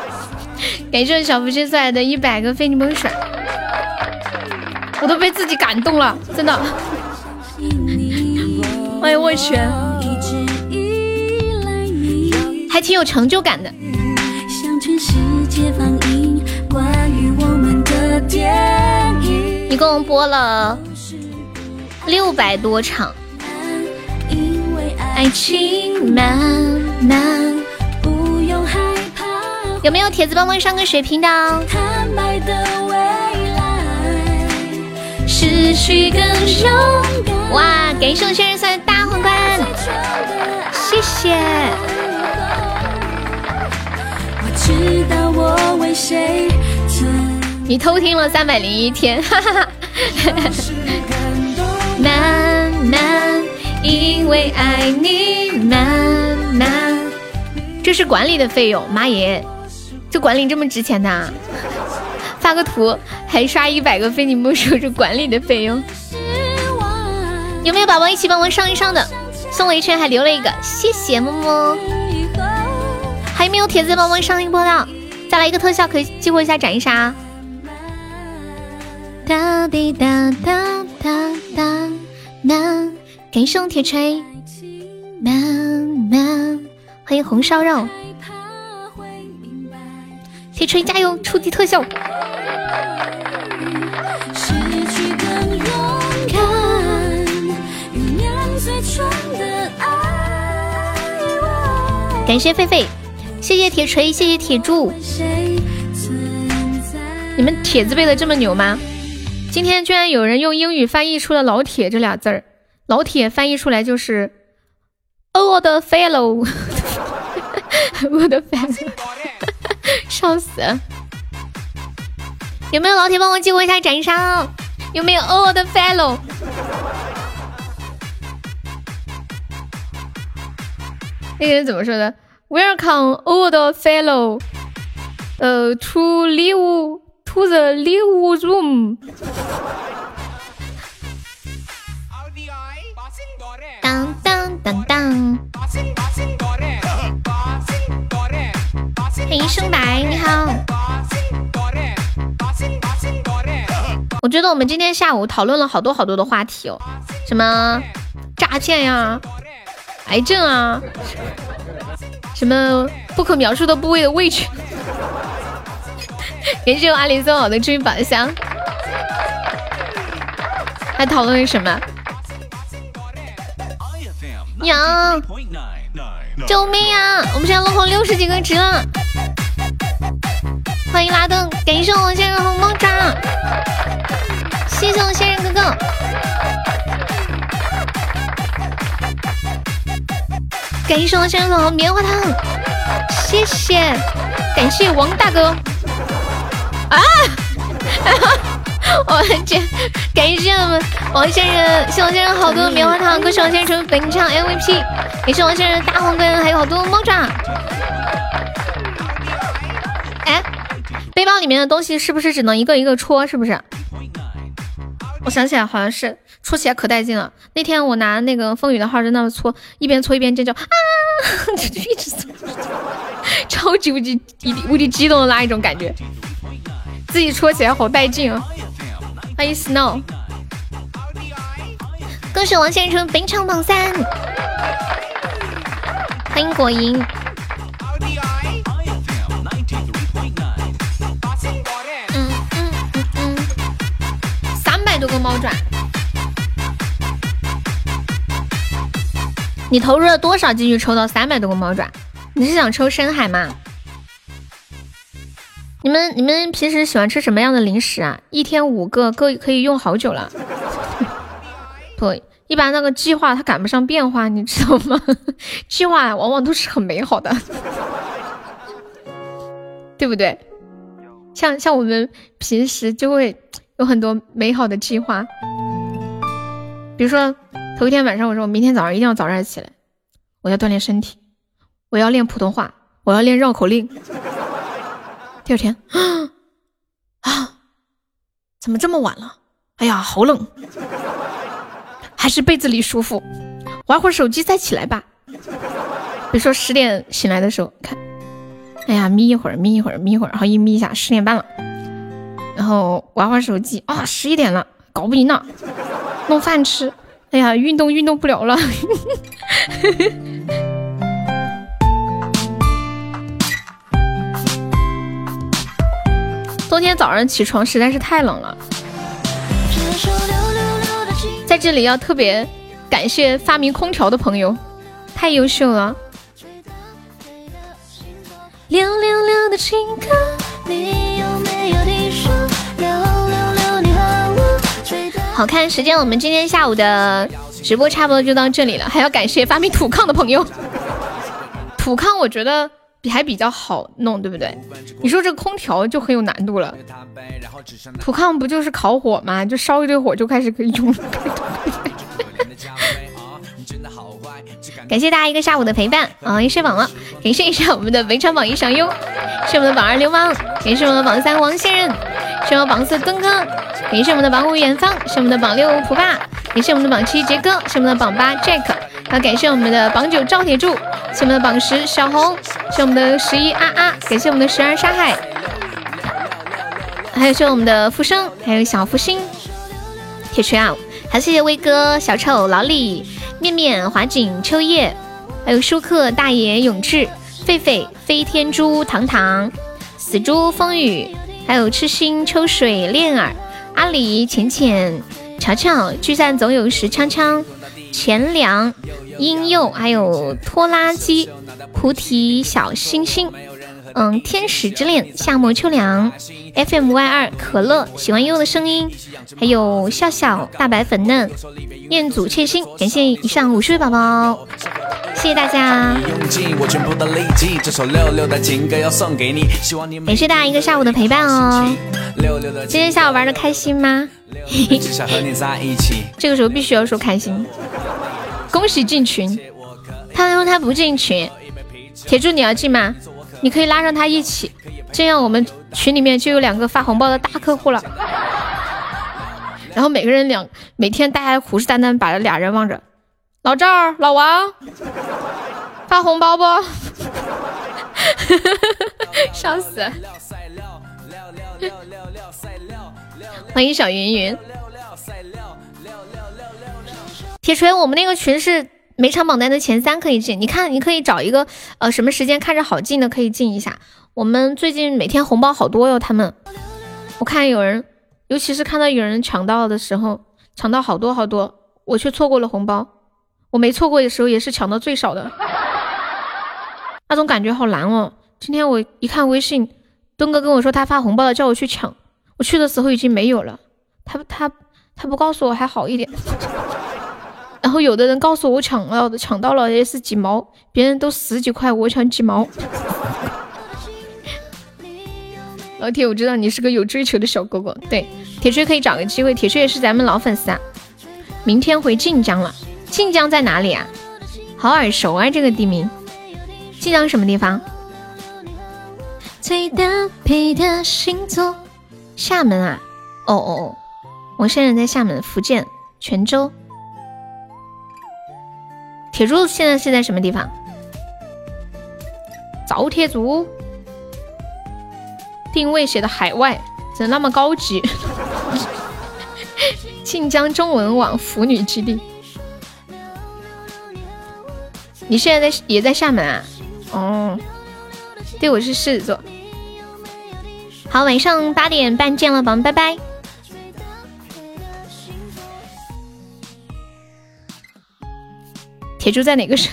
感谢小福星送来的一百个非你莫属，我都被自己感动了，真的。欢迎我去，还挺有成就感的。一共播了六百多场。爱情慢慢，不用害怕。有没有铁子帮忙上个水瓶的？坦白的未来，失去更勇敢。哇，感谢我仙人送的大皇冠，谢谢。我知道我为谁你偷听了三百零一天，哈哈哈。慢慢。因为爱你，慢慢。这是管理的费用，妈耶，这管理这么值钱的？发个图还刷一百个非你莫属，这管理的费用。有没有宝宝一起帮我上一上的？送了一圈还留了一个，谢谢么么。还有没有铁子帮忙上一波的？再来一个特效，可以激活一下斩一杀。哒滴哒哒哒哒哒，感谢我铁锤，哒哒，欢迎红烧肉，铁锤加油，初级特效。感谢狒狒，谢谢铁锤，谢谢铁柱。你们铁字背的这么牛吗？今天居然有人用英语翻译出了“老铁”这俩字儿，“老铁”翻译出来就是 “old fellow”，old fellow，笑死！有没有老铁帮我激活一下斩杀？有没有 old fellow？那个人怎么说的？Welcome old fellow，呃，to live to the live room。当当！欢迎生白，你好。我觉得我们今天下午讨论了好多好多的话题哦，什么诈骗呀？癌症啊，什么不可描述的部位的位置？感谢我阿里送我的追宝箱。还讨论什么？娘！救命啊！我们现在落后六十几个值了。欢迎拉登，感谢我仙人红猫爪，谢谢我仙人哥哥。感谢我先生棉花糖，谢谢，感谢王大哥。啊！我的天！感谢我们王先生，谢王先生好多棉花糖，恭喜王先生成为本场 MVP。感谢王先生大红根，还有好多猫爪。哎，背包里面的东西是不是只能一个一个戳？是不是？我想起来，好像是。戳起来可带劲了！那天我拿那个风雨的号在那搓，一边搓一边尖叫啊，就一直搓，超级无敌无敌激动的那一种感觉，自己戳起来好带劲啊！欢迎 Snow，恭喜王先生本场榜三，欢迎果蝇，嗯嗯嗯嗯，三百多个猫爪。你投入了多少进去抽到三百多个猫爪？你是想抽深海吗？你们你们平时喜欢吃什么样的零食啊？一天五个，够可以用好久了。不，一般那个计划它赶不上变化，你知道吗？计划往往都是很美好的，对不对？像像我们平时就会有很多美好的计划，比如说。头一天晚上，我说我明天早上一定要早点起来，我要锻炼身体，我要练普通话，我要练绕口令。第二天，啊，怎么这么晚了？哎呀，好冷，还是被子里舒服。玩会儿手机再起来吧。比如说十点醒来的时候，看，哎呀，眯一会儿，眯一会儿，眯一会儿，然后一眯一下，十点半了。然后玩会儿手机，啊，十一点了，搞不赢了，弄饭吃。哎呀，运动运动不了了。昨天早上起床实在是太冷了，在这里要特别感谢发明空调的朋友，太优秀了。六六六的情歌，你有没有听说？好看，时间我们今天下午的直播差不多就到这里了，还要感谢发明土炕的朋友。土炕我觉得比还比较好弄，对不对？你说这空调就很有难度了。土炕不就是烤火吗？就烧一堆火就开始可以用。感谢大家一个下午的陪伴啊！也睡饱了，感谢一下我们的围场榜一小优，是我们的榜二流氓，感谢我们的榜三王先生，是我们榜四墩哥，感谢我们的榜五远方，是我们的榜六普爸，感谢我们的榜七杰哥，谢我们的榜八 Jack，好感谢我们的榜九赵铁柱，谢我们的榜十小红，谢我们的十一啊啊，感谢我们的十二沙海，还有谢我们的复生，还有小福星，铁锤啊，还谢谢威哥、小丑、老李、面面、华锦、秋叶，还有舒克、大爷、永志、狒狒、飞天猪、糖糖、死猪、风雨，还有痴心、秋水、恋儿、阿里、浅浅。乔乔，聚散总有时。锵锵，钱粮，婴幼，还有拖拉机，菩提小星星，嗯，天使之恋，夏末秋凉，FM Y 二，可乐，喜欢悠悠的声音，还有笑笑，大白粉嫩，彦祖切心，感谢以上五十位宝宝，谢谢大家，感谢大家一个下午的陪伴哦，今天下午玩的开心吗？这个时候必须要说开心，恭喜进群。他说他不进群，铁柱你要进吗？你可以拉上他一起，这样我们群里面就有两个发红包的大客户了。然后每个人两每天大家虎视眈眈把这俩人望着，老赵、老王发红包不？笑死！欢迎小云云，铁锤，我们那个群是每场榜单的前三可以进，你看，你可以找一个呃什么时间看着好进的可以进一下。我们最近每天红包好多哟，他们，我看有人，尤其是看到有人抢到的时候，抢到好多好多，我却错过了红包。我没错过的时候也是抢到最少的，那种感觉好难哦。今天我一看微信，东哥跟我说他发红包了，叫我去抢。我去的时候已经没有了，他他他不告诉我还好一点，然后有的人告诉我抢到的抢到了也是几毛，别人都十几块，我抢几毛。老铁，我知道你是个有追求的小哥哥，对，铁锤可以找个机会，铁锤也是咱们老粉丝啊。明天回晋江了，晋江在哪里啊？好耳熟啊，这个地名，晋江什么地方？最搭配的星座。厦门啊，哦哦哦，我现在在厦门，福建泉州。铁柱现在是在什么地方？找铁柱，定位写的海外，怎么那么高级？晋江中文网腐女基地。你现在在也在厦门啊？哦，对，我是狮子座。好，晚上八点半见了，宝宝们，拜拜。铁柱在哪个省？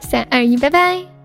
三二一，拜拜。